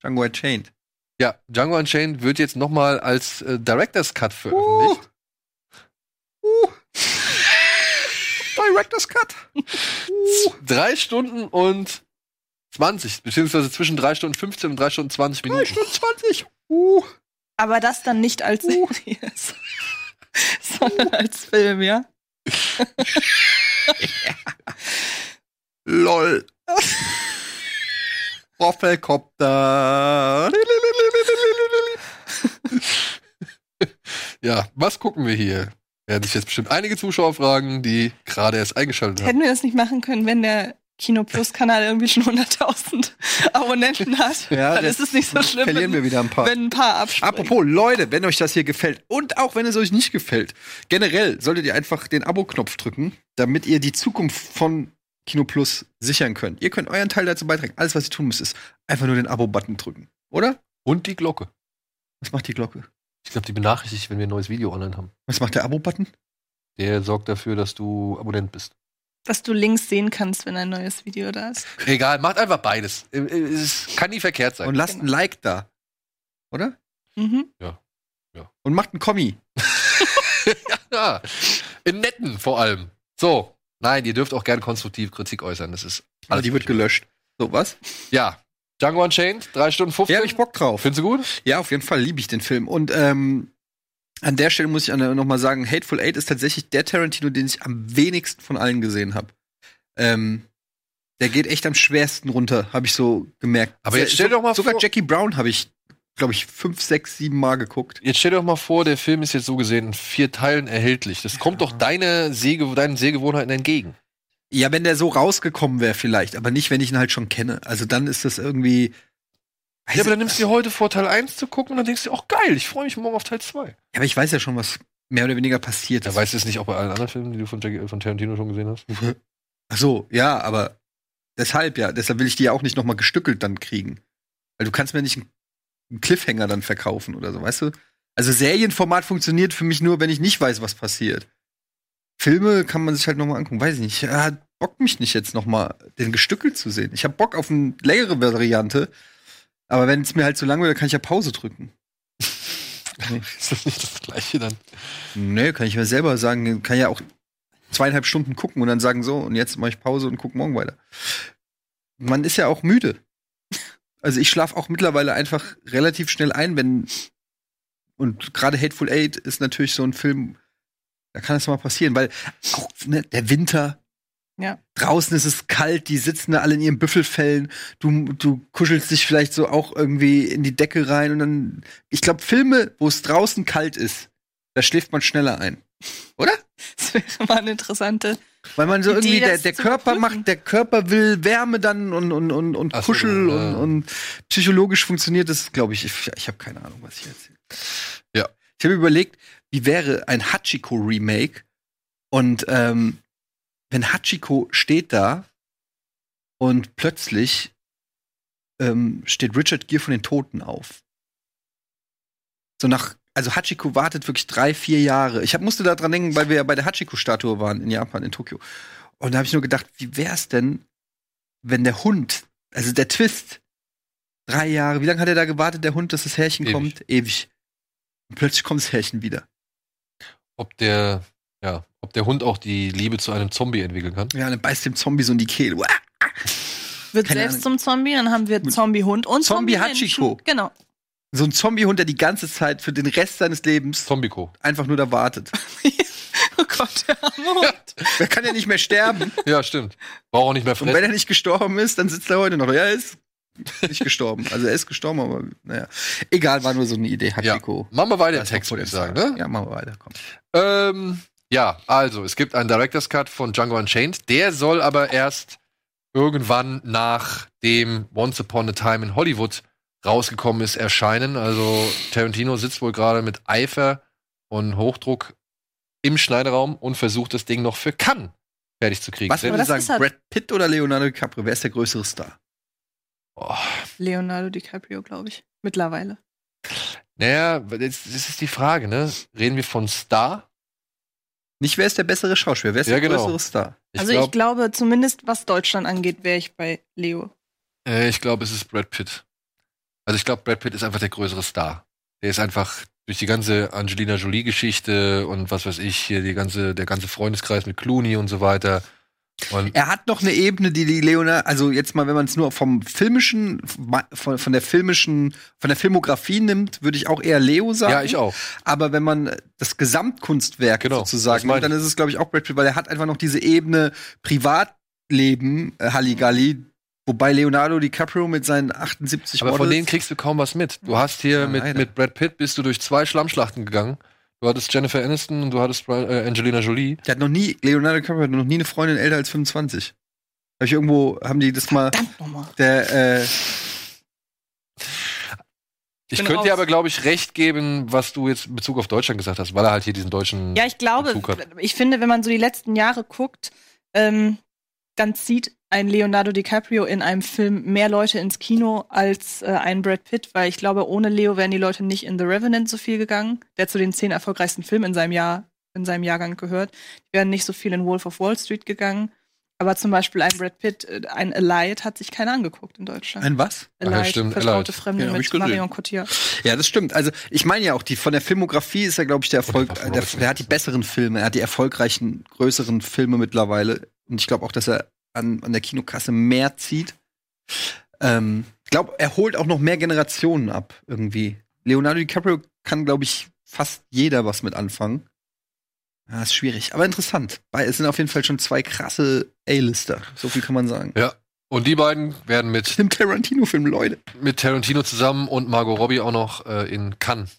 [SPEAKER 2] Django Unchained.
[SPEAKER 1] Ja, Django Unchained wird jetzt noch mal als äh, Director's Cut veröffentlicht.
[SPEAKER 2] Uh. Director's Cut.
[SPEAKER 1] Drei Stunden und 20, beziehungsweise zwischen drei Stunden 15 und drei Stunden 20 Minuten.
[SPEAKER 2] 3 Stunden 20. Uh.
[SPEAKER 3] Aber das dann nicht als Serie, sondern als Film, ja?
[SPEAKER 2] LOL. Roffelkopter.
[SPEAKER 1] Ja, was gucken wir hier? Werden sich jetzt bestimmt einige Zuschauer fragen, die gerade erst eingeschaltet haben.
[SPEAKER 3] Hätten wir das nicht machen können, wenn der Kino Plus Kanal irgendwie schon 100.000 Abonnenten hat?
[SPEAKER 2] Ja,
[SPEAKER 3] dann
[SPEAKER 2] das
[SPEAKER 3] ist es nicht so schlimm,
[SPEAKER 2] verlieren wir wieder ein paar.
[SPEAKER 3] wenn ein paar abspringen.
[SPEAKER 2] Apropos, Leute, wenn euch das hier gefällt und auch wenn es euch nicht gefällt, generell solltet ihr einfach den Abo-Knopf drücken, damit ihr die Zukunft von Kino Plus sichern könnt. Ihr könnt euren Teil dazu beitragen. Alles, was ihr tun müsst, ist einfach nur den Abo-Button drücken. Oder?
[SPEAKER 1] Und die Glocke.
[SPEAKER 2] Was macht die Glocke?
[SPEAKER 1] Ich glaube, die benachrichtigt, wenn wir ein neues Video online haben.
[SPEAKER 2] Was macht der Abo-Button?
[SPEAKER 1] Der sorgt dafür, dass du Abonnent bist.
[SPEAKER 3] Dass du links sehen kannst, wenn ein neues Video da ist.
[SPEAKER 1] Egal, macht einfach beides. Es kann nie verkehrt sein.
[SPEAKER 2] Und lasst ein Like da. Oder?
[SPEAKER 3] Mhm.
[SPEAKER 2] Und macht einen Kommi.
[SPEAKER 1] ja, in netten vor allem. So, nein, ihr dürft auch gerne konstruktiv Kritik äußern. Das ist
[SPEAKER 2] Aber die wird gelöscht. So, was?
[SPEAKER 1] Ja, Django Unchained, 3 Stunden 15.
[SPEAKER 2] Ja, hab ich Bock drauf.
[SPEAKER 1] Findest du gut?
[SPEAKER 2] Ja, auf jeden Fall liebe ich den Film. Und ähm, an der Stelle muss ich an- noch mal sagen, Hateful Eight ist tatsächlich der Tarantino, den ich am wenigsten von allen gesehen habe. Ähm, der geht echt am schwersten runter, habe ich so gemerkt.
[SPEAKER 1] Aber jetzt stell doch mal
[SPEAKER 2] sogar
[SPEAKER 1] vor-
[SPEAKER 2] Jackie Brown habe ich, glaube ich, fünf, sechs, sieben Mal geguckt.
[SPEAKER 1] Jetzt stell dir doch mal vor, der Film ist jetzt so gesehen in vier Teilen erhältlich. Das kommt doch deine Sehge deinen Sehgewohnheiten entgegen.
[SPEAKER 2] Ja, wenn der so rausgekommen wäre vielleicht, aber nicht, wenn ich ihn halt schon kenne. Also dann ist das irgendwie.
[SPEAKER 1] Ja, aber dann nimmst du dir heute vor, Teil 1 zu gucken und dann denkst du, auch geil, ich freue mich morgen auf Teil 2.
[SPEAKER 2] Ja, aber ich weiß ja schon, was mehr oder weniger passiert
[SPEAKER 1] Ja,
[SPEAKER 2] ist.
[SPEAKER 1] weißt du es nicht auch bei allen anderen Filmen, die du von, von Tarantino schon gesehen hast?
[SPEAKER 2] Ach so, ja, aber deshalb ja. Deshalb will ich die ja auch nicht noch mal gestückelt dann kriegen. Weil du kannst mir nicht einen einen Cliffhanger dann verkaufen oder so, weißt du? Also Serienformat funktioniert für mich nur, wenn ich nicht weiß, was passiert. Filme kann man sich halt noch mal angucken. Weiß ich nicht. Ja, bockt mich nicht jetzt noch mal den gestückelt zu sehen. Ich habe Bock auf eine längere Variante. Aber wenn es mir halt zu lang wird, kann ich ja Pause drücken. Nee.
[SPEAKER 1] Ist das nicht das Gleiche dann?
[SPEAKER 2] Nee, kann ich mir selber sagen, kann ja auch zweieinhalb Stunden gucken und dann sagen so, und jetzt mache ich Pause und guck morgen weiter. Man ist ja auch müde. Also ich schlafe auch mittlerweile einfach relativ schnell ein, wenn und gerade Hateful Eight ist natürlich so ein Film, da kann es mal passieren, weil auch ne, der Winter,
[SPEAKER 3] Ja.
[SPEAKER 2] draußen ist es kalt, die sitzen da alle in ihren Büffelfällen, du, du kuschelst dich vielleicht so auch irgendwie in die Decke rein und dann, ich glaube, Filme, wo es draußen kalt ist, da schläft man schneller ein. Oder?
[SPEAKER 3] Das wäre mal eine interessante.
[SPEAKER 2] Weil man so
[SPEAKER 3] Idee,
[SPEAKER 2] irgendwie, der, der Körper
[SPEAKER 3] überprüfen.
[SPEAKER 2] macht, der Körper will Wärme dann und, und, und, und
[SPEAKER 1] Ach so,
[SPEAKER 2] Kuschel
[SPEAKER 1] ja.
[SPEAKER 2] und, und psychologisch funktioniert das, glaube ich. Ich, ich habe keine Ahnung, was ich erzähle.
[SPEAKER 1] Ja.
[SPEAKER 2] Ich habe überlegt, wie wäre ein Hachiko-Remake und ähm, wenn Hachiko steht da und plötzlich ähm, steht Richard Gere von den Toten auf. So nach, also Hachiko wartet wirklich drei, vier Jahre. Ich hab, musste da dran denken, weil wir ja bei der Hachiko-Statue waren in Japan, in Tokio. Und da habe ich nur gedacht, wie wär's denn, wenn der Hund, also der Twist, drei Jahre, wie lange hat er da gewartet, der Hund, dass das Härchen
[SPEAKER 1] Ewig.
[SPEAKER 2] kommt? Ewig. Und plötzlich kommt das Härchen wieder.
[SPEAKER 1] Ob der, ja, ob der Hund auch die Liebe zu einem Zombie entwickeln kann?
[SPEAKER 2] Ja, dann beißt dem Zombie so in die Kehle. Uah!
[SPEAKER 3] Wird
[SPEAKER 2] Keine
[SPEAKER 3] selbst
[SPEAKER 2] Ahnung.
[SPEAKER 3] zum Zombie, dann haben wir Zombie-Hund und
[SPEAKER 2] Zombie
[SPEAKER 3] Zombie-Menschen.
[SPEAKER 2] Hachiko.
[SPEAKER 3] Genau.
[SPEAKER 2] So ein Zombie-Hund, der die ganze Zeit für den Rest seines Lebens
[SPEAKER 1] Zombiko.
[SPEAKER 2] einfach nur da wartet.
[SPEAKER 3] Oh Gott, der arme Hund.
[SPEAKER 2] Der kann ja nicht mehr sterben.
[SPEAKER 1] Ja, stimmt. Braucht auch nicht mehr
[SPEAKER 2] Und wenn
[SPEAKER 1] fressen.
[SPEAKER 2] er nicht gestorben ist, dann sitzt er heute noch. da. Ja, er ist nicht gestorben. Also er ist gestorben, aber naja. Egal, war nur so eine Idee.
[SPEAKER 1] Ja.
[SPEAKER 2] Hachiko.
[SPEAKER 1] Machen wir weiter im Text, würde ich sagen, ne?
[SPEAKER 2] Ja, machen wir weiter. Komm.
[SPEAKER 1] Ähm, ja, also, es gibt einen Director's Cut von Django Unchained. Der soll aber erst irgendwann nach dem Once Upon a Time in Hollywood rausgekommen ist, erscheinen. Also, Tarantino sitzt wohl gerade mit Eifer und Hochdruck im Schneideraum und versucht, das Ding noch für Cannes fertig zu kriegen.
[SPEAKER 2] Was
[SPEAKER 3] das
[SPEAKER 2] sagen?
[SPEAKER 3] ist halt-
[SPEAKER 2] Brad Pitt oder Leonardo DiCaprio? Wer ist der größere Star?
[SPEAKER 1] oh,
[SPEAKER 3] Leonardo DiCaprio, glaube ich. Mittlerweile.
[SPEAKER 1] naja, das, das ist die Frage, ne? Reden wir von Star
[SPEAKER 2] Nicht, wer ist der bessere Schauspieler, wer ist
[SPEAKER 1] Ja,
[SPEAKER 2] der
[SPEAKER 1] genau.
[SPEAKER 2] größere Star?
[SPEAKER 1] Ich
[SPEAKER 3] also
[SPEAKER 1] glaub-
[SPEAKER 3] ich glaube, zumindest was Deutschland angeht, wäre ich bei Leo.
[SPEAKER 1] Äh, ich glaube, es ist Brad Pitt. Also ich glaube, Brad Pitt ist einfach der größere Star. Der ist einfach durch die ganze Angelina Jolie-Geschichte und was weiß ich, hier die ganze, der ganze Freundeskreis mit Clooney und so weiter. Und
[SPEAKER 2] Er hat noch eine Ebene, die die Leonardo, also jetzt mal, wenn man es nur vom filmischen, von, von der filmischen, von der Filmografie nimmt, würde ich auch eher Leo sagen.
[SPEAKER 1] ja, ich auch.
[SPEAKER 2] Aber wenn man das Gesamtkunstwerk
[SPEAKER 1] Genau,
[SPEAKER 2] sozusagen nimmt, dann ist es, glaube ich, auch Brad Pitt, weil er hat einfach noch diese Ebene Privatleben, äh, Halligalli, wobei Leonardo DiCaprio mit seinen 78
[SPEAKER 1] Aber von
[SPEAKER 2] Models-
[SPEAKER 1] denen kriegst du kaum was mit. Du hast hier
[SPEAKER 2] Ja,
[SPEAKER 1] mit,
[SPEAKER 2] leider.
[SPEAKER 1] mit Brad Pitt bist du durch zwei Schlammschlachten gegangen. Du hattest Jennifer Aniston und du hattest äh, Angelina Jolie.
[SPEAKER 2] Der hat noch nie, Leonardo DiCaprio hat noch nie eine Freundin älter als 25. Hab ich irgendwo, haben die das mal,
[SPEAKER 3] Nochmal.
[SPEAKER 2] der, äh,
[SPEAKER 1] Ich könnte dir
[SPEAKER 3] raus.
[SPEAKER 1] aber, glaube ich, recht geben, was du jetzt in Bezug auf Deutschland gesagt hast, weil er halt hier diesen deutschen.
[SPEAKER 3] Ja, ich glaube,
[SPEAKER 1] Bezug hat.
[SPEAKER 3] ich finde, wenn man so die letzten Jahre guckt, ähm, dann zieht ein Leonardo DiCaprio in einem Film mehr Leute ins Kino als äh, ein Brad Pitt, weil ich glaube, ohne Leo wären die Leute nicht in The Revenant so viel gegangen, der zu den zehn erfolgreichsten Filmen in seinem Jahr, in seinem Jahrgang gehört. Die wären nicht so viel in Wolf of Wall Street gegangen. Aber zum Beispiel ein Brad Pitt, äh, ein Allied hat sich keiner angeguckt in Deutschland.
[SPEAKER 2] ein was?
[SPEAKER 1] Ach ja, stimmt,
[SPEAKER 3] vertraute
[SPEAKER 1] Allied.
[SPEAKER 3] Fremde
[SPEAKER 2] Ja, ich
[SPEAKER 3] mit. Marion Cotillard.
[SPEAKER 2] Ja, das stimmt. Also ich meine ja auch, die von der Filmografie ist er, glaube ich, der Erfolg. Der, der hat die besseren Filme, er hat die erfolgreichen, größeren Filme mittlerweile. Und ich glaube auch, dass er an, an der Kinokasse mehr zieht. Ähm, ich glaube, er holt auch noch mehr Generationen ab irgendwie. Leonardo DiCaprio kann, glaube ich, fast jeder was mit anfangen. Ja, ist schwierig, aber interessant. Es sind auf jeden Fall schon zwei krasse A-Lister. So viel kann man sagen.
[SPEAKER 1] Ja. Und die beiden werden mit,
[SPEAKER 2] Im Tarantino-Film, Leute.
[SPEAKER 1] mit Tarantino zusammen und Margot Robbie auch noch äh, in Cannes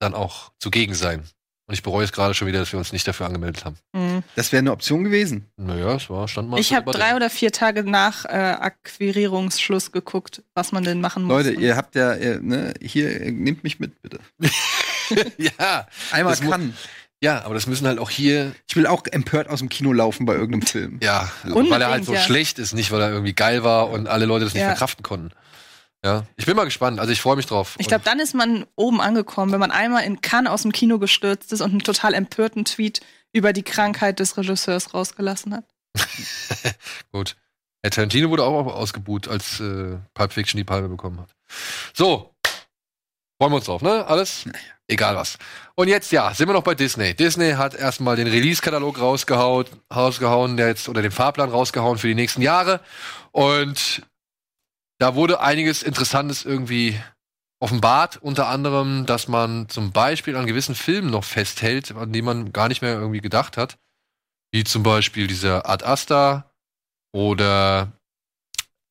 [SPEAKER 1] dann auch zugegen sein. Und ich bereue es gerade schon wieder, dass wir uns nicht dafür angemeldet haben.
[SPEAKER 3] Mhm.
[SPEAKER 2] Das wäre eine Option gewesen.
[SPEAKER 1] Naja, es war, stand mal.
[SPEAKER 3] Ich habe drei oder vier Tage nach äh, Akquirierungsschluss geguckt, was man denn machen muss.
[SPEAKER 2] Leute, ihr habt ja, ihr, ne, hier, äh, nehmt mich mit, bitte.
[SPEAKER 1] ja,
[SPEAKER 2] Einmal kann.
[SPEAKER 1] ja, aber das müssen halt auch hier,
[SPEAKER 2] Ich will auch empört aus dem Kino laufen bei irgendeinem Film.
[SPEAKER 1] ja,
[SPEAKER 3] Unbedingt,
[SPEAKER 1] weil er halt so
[SPEAKER 3] ja.
[SPEAKER 1] schlecht ist, nicht weil er irgendwie geil war und alle Leute das nicht
[SPEAKER 3] Ja.
[SPEAKER 1] verkraften konnten. Ja, ich bin mal gespannt. Also ich freue mich drauf.
[SPEAKER 3] ich glaube, dann ist man oben angekommen, wenn man einmal in Cannes aus dem Kino gestürzt ist und einen total empörten Tweet über die Krankheit des Regisseurs rausgelassen hat.
[SPEAKER 1] Gut. Herr Tarantino wurde auch ausgebuht, als äh, Pulp Fiction die Palme bekommen hat. So. Freuen wir uns drauf, ne? Alles? Egal was. Und jetzt, ja, sind wir noch bei Disney. Disney hat erstmal den Release-Katalog rausgehauen, rausgehauen, der jetzt, oder den Fahrplan rausgehauen für die nächsten Jahre. Und da wurde einiges Interessantes irgendwie offenbart, unter anderem, dass man zum Beispiel an gewissen Filmen noch festhält, an die man gar nicht mehr irgendwie gedacht hat. Wie zum Beispiel dieser Ad Asta oder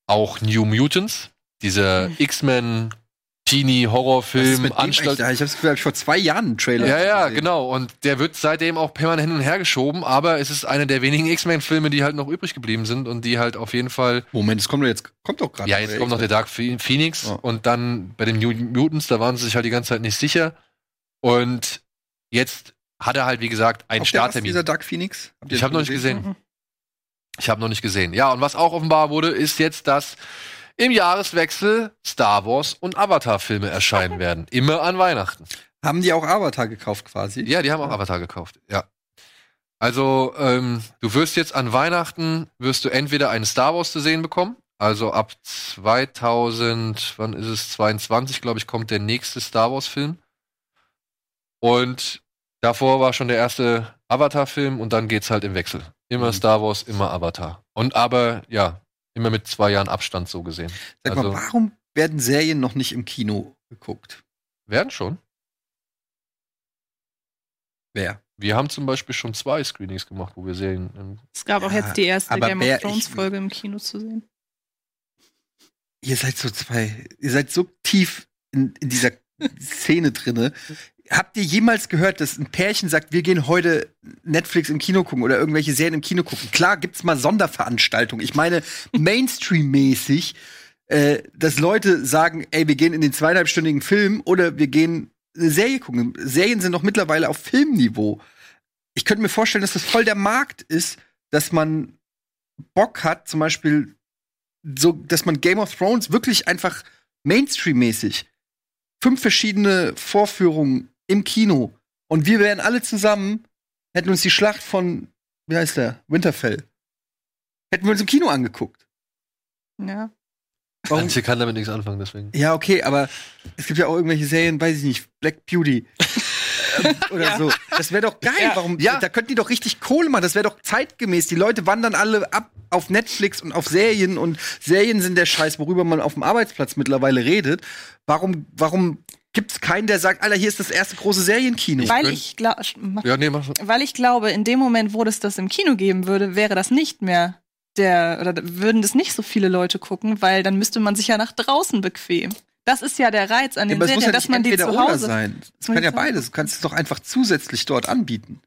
[SPEAKER 1] auch New Mutants, dieser X-Men
[SPEAKER 2] Was ist
[SPEAKER 1] Teenie-Horrorfilm, Anstalt.
[SPEAKER 2] Ich habe glaub ich, vor zwei Jahren einen Trailer
[SPEAKER 1] Ja, ja,
[SPEAKER 2] gesehen.
[SPEAKER 1] genau. Und der wird seitdem auch permanent hin und her geschoben, aber es ist einer der wenigen X-Men-Filme, die halt noch übrig geblieben sind und die halt auf jeden Fall.
[SPEAKER 2] Moment, es kommt doch jetzt, kommt doch gerade.
[SPEAKER 1] Ja, jetzt kommt noch der Dark Phoenix
[SPEAKER 2] Ja.
[SPEAKER 1] und dann bei den New Mutants, da waren sie sich halt die ganze Zeit nicht sicher. Und jetzt hat er halt, wie gesagt, einen
[SPEAKER 2] der was,
[SPEAKER 1] Starttermin.
[SPEAKER 2] dieser Dark Phoenix? Habt
[SPEAKER 1] Ich habe noch nicht
[SPEAKER 2] gesehen?
[SPEAKER 1] gesehen. Ich habe noch nicht gesehen. Ja, und was auch offenbar wurde, ist jetzt, dass im Jahreswechsel Star Wars und Avatar-Filme erscheinen werden. Immer an Weihnachten.
[SPEAKER 2] Haben die auch Avatar gekauft quasi?
[SPEAKER 1] Ja, die haben auch Avatar gekauft. Ja. Also, ähm, du wirst jetzt an Weihnachten, wirst du entweder einen Star Wars zu sehen bekommen. Also ab 2000, wann ist es? 22, glaube ich, kommt der nächste Star Wars-Film. Und davor war schon der erste Avatar-Film und dann geht's halt im Wechsel. Immer
[SPEAKER 2] Mhm.
[SPEAKER 1] Star Wars, immer Avatar. Und aber, ja, immer mit zwei Jahren Abstand so gesehen.
[SPEAKER 2] Sag
[SPEAKER 1] also,
[SPEAKER 2] mal, warum werden Serien noch nicht im Kino geguckt?
[SPEAKER 1] werden schon.
[SPEAKER 2] Wer?
[SPEAKER 1] Wir haben zum Beispiel schon zwei Screenings gemacht, wo wir Serien im
[SPEAKER 3] Es gab auch
[SPEAKER 2] Ja,
[SPEAKER 3] jetzt die erste Game of Thrones Folge im Kino zu sehen.
[SPEAKER 2] Ihr seid so zwei, ihr seid so tief in, in dieser Szene drinne. Habt ihr jemals gehört, dass ein Pärchen sagt, wir gehen heute Netflix im Kino gucken oder irgendwelche Serien im Kino gucken? Klar gibt's mal Sonderveranstaltungen. Ich meine, Mainstream-mäßig, äh, dass Leute sagen, ey, wir gehen in den zweieinhalbstündigen Film oder wir gehen eine Serie gucken. Serien sind doch mittlerweile auf Filmniveau. Ich könnte mir vorstellen, dass das voll der Markt ist, dass man Bock hat, zum Beispiel so, dass man Game of Thrones wirklich einfach Mainstream-mäßig fünf verschiedene Vorführungen im Kino und wir wären alle zusammen hätten uns die Schlacht von, wie heißt der, Winterfell, hätten wir uns im Kino angeguckt.
[SPEAKER 3] Ja.
[SPEAKER 2] Warum?
[SPEAKER 1] Antje kann damit nichts anfangen, deswegen.
[SPEAKER 2] Ja, okay, aber es gibt ja auch irgendwelche Serien, weiß ich nicht, Black Beauty. Ähm, Oder so. Das wäre doch geil. Warum?
[SPEAKER 1] Ja.
[SPEAKER 2] Da könnten die doch richtig Kohle machen. Das wäre doch zeitgemäß. Die Leute wandern alle ab auf Netflix und auf Serien und Serien sind der Scheiß, worüber man auf dem Arbeitsplatz mittlerweile redet. Warum, warum gibt's keinen, der sagt, Alter, hier ist das erste große Serienkino?
[SPEAKER 3] Weil ich, glaub,
[SPEAKER 1] Ja, nee,
[SPEAKER 3] weil ich glaube, in dem Moment, wo es das im Kino geben würde, wäre das nicht mehr der, oder würden das nicht so viele Leute gucken, weil dann müsste man sich ja nach draußen bequem. Das ist ja der Reiz an
[SPEAKER 2] Ja,
[SPEAKER 3] den
[SPEAKER 2] es muss
[SPEAKER 3] Serien,
[SPEAKER 2] ja
[SPEAKER 3] dass man die zu Hause.
[SPEAKER 2] sein. Es kann ja beides. Du kannst es doch einfach zusätzlich dort anbieten.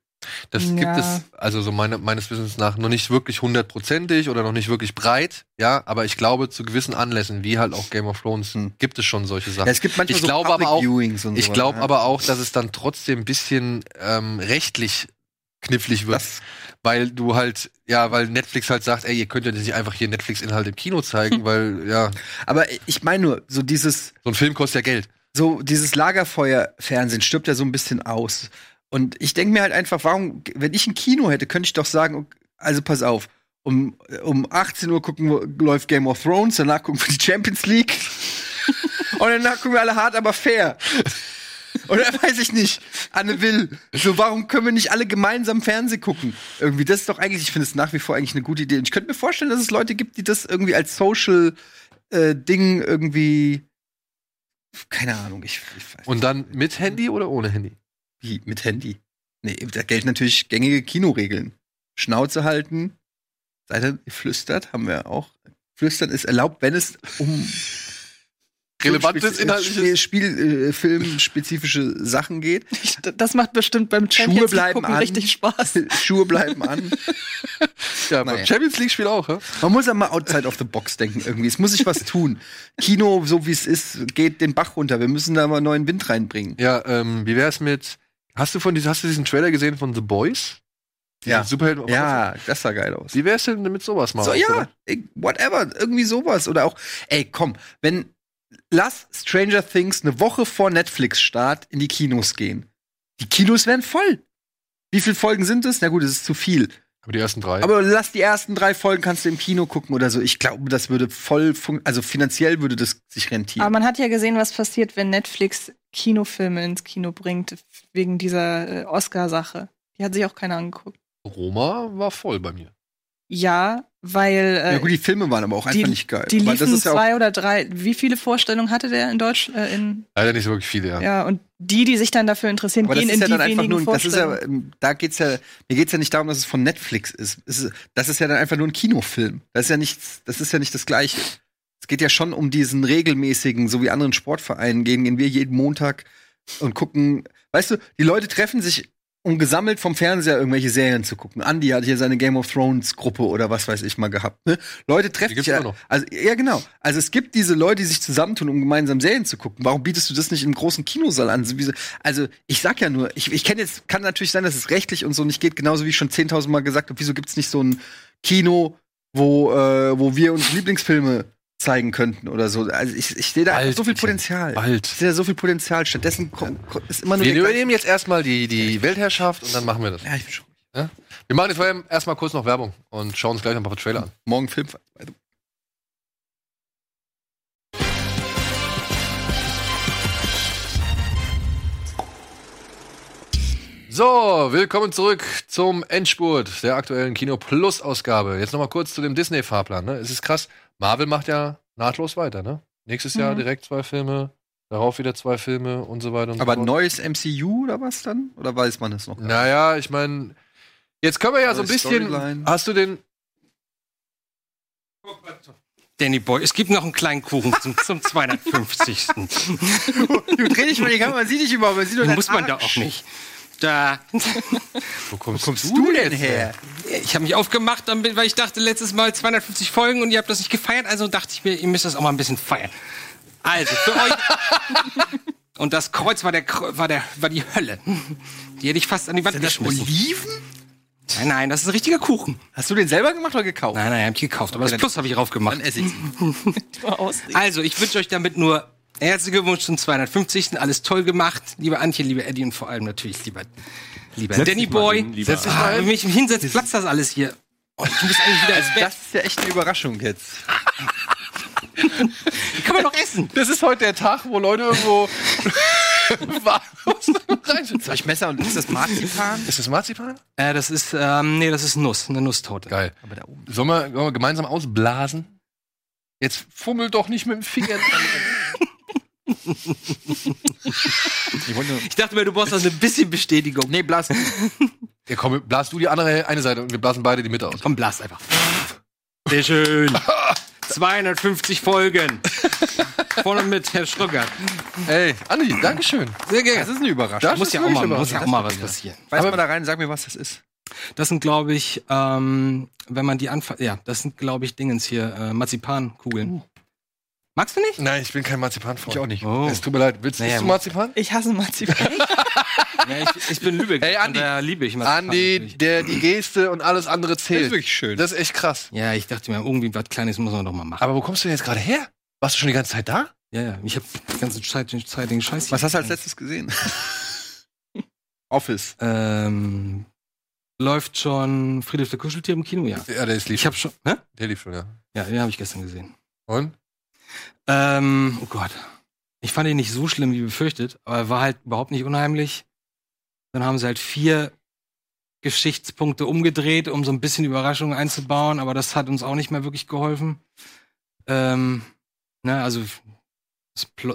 [SPEAKER 1] Das
[SPEAKER 3] Ja.
[SPEAKER 1] gibt es, also so meine, meines Wissens nach, noch nicht wirklich hundertprozentig oder noch nicht wirklich breit, ja, aber ich glaube, zu gewissen Anlässen, wie halt auch Game of Thrones, gibt es schon solche Sachen.
[SPEAKER 2] Hm. Ja, es gibt manchmal
[SPEAKER 1] ich
[SPEAKER 2] so
[SPEAKER 1] glaube aber auch,
[SPEAKER 2] und
[SPEAKER 1] ich glaube
[SPEAKER 2] ja.
[SPEAKER 1] aber auch, dass es dann trotzdem ein bisschen ähm, rechtlich knifflig wird. weil du halt, ja, weil Netflix halt sagt, ey, ihr könnt ja nicht einfach hier Netflix-Inhalt im Kino zeigen, weil, ja.
[SPEAKER 2] Aber ich meine nur, so dieses.
[SPEAKER 1] So ein Film kostet ja Geld.
[SPEAKER 2] So dieses Lagerfeuer-Fernsehen stirbt ja so ein bisschen aus. Und ich denke mir halt einfach, warum, wenn ich ein Kino hätte, könnte ich doch sagen, also pass auf, um, um 18 Uhr gucken läuft Game of Thrones, danach gucken wir die Champions League. und danach gucken wir alle hart, aber fair. Oder weiß ich nicht. Anne Will. So, warum können wir nicht alle gemeinsam Fernsehen gucken? Irgendwie, das ist doch eigentlich, ich finde es nach wie vor eigentlich eine gute Idee. Und ich könnte mir vorstellen, dass es Leute gibt, die das irgendwie als Social äh, Ding irgendwie. Keine Ahnung, ich, ich weiß
[SPEAKER 1] Und dann mit Handy oder ohne Handy?
[SPEAKER 2] Wie, mit Handy? Nee, da gelten natürlich gängige Kinoregeln. Schnauze halten, seid ihr flüstert, haben wir auch. Flüstern ist erlaubt, wenn es um
[SPEAKER 1] Relevantes
[SPEAKER 2] Spiel-
[SPEAKER 1] inhaltliches.
[SPEAKER 2] Spiel, äh, filmspezifische Sachen geht.
[SPEAKER 3] Das macht bestimmt beim
[SPEAKER 2] Schuhe
[SPEAKER 3] Champions League
[SPEAKER 2] bleiben
[SPEAKER 3] gucken
[SPEAKER 2] an.
[SPEAKER 3] richtig Spaß.
[SPEAKER 2] Schuhe bleiben an.
[SPEAKER 1] Ja,
[SPEAKER 2] Naja.
[SPEAKER 1] beim Champions League-Spiel auch, ja?
[SPEAKER 2] Man muss ja mal outside of the box denken irgendwie. Es muss sich was tun. Kino, so wie es ist, geht den Bach runter. Wir müssen da mal neuen Wind reinbringen.
[SPEAKER 1] Ja, ähm, wie wär's mit. Hast du von diesem, hast du diesen Trailer gesehen von The Boys? Diesen
[SPEAKER 2] Ja.
[SPEAKER 1] Superhelden
[SPEAKER 2] Ja, das sah geil aus.
[SPEAKER 1] Wie wär's denn mit sowas mal?
[SPEAKER 2] So, ja, ey, whatever, irgendwie sowas. Oder auch, ey, komm, wenn, lass Stranger Things eine Woche vor Netflix-Start in die Kinos gehen. Die Kinos werden voll. Wie viele Folgen sind es? Na gut, es ist zu viel.
[SPEAKER 1] Aber die ersten drei.
[SPEAKER 2] Aber lass die ersten drei Folgen, kannst du im Kino gucken oder so. Ich glaube, das würde voll, also finanziell würde das sich rentieren.
[SPEAKER 3] Aber man hat ja gesehen, was passiert, wenn Netflix Kinofilme ins Kino bringt, wegen dieser äh, Oscar-Sache. Die hat sich auch keiner angeguckt.
[SPEAKER 1] Roma war voll bei mir.
[SPEAKER 3] Ja, weil äh,
[SPEAKER 2] ja gut, die Filme waren aber auch
[SPEAKER 3] die,
[SPEAKER 2] einfach nicht geil.
[SPEAKER 3] die
[SPEAKER 2] Aber das
[SPEAKER 3] liefen
[SPEAKER 2] ist ja
[SPEAKER 3] zwei oder drei. Wie viele Vorstellungen hatte der in Deutsch? Äh, in,
[SPEAKER 1] Leider nicht so wirklich viele, ja.
[SPEAKER 3] ja, und die, die sich dann dafür interessieren,
[SPEAKER 2] aber das
[SPEAKER 3] gehen
[SPEAKER 2] ist
[SPEAKER 3] in
[SPEAKER 2] ja
[SPEAKER 3] die
[SPEAKER 2] dann einfach
[SPEAKER 3] wenigen
[SPEAKER 2] nur, das ist ja,
[SPEAKER 3] Vorstellungen.
[SPEAKER 2] ähm, da geht's ja, mir geht's ja nicht darum, dass es von Netflix ist. Ist. Das ist ja dann einfach nur ein Kinofilm. Das ist ja nichts, das ist ja nicht das Gleiche. Es geht ja schon um diesen regelmäßigen, so wie anderen Sportvereinen gehen, gehen wir jeden Montag und gucken. Weißt du, die Leute treffen sich, um gesammelt vom Fernseher irgendwelche Serien zu gucken. Andy hat hier seine Game of Thrones Gruppe oder was weiß ich mal gehabt. Ne? Leute treffen sich ja, also ja genau. Also es gibt diese Leute, die sich zusammentun, um gemeinsam Serien zu gucken. Warum bietest du das nicht im großen Kinosaal an? Also ich sag ja nur, ich, ich kenne jetzt, kann natürlich sein, dass es rechtlich und so nicht geht, genauso wie ich schon 10.000 Mal gesagt habe, wieso gibt's nicht so ein Kino, wo, äh, wo wir uns Lieblingsfilme zeigen könnten oder so. Also ich, ich sehe da
[SPEAKER 1] Bald,
[SPEAKER 2] so viel Potenzial.
[SPEAKER 1] bald.
[SPEAKER 2] Ich sehe da so viel Potenzial. Stattdessen ist immer nur
[SPEAKER 1] Wir übernehmen jetzt erstmal die, die Weltherrschaft und dann machen wir das.
[SPEAKER 2] Ja, ich bin schon.
[SPEAKER 1] Ja? Wir machen jetzt vorher erstmal kurz noch Werbung und schauen uns gleich noch ein paar Trailer an.
[SPEAKER 2] Morgen Film.
[SPEAKER 1] So, willkommen zurück zum Endspurt der aktuellen Kino Plus Ausgabe. Jetzt noch mal kurz zu dem Disney Fahrplan. Ne? Es ist krass. Marvel macht ja nahtlos weiter. Ne? Nächstes Jahr
[SPEAKER 3] Mhm.
[SPEAKER 1] direkt zwei Filme, darauf wieder zwei Filme und so weiter und
[SPEAKER 2] Aber
[SPEAKER 1] so fort.
[SPEAKER 2] neues MCU oder was dann? Oder weiß man es noch? gar nicht?
[SPEAKER 1] Naja, ich meine, jetzt können wir ja so ein
[SPEAKER 2] Neue
[SPEAKER 1] bisschen.
[SPEAKER 2] Storyline.
[SPEAKER 1] Hast du den?
[SPEAKER 13] Danny Boy, es gibt noch einen kleinen Kuchen zum, zum 250.
[SPEAKER 2] Du dreh dich mal die Kamera, man sieht dich überhaupt, man sieht nur
[SPEAKER 13] Muss man da auch nicht. Da.
[SPEAKER 1] Wo kommst,
[SPEAKER 2] kommst du denn her?
[SPEAKER 13] Ich habe mich aufgemacht, weil ich dachte letztes Mal 250 Folgen und ihr habt das nicht gefeiert, also dachte ich mir, ihr müsst das auch mal ein bisschen feiern. Also, für euch. Und das Kreuz war der, war der, war die Hölle. Die hätte ich fast an die Wand
[SPEAKER 2] Sind das
[SPEAKER 13] geschmissen.
[SPEAKER 2] Oliven?
[SPEAKER 13] Nein, nein, das ist ein richtiger Kuchen.
[SPEAKER 2] Hast du den selber gemacht oder gekauft?
[SPEAKER 13] Nein, nein, hab ich gekauft, aber
[SPEAKER 2] Okay,
[SPEAKER 13] das Plus habe ich raufgemacht.
[SPEAKER 2] Dann esse ich ihn.
[SPEAKER 13] Also, ich wünsche euch damit nur Herzlichen Glückwunsch zum 250. Alles toll gemacht. Liebe Antje, liebe Eddie und vor allem natürlich lieber, lieber
[SPEAKER 11] Setz
[SPEAKER 13] Danny Boy.
[SPEAKER 11] hin, lieber.
[SPEAKER 13] Setz dich mal Wenn ich mich hinsetze, platzt das alles hier. Oh, du bist eigentlich wieder ins Bett.
[SPEAKER 2] Das ist ja echt eine Überraschung jetzt.
[SPEAKER 13] Kann man doch essen.
[SPEAKER 1] Das ist heute der Tag, wo Leute irgendwo
[SPEAKER 2] Soll ich Messer und ist das Marzipan?
[SPEAKER 1] Ist das Marzipan?
[SPEAKER 13] Äh, das ist, ähm, nee, das ist Nuss, eine Nusstorte.
[SPEAKER 1] Geil.
[SPEAKER 2] Aber da oben.
[SPEAKER 1] Sollen wir, sollen wir gemeinsam ausblasen? Jetzt fummel doch nicht mit dem Finger.
[SPEAKER 2] Ich wollte nur-
[SPEAKER 13] Ich dachte mir, du brauchst das ein bisschen Bestätigung.
[SPEAKER 2] Nee, blas.
[SPEAKER 1] ja, komm, blas du die andere eine Seite und wir blasen beide die Mitte aus.
[SPEAKER 13] Komm, blast einfach. Sehr schön. 250 Folgen. Vorne mit Herr Schröckert.
[SPEAKER 1] Ey, Andi, Dankeschön.
[SPEAKER 13] Sehr gerne.
[SPEAKER 2] Das ist eine Überraschung.
[SPEAKER 1] Das
[SPEAKER 13] muss
[SPEAKER 1] ist
[SPEAKER 13] ja, auch
[SPEAKER 1] wirklich
[SPEAKER 13] mal, muss ja auch mal was passieren.
[SPEAKER 2] Weiß mal da rein, sag mir, was das ist.
[SPEAKER 13] Das sind, glaube ich, ähm, wenn man die anfasst, ja, das sind, glaube ich, Dingens hier, äh, Marzipankugeln. Magst du nicht?
[SPEAKER 1] Nein, ich bin kein Marzipan-Freund.
[SPEAKER 2] Ich auch nicht.
[SPEAKER 13] Oh.
[SPEAKER 1] Es tut mir leid. Willst
[SPEAKER 13] Naja,
[SPEAKER 1] du Marzipan?
[SPEAKER 3] Ich hasse Marzipan.
[SPEAKER 13] Ja, ich, ich bin Lübeck.
[SPEAKER 1] Ey, Andi.
[SPEAKER 13] daher liebe ich Marzipan.
[SPEAKER 1] Andi,
[SPEAKER 13] natürlich.
[SPEAKER 1] der, die Geste und alles andere zählt.
[SPEAKER 2] Das ist wirklich schön.
[SPEAKER 1] Das ist echt krass.
[SPEAKER 13] Ja, ich dachte mir, irgendwie was Kleines muss man doch mal machen.
[SPEAKER 1] Aber wo kommst du denn jetzt gerade her? Warst du schon die ganze Zeit da?
[SPEAKER 13] Ja, ja, ich habe die ganze Zeit, den- Zeit den Scheiß. hier
[SPEAKER 2] Was hast du als letztes gesehen? Office.
[SPEAKER 13] Ähm, läuft schon Friedrich der Kuscheltier im Kino, ja.
[SPEAKER 1] Ja, der ist lief.
[SPEAKER 13] Ich habe schon, hä?
[SPEAKER 1] Der lief schon, ja.
[SPEAKER 13] Ja, den habe ich gestern gesehen.
[SPEAKER 1] Und?
[SPEAKER 13] Ähm, oh Gott. Ich fand ihn nicht so schlimm wie befürchtet, aber er war halt überhaupt nicht unheimlich. Dann haben sie halt vier Geschichtspunkte umgedreht, um so ein bisschen Überraschungen einzubauen, aber das hat uns auch nicht mehr wirklich geholfen. Ähm, ne, also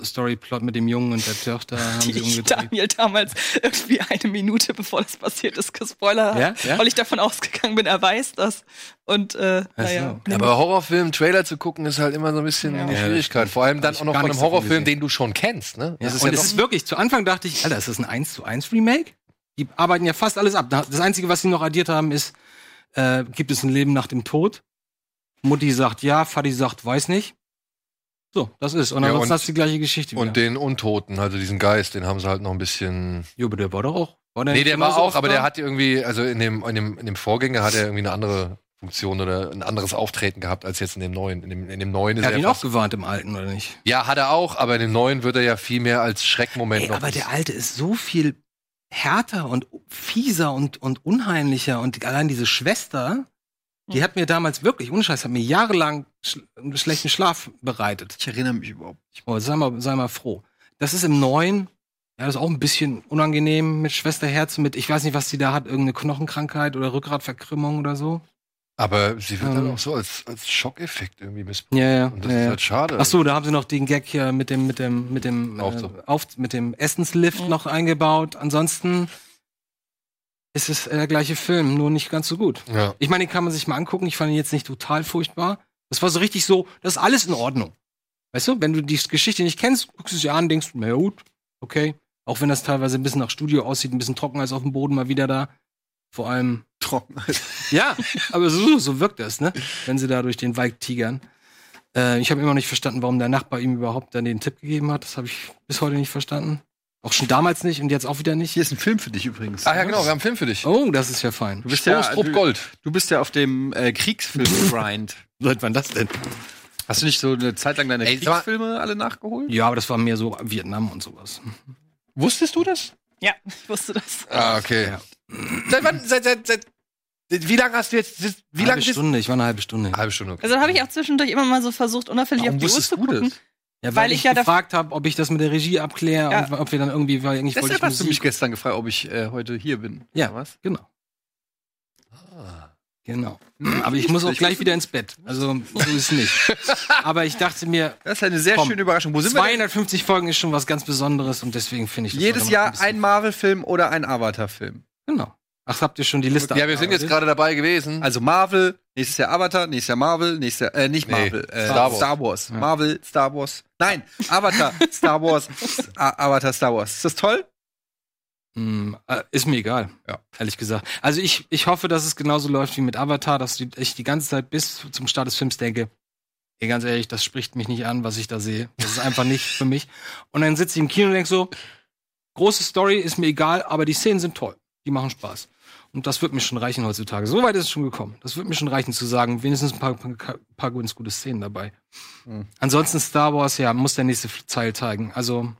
[SPEAKER 13] Storyplot mit dem Jungen und der Tochter haben
[SPEAKER 3] die
[SPEAKER 13] sie umgedreht.
[SPEAKER 3] Daniel damals irgendwie eine Minute bevor das passiert ist gespoilert
[SPEAKER 13] Ja? Ja?
[SPEAKER 3] weil ich davon ausgegangen bin, er weiß das. Und äh, naja.
[SPEAKER 13] so.
[SPEAKER 1] Aber Horrorfilm, Trailer zu gucken, ist halt immer so ein bisschen
[SPEAKER 3] Ja.
[SPEAKER 1] eine
[SPEAKER 13] Ja,
[SPEAKER 1] Schwierigkeit. Vor allem dann auch noch von einem Horrorfilm,
[SPEAKER 13] gesehen.
[SPEAKER 1] den du schon kennst, ne?
[SPEAKER 13] Ja,
[SPEAKER 1] Das
[SPEAKER 13] und
[SPEAKER 1] ja
[SPEAKER 13] es ist wirklich, zu Anfang dachte ich, Alter, ist das ein 1 zu 1 Remake? Die arbeiten ja fast alles ab. Das Einzige, was sie noch addiert haben, ist, äh, gibt es ein Leben nach dem Tod? Mutti sagt ja, Vati sagt weiß nicht. So, das ist. Und
[SPEAKER 1] Ja,
[SPEAKER 13] ansonsten hast du die gleiche Geschichte
[SPEAKER 1] Und den Untoten, also diesen Geist, den haben sie halt noch ein bisschen.
[SPEAKER 13] Jo, aber der war doch auch. War
[SPEAKER 1] Nee, der war auch, aber der hat irgendwie, also in dem, in dem, in dem Vorgänger hat er irgendwie eine andere Funktion oder ein anderes Auftreten gehabt als jetzt in dem neuen. In dem, in dem neuen ist
[SPEAKER 13] Er hat
[SPEAKER 1] er
[SPEAKER 13] ihn auch gewarnt im Alten, oder nicht?
[SPEAKER 1] Ja, hat er auch, aber in dem neuen wird er ja viel mehr als Schreckmoment
[SPEAKER 13] Ey,
[SPEAKER 1] noch.
[SPEAKER 13] aber der Alte ist so viel härter und fieser und, und unheimlicher. Und allein diese Schwester, die hat mir damals wirklich, ohne Scheiß, hat mir jahrelang sch einen schlechten Schlaf bereitet.
[SPEAKER 2] Ich erinnere mich überhaupt nicht.
[SPEAKER 13] Oh, sei mal, sei mal froh. Das ist im Neuen, ja, das ist auch ein bisschen unangenehm mit Schwester Herz, mit, ich weiß nicht, was sie da hat, irgendeine Knochenkrankheit oder Rückgratverkrümmung oder so.
[SPEAKER 1] aber sie wird
[SPEAKER 13] Ähm.
[SPEAKER 1] dann auch so als, als Schockeffekt irgendwie missbraucht.
[SPEAKER 13] Ja, ja.
[SPEAKER 1] Und das
[SPEAKER 13] ja,
[SPEAKER 1] ist halt schade.
[SPEAKER 13] Ach so, da haben sie noch den Gag hier mit dem, mit dem, mit dem, äh, auf, mit dem Essenslift noch eingebaut. Ansonsten es äh, der gleiche Film, nur nicht ganz so gut.
[SPEAKER 1] Ja.
[SPEAKER 13] Ich meine, den kann man sich mal angucken. Ich fand ihn jetzt nicht total furchtbar. Das war so richtig so, das ist alles in Ordnung. Weißt du, wenn du die Geschichte nicht kennst, guckst du sie an, denkst, na gut, okay. Auch wenn das teilweise ein bisschen nach Studio aussieht, ein bisschen trocken als auf dem Boden mal wieder da. Vor allem
[SPEAKER 2] Trocken.
[SPEAKER 13] ja, aber so, so wirkt das, ne? Wenn sie da durch den Wald tigern. Äh, ich habe immer noch nicht verstanden, warum der Nachbar ihm überhaupt dann den Tipp gegeben hat. Das habe ich bis heute nicht verstanden. Auch schon damals nicht und jetzt auch wieder nicht.
[SPEAKER 2] Hier ist ein Film für dich übrigens.
[SPEAKER 1] Ah ja, genau, wir haben einen Film für dich.
[SPEAKER 13] Oh, das ist ja fein.
[SPEAKER 2] Du bist ja, du,
[SPEAKER 1] Gold.
[SPEAKER 2] du bist ja auf dem äh, Kriegsfilm-Grind.
[SPEAKER 13] Seit wann das denn?
[SPEAKER 2] Hast du nicht so eine Zeit lang deine
[SPEAKER 1] Ey,
[SPEAKER 2] Kriegsfilme alle nachgeholt?
[SPEAKER 13] Ja, aber das war mehr so Vietnam und sowas.
[SPEAKER 1] Wusstest du das?
[SPEAKER 3] Ja, ich wusste das.
[SPEAKER 1] Ah, okay.
[SPEAKER 13] Ja.
[SPEAKER 1] Seit wann, seit, seit, seit, wie lange hast du jetzt, wie lange
[SPEAKER 13] halbe Stunde, ich war eine halbe Stunde.
[SPEAKER 1] Halbe Stunde, okay.
[SPEAKER 3] Also habe ich auch zwischendurch immer mal so versucht, unauffällig
[SPEAKER 2] Warum
[SPEAKER 3] auf die Uhr zu
[SPEAKER 2] du
[SPEAKER 3] gucken.
[SPEAKER 2] das?
[SPEAKER 13] Ja, weil,
[SPEAKER 3] Weil
[SPEAKER 13] ich
[SPEAKER 3] ich ja
[SPEAKER 13] gefragt habe, ob ich das mit der Regie abkläre
[SPEAKER 3] Ja.
[SPEAKER 13] und ob wir dann irgendwie, weil eigentlich wollte
[SPEAKER 2] Deshalb
[SPEAKER 13] ich
[SPEAKER 2] hast du mich gestern gefragt, ob ich äh, heute hier bin.
[SPEAKER 13] Ja,
[SPEAKER 2] was?
[SPEAKER 13] Genau. Genau. Aber ich muss auch gleich wieder ins Bett. Also, so ist es nicht. Aber ich dachte mir,
[SPEAKER 2] Das ist eine sehr
[SPEAKER 13] Komm,
[SPEAKER 2] schöne Überraschung. Wo sind wir? denn?
[SPEAKER 13] 250 Folgen ist schon was ganz Besonderes und deswegen finde ich das
[SPEAKER 2] Jedes Jahr
[SPEAKER 13] bisschen-
[SPEAKER 2] ein Marvel-Film oder ein Avatar-Film.
[SPEAKER 13] Genau. Ach, habt ihr schon die Liste?
[SPEAKER 1] Ja, wir sind jetzt gerade dabei gewesen.
[SPEAKER 2] Also Marvel, nächstes Jahr Avatar, nächstes Jahr Marvel, nächstes Jahr, äh, nicht
[SPEAKER 1] Nee,
[SPEAKER 2] Marvel, äh,
[SPEAKER 1] Star Wars.
[SPEAKER 2] Star Wars. Marvel, Star Wars. Nein, Avatar, Star Wars, Avatar, Star Wars. Ist das toll?
[SPEAKER 13] Hm, äh, ist mir egal,
[SPEAKER 2] Ja.
[SPEAKER 13] ehrlich gesagt. Also ich, ich hoffe, dass es genauso läuft wie mit Avatar, dass ich die ganze Zeit bis zum Start des Films denke, ey, ganz ehrlich, das spricht mich nicht an, was ich da sehe. Das ist einfach nicht für mich. Und dann sitze ich im Kino und denke so, große Story ist mir egal, aber die Szenen sind toll. die machen Spaß. Und das wird mir schon reichen heutzutage. So weit ist es schon gekommen. Das wird mir schon reichen zu sagen, wenigstens ein paar, paar, paar ganz gute Szenen dabei.
[SPEAKER 1] Mhm.
[SPEAKER 13] Ansonsten Star Wars, ja, muss der nächste Teil zeigen. Also,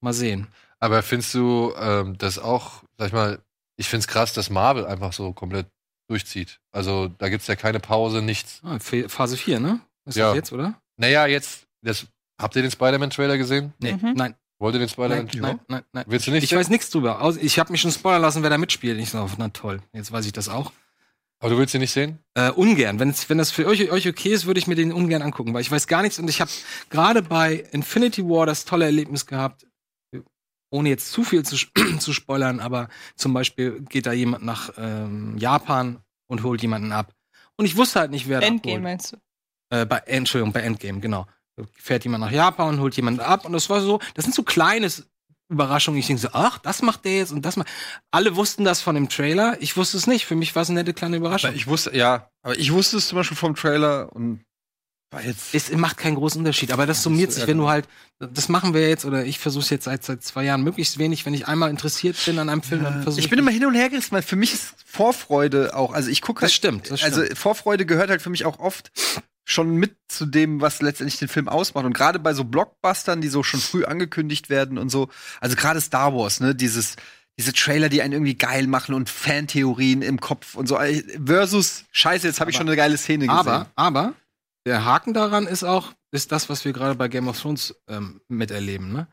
[SPEAKER 13] mal sehen.
[SPEAKER 1] Aber findest du ähm, das auch, sag ich mal, ich find's krass, dass Marvel einfach so komplett durchzieht. Also da gibt's ja keine Pause, nichts.
[SPEAKER 13] Ah, Ph- Phase 4, ne? Ist
[SPEAKER 1] Ja.
[SPEAKER 13] das jetzt, oder?
[SPEAKER 1] Naja, jetzt, das, habt ihr den Spider-Man-Trailer gesehen?
[SPEAKER 13] Nee,
[SPEAKER 3] Mhm.
[SPEAKER 13] nein.
[SPEAKER 1] Wollt ihr den Spider-Man?
[SPEAKER 13] Nein, nein, nein, nein.
[SPEAKER 1] Willst du nicht?
[SPEAKER 13] Ich weiß nichts drüber. Aus- Ich habe mich schon spoilern lassen, wer da mitspielt. Ich so, na toll, jetzt weiß ich das auch.
[SPEAKER 1] Aber du willst ihn nicht sehen?
[SPEAKER 13] Äh, ungern. Wenn, wenn das für euch, euch okay ist, würde ich mir den ungern angucken, weil ich weiß gar nichts und ich habe gerade bei Infinity War das tolle Erlebnis gehabt, ohne jetzt zu viel zu, zu spoilern, aber zum Beispiel geht da jemand nach ähm, Japan und holt jemanden ab. Und ich wusste halt nicht, wer da
[SPEAKER 3] Endgame meinst du?
[SPEAKER 13] Äh, bei, Entschuldigung, bei Endgame, genau. Da Fährt jemand nach Japan und holt jemanden ab und das war so, das sind so kleine Überraschungen. Ich denke so, ach, das macht der jetzt und das macht. Alle wussten das von dem Trailer. Ich wusste es nicht. Für mich war es eine nette kleine Überraschung.
[SPEAKER 2] Ich wusste, ja, aber ich wusste es zum Beispiel vom Trailer und war jetzt.
[SPEAKER 13] Es macht keinen großen Unterschied, aber das summiert sich, wenn du halt, das machen wir jetzt, oder ich versuche es jetzt seit, seit zwei Jahren möglichst wenig, wenn ich einmal interessiert bin an einem Film, dann versuche
[SPEAKER 2] Ich bin immer hin und her gerissen, weil für mich ist Vorfreude auch, also ich gucke halt,
[SPEAKER 13] Das stimmt, das
[SPEAKER 2] also
[SPEAKER 13] stimmt.
[SPEAKER 2] Vorfreude gehört halt für mich auch oft schon mit zu dem, was letztendlich den Film ausmacht. Und gerade bei so Blockbustern, die so schon früh angekündigt werden und so, also gerade Star Wars, ne, dieses, diese Trailer, die einen irgendwie geil machen und Fantheorien im Kopf und so, äh, versus, scheiße, jetzt habe ich schon eine geile Szene gesehen.
[SPEAKER 13] Aber, aber, der Haken daran ist auch, ist das, was wir gerade bei Game of Thrones ähm, miterleben, ne?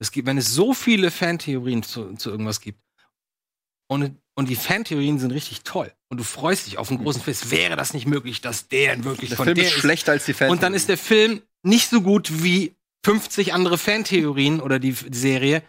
[SPEAKER 13] Es gibt, wenn es so viele Fantheorien zu, zu irgendwas gibt, und, und die Fantheorien sind richtig toll, und du freust dich auf einen großen Fest, wäre das nicht möglich, dass der in wirklich
[SPEAKER 2] der
[SPEAKER 13] von
[SPEAKER 2] Film
[SPEAKER 13] der
[SPEAKER 2] ist schlechter als die Fans.
[SPEAKER 13] Und dann ist der Film nicht so gut wie 50 andere Fantheorien oder die, die Serie.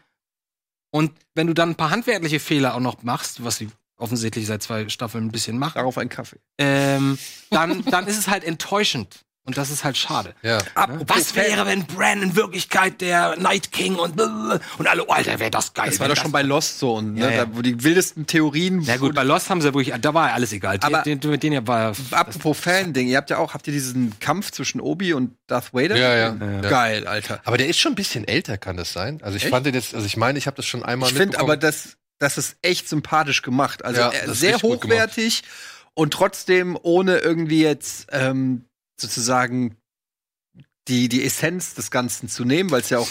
[SPEAKER 13] Und wenn du dann ein paar handwerkliche Fehler auch noch machst, was sie offensichtlich seit zwei Staffeln ein bisschen machen,
[SPEAKER 2] darauf ein Kaffee.
[SPEAKER 13] ähm, dann, dann ist es halt enttäuschend. Und das ist halt schade.
[SPEAKER 1] Ja.
[SPEAKER 13] Ne? Was wäre, wenn Bran in Wirklichkeit der Night King und und alle, oh, Alter, wäre das geil.
[SPEAKER 2] Das war doch schon bei Lost so, und, ne,
[SPEAKER 13] Ja, ja.
[SPEAKER 2] Da, wo die wildesten Theorien.
[SPEAKER 13] Ja gut, bei Lost haben sie wirklich, da war ja alles egal.
[SPEAKER 2] Aber-
[SPEAKER 13] den, den, den war
[SPEAKER 2] Apropos Fan-Ding, ihr habt ja auch, habt ihr diesen Kampf zwischen Obi und Darth Vader?
[SPEAKER 1] Ja, ja. Ja.
[SPEAKER 2] Geil, Alter.
[SPEAKER 1] Aber der ist schon ein bisschen älter, kann das sein? Also ich
[SPEAKER 2] Echt?
[SPEAKER 1] fand den jetzt, also ich meine, ich habe das schon einmal
[SPEAKER 2] Ich finde aber, das, das ist echt sympathisch gemacht. Also
[SPEAKER 1] Ja, das
[SPEAKER 2] sehr hochwertig und trotzdem ohne irgendwie jetzt ähm, sozusagen die, die Essenz des Ganzen zu nehmen, weil es ja auch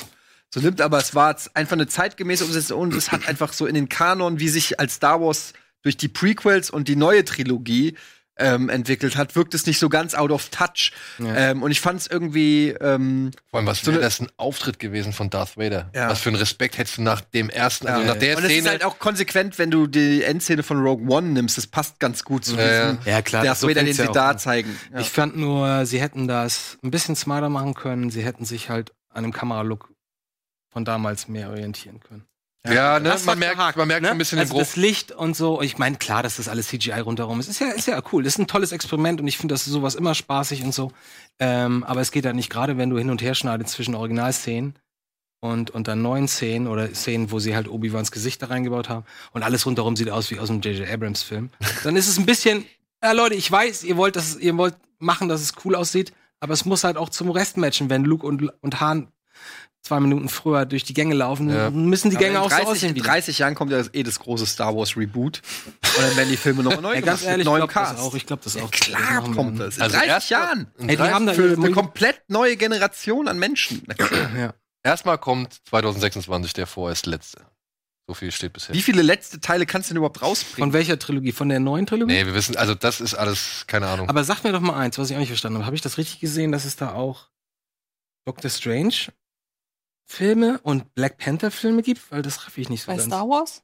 [SPEAKER 2] so nimmt, aber es war einfach eine zeitgemäße Umsetzung und es hat einfach so in den Kanon, wie sich als Star Wars durch die Prequels und die neue Trilogie ähm, entwickelt hat, wirkt es nicht so ganz out of touch.
[SPEAKER 13] Ja.
[SPEAKER 2] Ähm, und ich fand es irgendwie ähm,
[SPEAKER 1] Vor allem, was
[SPEAKER 2] so
[SPEAKER 1] wäre
[SPEAKER 2] eine-
[SPEAKER 1] das ein Auftritt gewesen von Darth Vader?
[SPEAKER 2] Ja.
[SPEAKER 1] Was für einen Respekt hättest du nach dem ersten, also
[SPEAKER 2] Ja,
[SPEAKER 1] nach der
[SPEAKER 2] und es ist
[SPEAKER 1] Szene?
[SPEAKER 2] halt auch konsequent, wenn du die Endszene von Rogue One nimmst. Das passt ganz gut zu
[SPEAKER 1] Ja,
[SPEAKER 2] diesem
[SPEAKER 13] Ja, klar.
[SPEAKER 2] Darth
[SPEAKER 13] so
[SPEAKER 2] Vader, den sie da
[SPEAKER 13] an.
[SPEAKER 2] zeigen. Ja.
[SPEAKER 13] Ich fand nur, sie hätten das ein bisschen smarter machen können. Sie hätten sich halt an dem Kameralook von damals mehr orientieren können.
[SPEAKER 1] Ja, ne?
[SPEAKER 13] Das
[SPEAKER 1] Man merkt,
[SPEAKER 13] gehakt,
[SPEAKER 1] man merkt
[SPEAKER 13] ne?
[SPEAKER 1] so ein bisschen
[SPEAKER 13] also
[SPEAKER 1] den Bruch.
[SPEAKER 13] das Licht und so. Ich meine, klar, dass das alles CGI rundherum ist. Ist ja, ist ja cool. Das ist ein tolles Experiment und ich finde das sowas immer spaßig und so. Ähm, aber es geht halt nicht gerade, wenn du hin und her schneidest zwischen Originalszenen und, und dann neuen Szenen oder Szenen, wo sie halt Obi-Wans Gesicht da reingebaut haben und alles rundherum sieht aus wie aus einem J.J. Abrams Film. dann ist es ein bisschen, ja Leute, ich weiß, ihr wollt, dass es, ihr wollt machen, dass es cool aussieht, aber es muss halt auch zum Rest matchen, wenn Luke und, und Han zwei Minuten früher durch die Gänge laufen,
[SPEAKER 1] Ja.
[SPEAKER 13] müssen die Gänge
[SPEAKER 2] in
[SPEAKER 13] auch so
[SPEAKER 2] 30,
[SPEAKER 13] aussehen.
[SPEAKER 2] in
[SPEAKER 13] wie
[SPEAKER 2] 30 Jahren kommt ja eh das große Star Wars Reboot. Und dann werden die Filme nochmal neu
[SPEAKER 13] Ja, ganz
[SPEAKER 2] gemacht
[SPEAKER 13] ehrlich,
[SPEAKER 2] mit
[SPEAKER 13] ich glaube das
[SPEAKER 2] Cast.
[SPEAKER 13] auch. Ich glaube das auch.
[SPEAKER 2] Klar
[SPEAKER 13] Das
[SPEAKER 2] kommt das. In
[SPEAKER 1] Also
[SPEAKER 2] 30
[SPEAKER 1] erst mal-
[SPEAKER 2] Jahren.
[SPEAKER 1] in
[SPEAKER 13] Ey, die haben da
[SPEAKER 2] eine komplett neue Generation an Menschen.
[SPEAKER 13] ja.
[SPEAKER 1] Erstmal kommt 2026 der vorerst letzte. So viel steht bisher.
[SPEAKER 2] Wie viele letzte Teile kannst du denn überhaupt rausbringen?
[SPEAKER 13] Von welcher Trilogie? Von der neuen Trilogie?
[SPEAKER 1] Nee, wir wissen, also das ist alles, keine Ahnung.
[SPEAKER 13] Aber sag mir doch mal eins, was ich auch nicht verstanden habe. Habe ich das richtig gesehen, dass es da auch Doctor Strange Filme und Black Panther Filme gibt? Weil das raff ich nicht so
[SPEAKER 3] Bei
[SPEAKER 13] ganz.
[SPEAKER 3] Star Wars?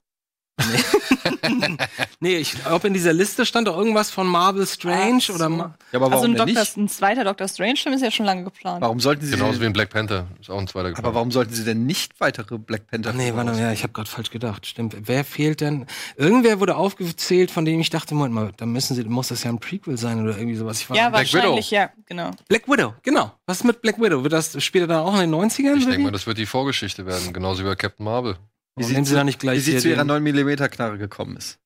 [SPEAKER 13] nee, ich glaube, in dieser Liste stand doch irgendwas von Marvel Strange
[SPEAKER 3] so.
[SPEAKER 13] oder Ma
[SPEAKER 2] Ja, aber
[SPEAKER 3] Also
[SPEAKER 2] warum
[SPEAKER 3] ein,
[SPEAKER 2] denn
[SPEAKER 3] Doctor,
[SPEAKER 2] nicht?
[SPEAKER 3] ein zweiter Doctor Strange-Film ist ja schon lange geplant.
[SPEAKER 2] Warum sollten sie
[SPEAKER 1] Genauso wie in Black Panther. Ist auch ein zweiter
[SPEAKER 2] aber
[SPEAKER 1] gekommen.
[SPEAKER 2] warum sollten sie denn nicht weitere Black Panther
[SPEAKER 13] Ach nee,
[SPEAKER 2] Filme
[SPEAKER 13] warte, ja, ich habe gerade falsch gedacht. Stimmt. Wer fehlt denn? Irgendwer wurde aufgezählt, von dem ich dachte, Moment mal, da müssen sie, muss das ja ein Prequel sein oder irgendwie sowas. Ich war
[SPEAKER 3] ja,
[SPEAKER 1] Black
[SPEAKER 3] wahrscheinlich, ja, genau.
[SPEAKER 13] Black Widow, genau. Was ist mit Black Widow? Wird das später dann auch in den 90ern?
[SPEAKER 1] Ich denke mal, das wird die Vorgeschichte werden. Genauso wie bei Captain Marvel.
[SPEAKER 13] Warum nehmen sie da nicht gleich
[SPEAKER 2] wie sie zu ihrer
[SPEAKER 13] den-
[SPEAKER 2] 9mm Knarre gekommen ist.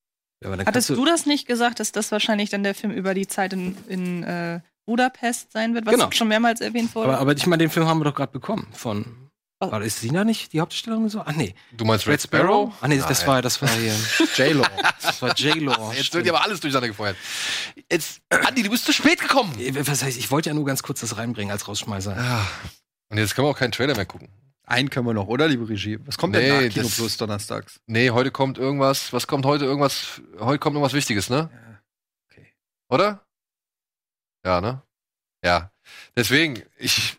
[SPEAKER 13] Ja, aber dann
[SPEAKER 3] Hattest
[SPEAKER 13] kannst
[SPEAKER 3] du das nicht gesagt, dass das wahrscheinlich dann der Film über die Zeit in, in äh, Budapest sein wird, was
[SPEAKER 13] Genau.
[SPEAKER 3] schon mehrmals erwähnt wurde?
[SPEAKER 13] Aber, aber ich meine, den Film haben wir doch gerade bekommen von
[SPEAKER 3] Oh.
[SPEAKER 13] War ist sie da nicht die Hauptdarstellerin so? Ah nee.
[SPEAKER 1] Du meinst Red Sparrow?
[SPEAKER 13] Ah nee, das
[SPEAKER 1] Nein.
[SPEAKER 13] war das war hier
[SPEAKER 2] J-Lo.
[SPEAKER 13] das war J-Lo.
[SPEAKER 1] Jetzt wird ja aber alles durcheinander gefeuert. Jetzt, Andi, du bist zu spät gekommen.
[SPEAKER 13] Was heißt, ich wollte ja nur ganz kurz das reinbringen als Rausschmeißer.
[SPEAKER 1] Ah. Und jetzt können wir auch keinen Trailer mehr gucken.
[SPEAKER 2] Einen können wir noch, oder, liebe Regie? Was kommt
[SPEAKER 1] Nee,
[SPEAKER 2] denn nach Kino
[SPEAKER 1] das-
[SPEAKER 2] Plus donnerstags?
[SPEAKER 1] Nee, heute kommt irgendwas. Was kommt heute? Irgendwas. Heute kommt irgendwas Wichtiges, ne?
[SPEAKER 2] okay.
[SPEAKER 1] Oder? Ja, ne? Ja. Deswegen, ich.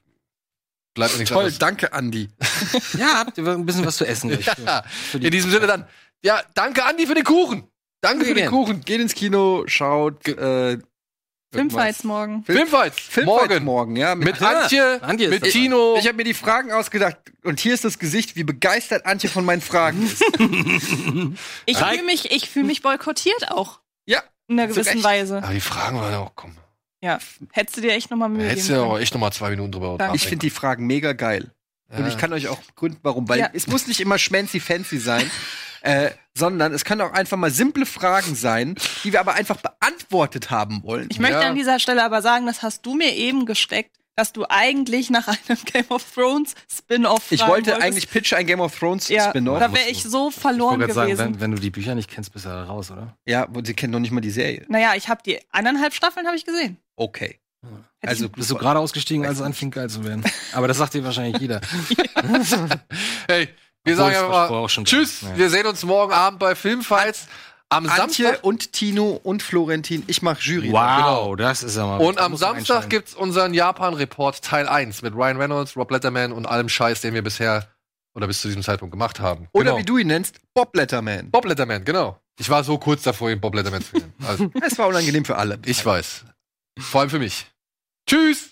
[SPEAKER 1] Bleibt mir nichts
[SPEAKER 2] Toll,
[SPEAKER 1] anderes.
[SPEAKER 2] danke, Andi.
[SPEAKER 13] Ja, habt ihr ein bisschen was zu essen? für-
[SPEAKER 1] Ja,
[SPEAKER 13] für die-
[SPEAKER 1] in diesem Sinne dann. Ja, danke, Andi, für den Kuchen. Danke für den. Kuchen.
[SPEAKER 2] Geht ins Kino, schaut. Äh,
[SPEAKER 3] Filmfights morgen.
[SPEAKER 1] Filmfights.
[SPEAKER 2] Filmfights
[SPEAKER 1] Morgen.
[SPEAKER 2] morgen, ja.
[SPEAKER 1] Mit
[SPEAKER 2] Ah,
[SPEAKER 1] Antje,
[SPEAKER 13] Antje
[SPEAKER 1] mit. Tino.
[SPEAKER 2] Ich habe mir die Fragen ausgedacht und hier ist das Gesicht, wie begeistert Antje von meinen Fragen ist.
[SPEAKER 3] Ich fühle mich, ich fühl mich boykottiert auch.
[SPEAKER 2] Ja,
[SPEAKER 3] In einer gewissen. Weise.
[SPEAKER 1] Aber die Fragen waren auch, komm.
[SPEAKER 3] Ja. Hättest du dir echt nochmal Mühe
[SPEAKER 1] Hättest du ja auch echt noch mal zwei Minuten drüber
[SPEAKER 3] Danke.
[SPEAKER 2] Ich finde die Fragen mega geil. Und
[SPEAKER 1] Ja.
[SPEAKER 2] ich kann euch auch begründen, warum. Weil
[SPEAKER 3] Ja.
[SPEAKER 2] es muss nicht immer schmancy fancy sein, äh, sondern es können auch einfach mal simple Fragen sein, die wir aber einfach beantwortet haben wollen.
[SPEAKER 3] Ich möchte
[SPEAKER 1] Ja.
[SPEAKER 3] an dieser Stelle aber sagen, das hast du mir eben gesteckt, dass du eigentlich nach einem Game of Thrones Spin-off
[SPEAKER 2] Ich wollte
[SPEAKER 3] wolltest.
[SPEAKER 2] eigentlich pitchen ein Game of Thrones
[SPEAKER 3] ja,
[SPEAKER 2] Spin-off.
[SPEAKER 3] da wäre ich so
[SPEAKER 13] Ich
[SPEAKER 3] verloren
[SPEAKER 13] gerade
[SPEAKER 3] gewesen.
[SPEAKER 13] sagen, wenn, wenn du die Bücher nicht kennst, bist du da raus, oder?
[SPEAKER 2] Ja, sie kennen noch nicht mal die Serie.
[SPEAKER 3] naja, ich habe die eineinhalb Staffeln habe ich gesehen.
[SPEAKER 2] Okay.
[SPEAKER 3] Hätte
[SPEAKER 2] Also
[SPEAKER 3] ich,
[SPEAKER 13] Bist du gerade ausgestiegen, als es anfing geil zu werden? Aber das sagt dir wahrscheinlich jeder.
[SPEAKER 1] Hey, wir sagen einfach mal Tschüss.
[SPEAKER 13] Ja.
[SPEAKER 1] Wir sehen uns morgen Abend bei Filmfights am
[SPEAKER 2] Antje
[SPEAKER 1] Samstag.
[SPEAKER 2] und Tino und Florentin. Ich mache Jury.
[SPEAKER 13] Wow, das ist ja mal.
[SPEAKER 1] Und am Samstag gibt's unseren Japan-Report Teil 1 mit Ryan Reynolds, Rob Letterman und allem Scheiß, den wir bisher oder bis zu diesem Zeitpunkt gemacht haben.
[SPEAKER 2] Oder
[SPEAKER 1] genau.
[SPEAKER 2] wie du ihn nennst, Bob Letterman.
[SPEAKER 1] Bob Letterman, genau. Ich war so kurz davor, ihn Bob Letterman zu nennen. Also,
[SPEAKER 2] Es war unangenehm für alle.
[SPEAKER 1] ich weiß. Vor allem für mich. Tschüss!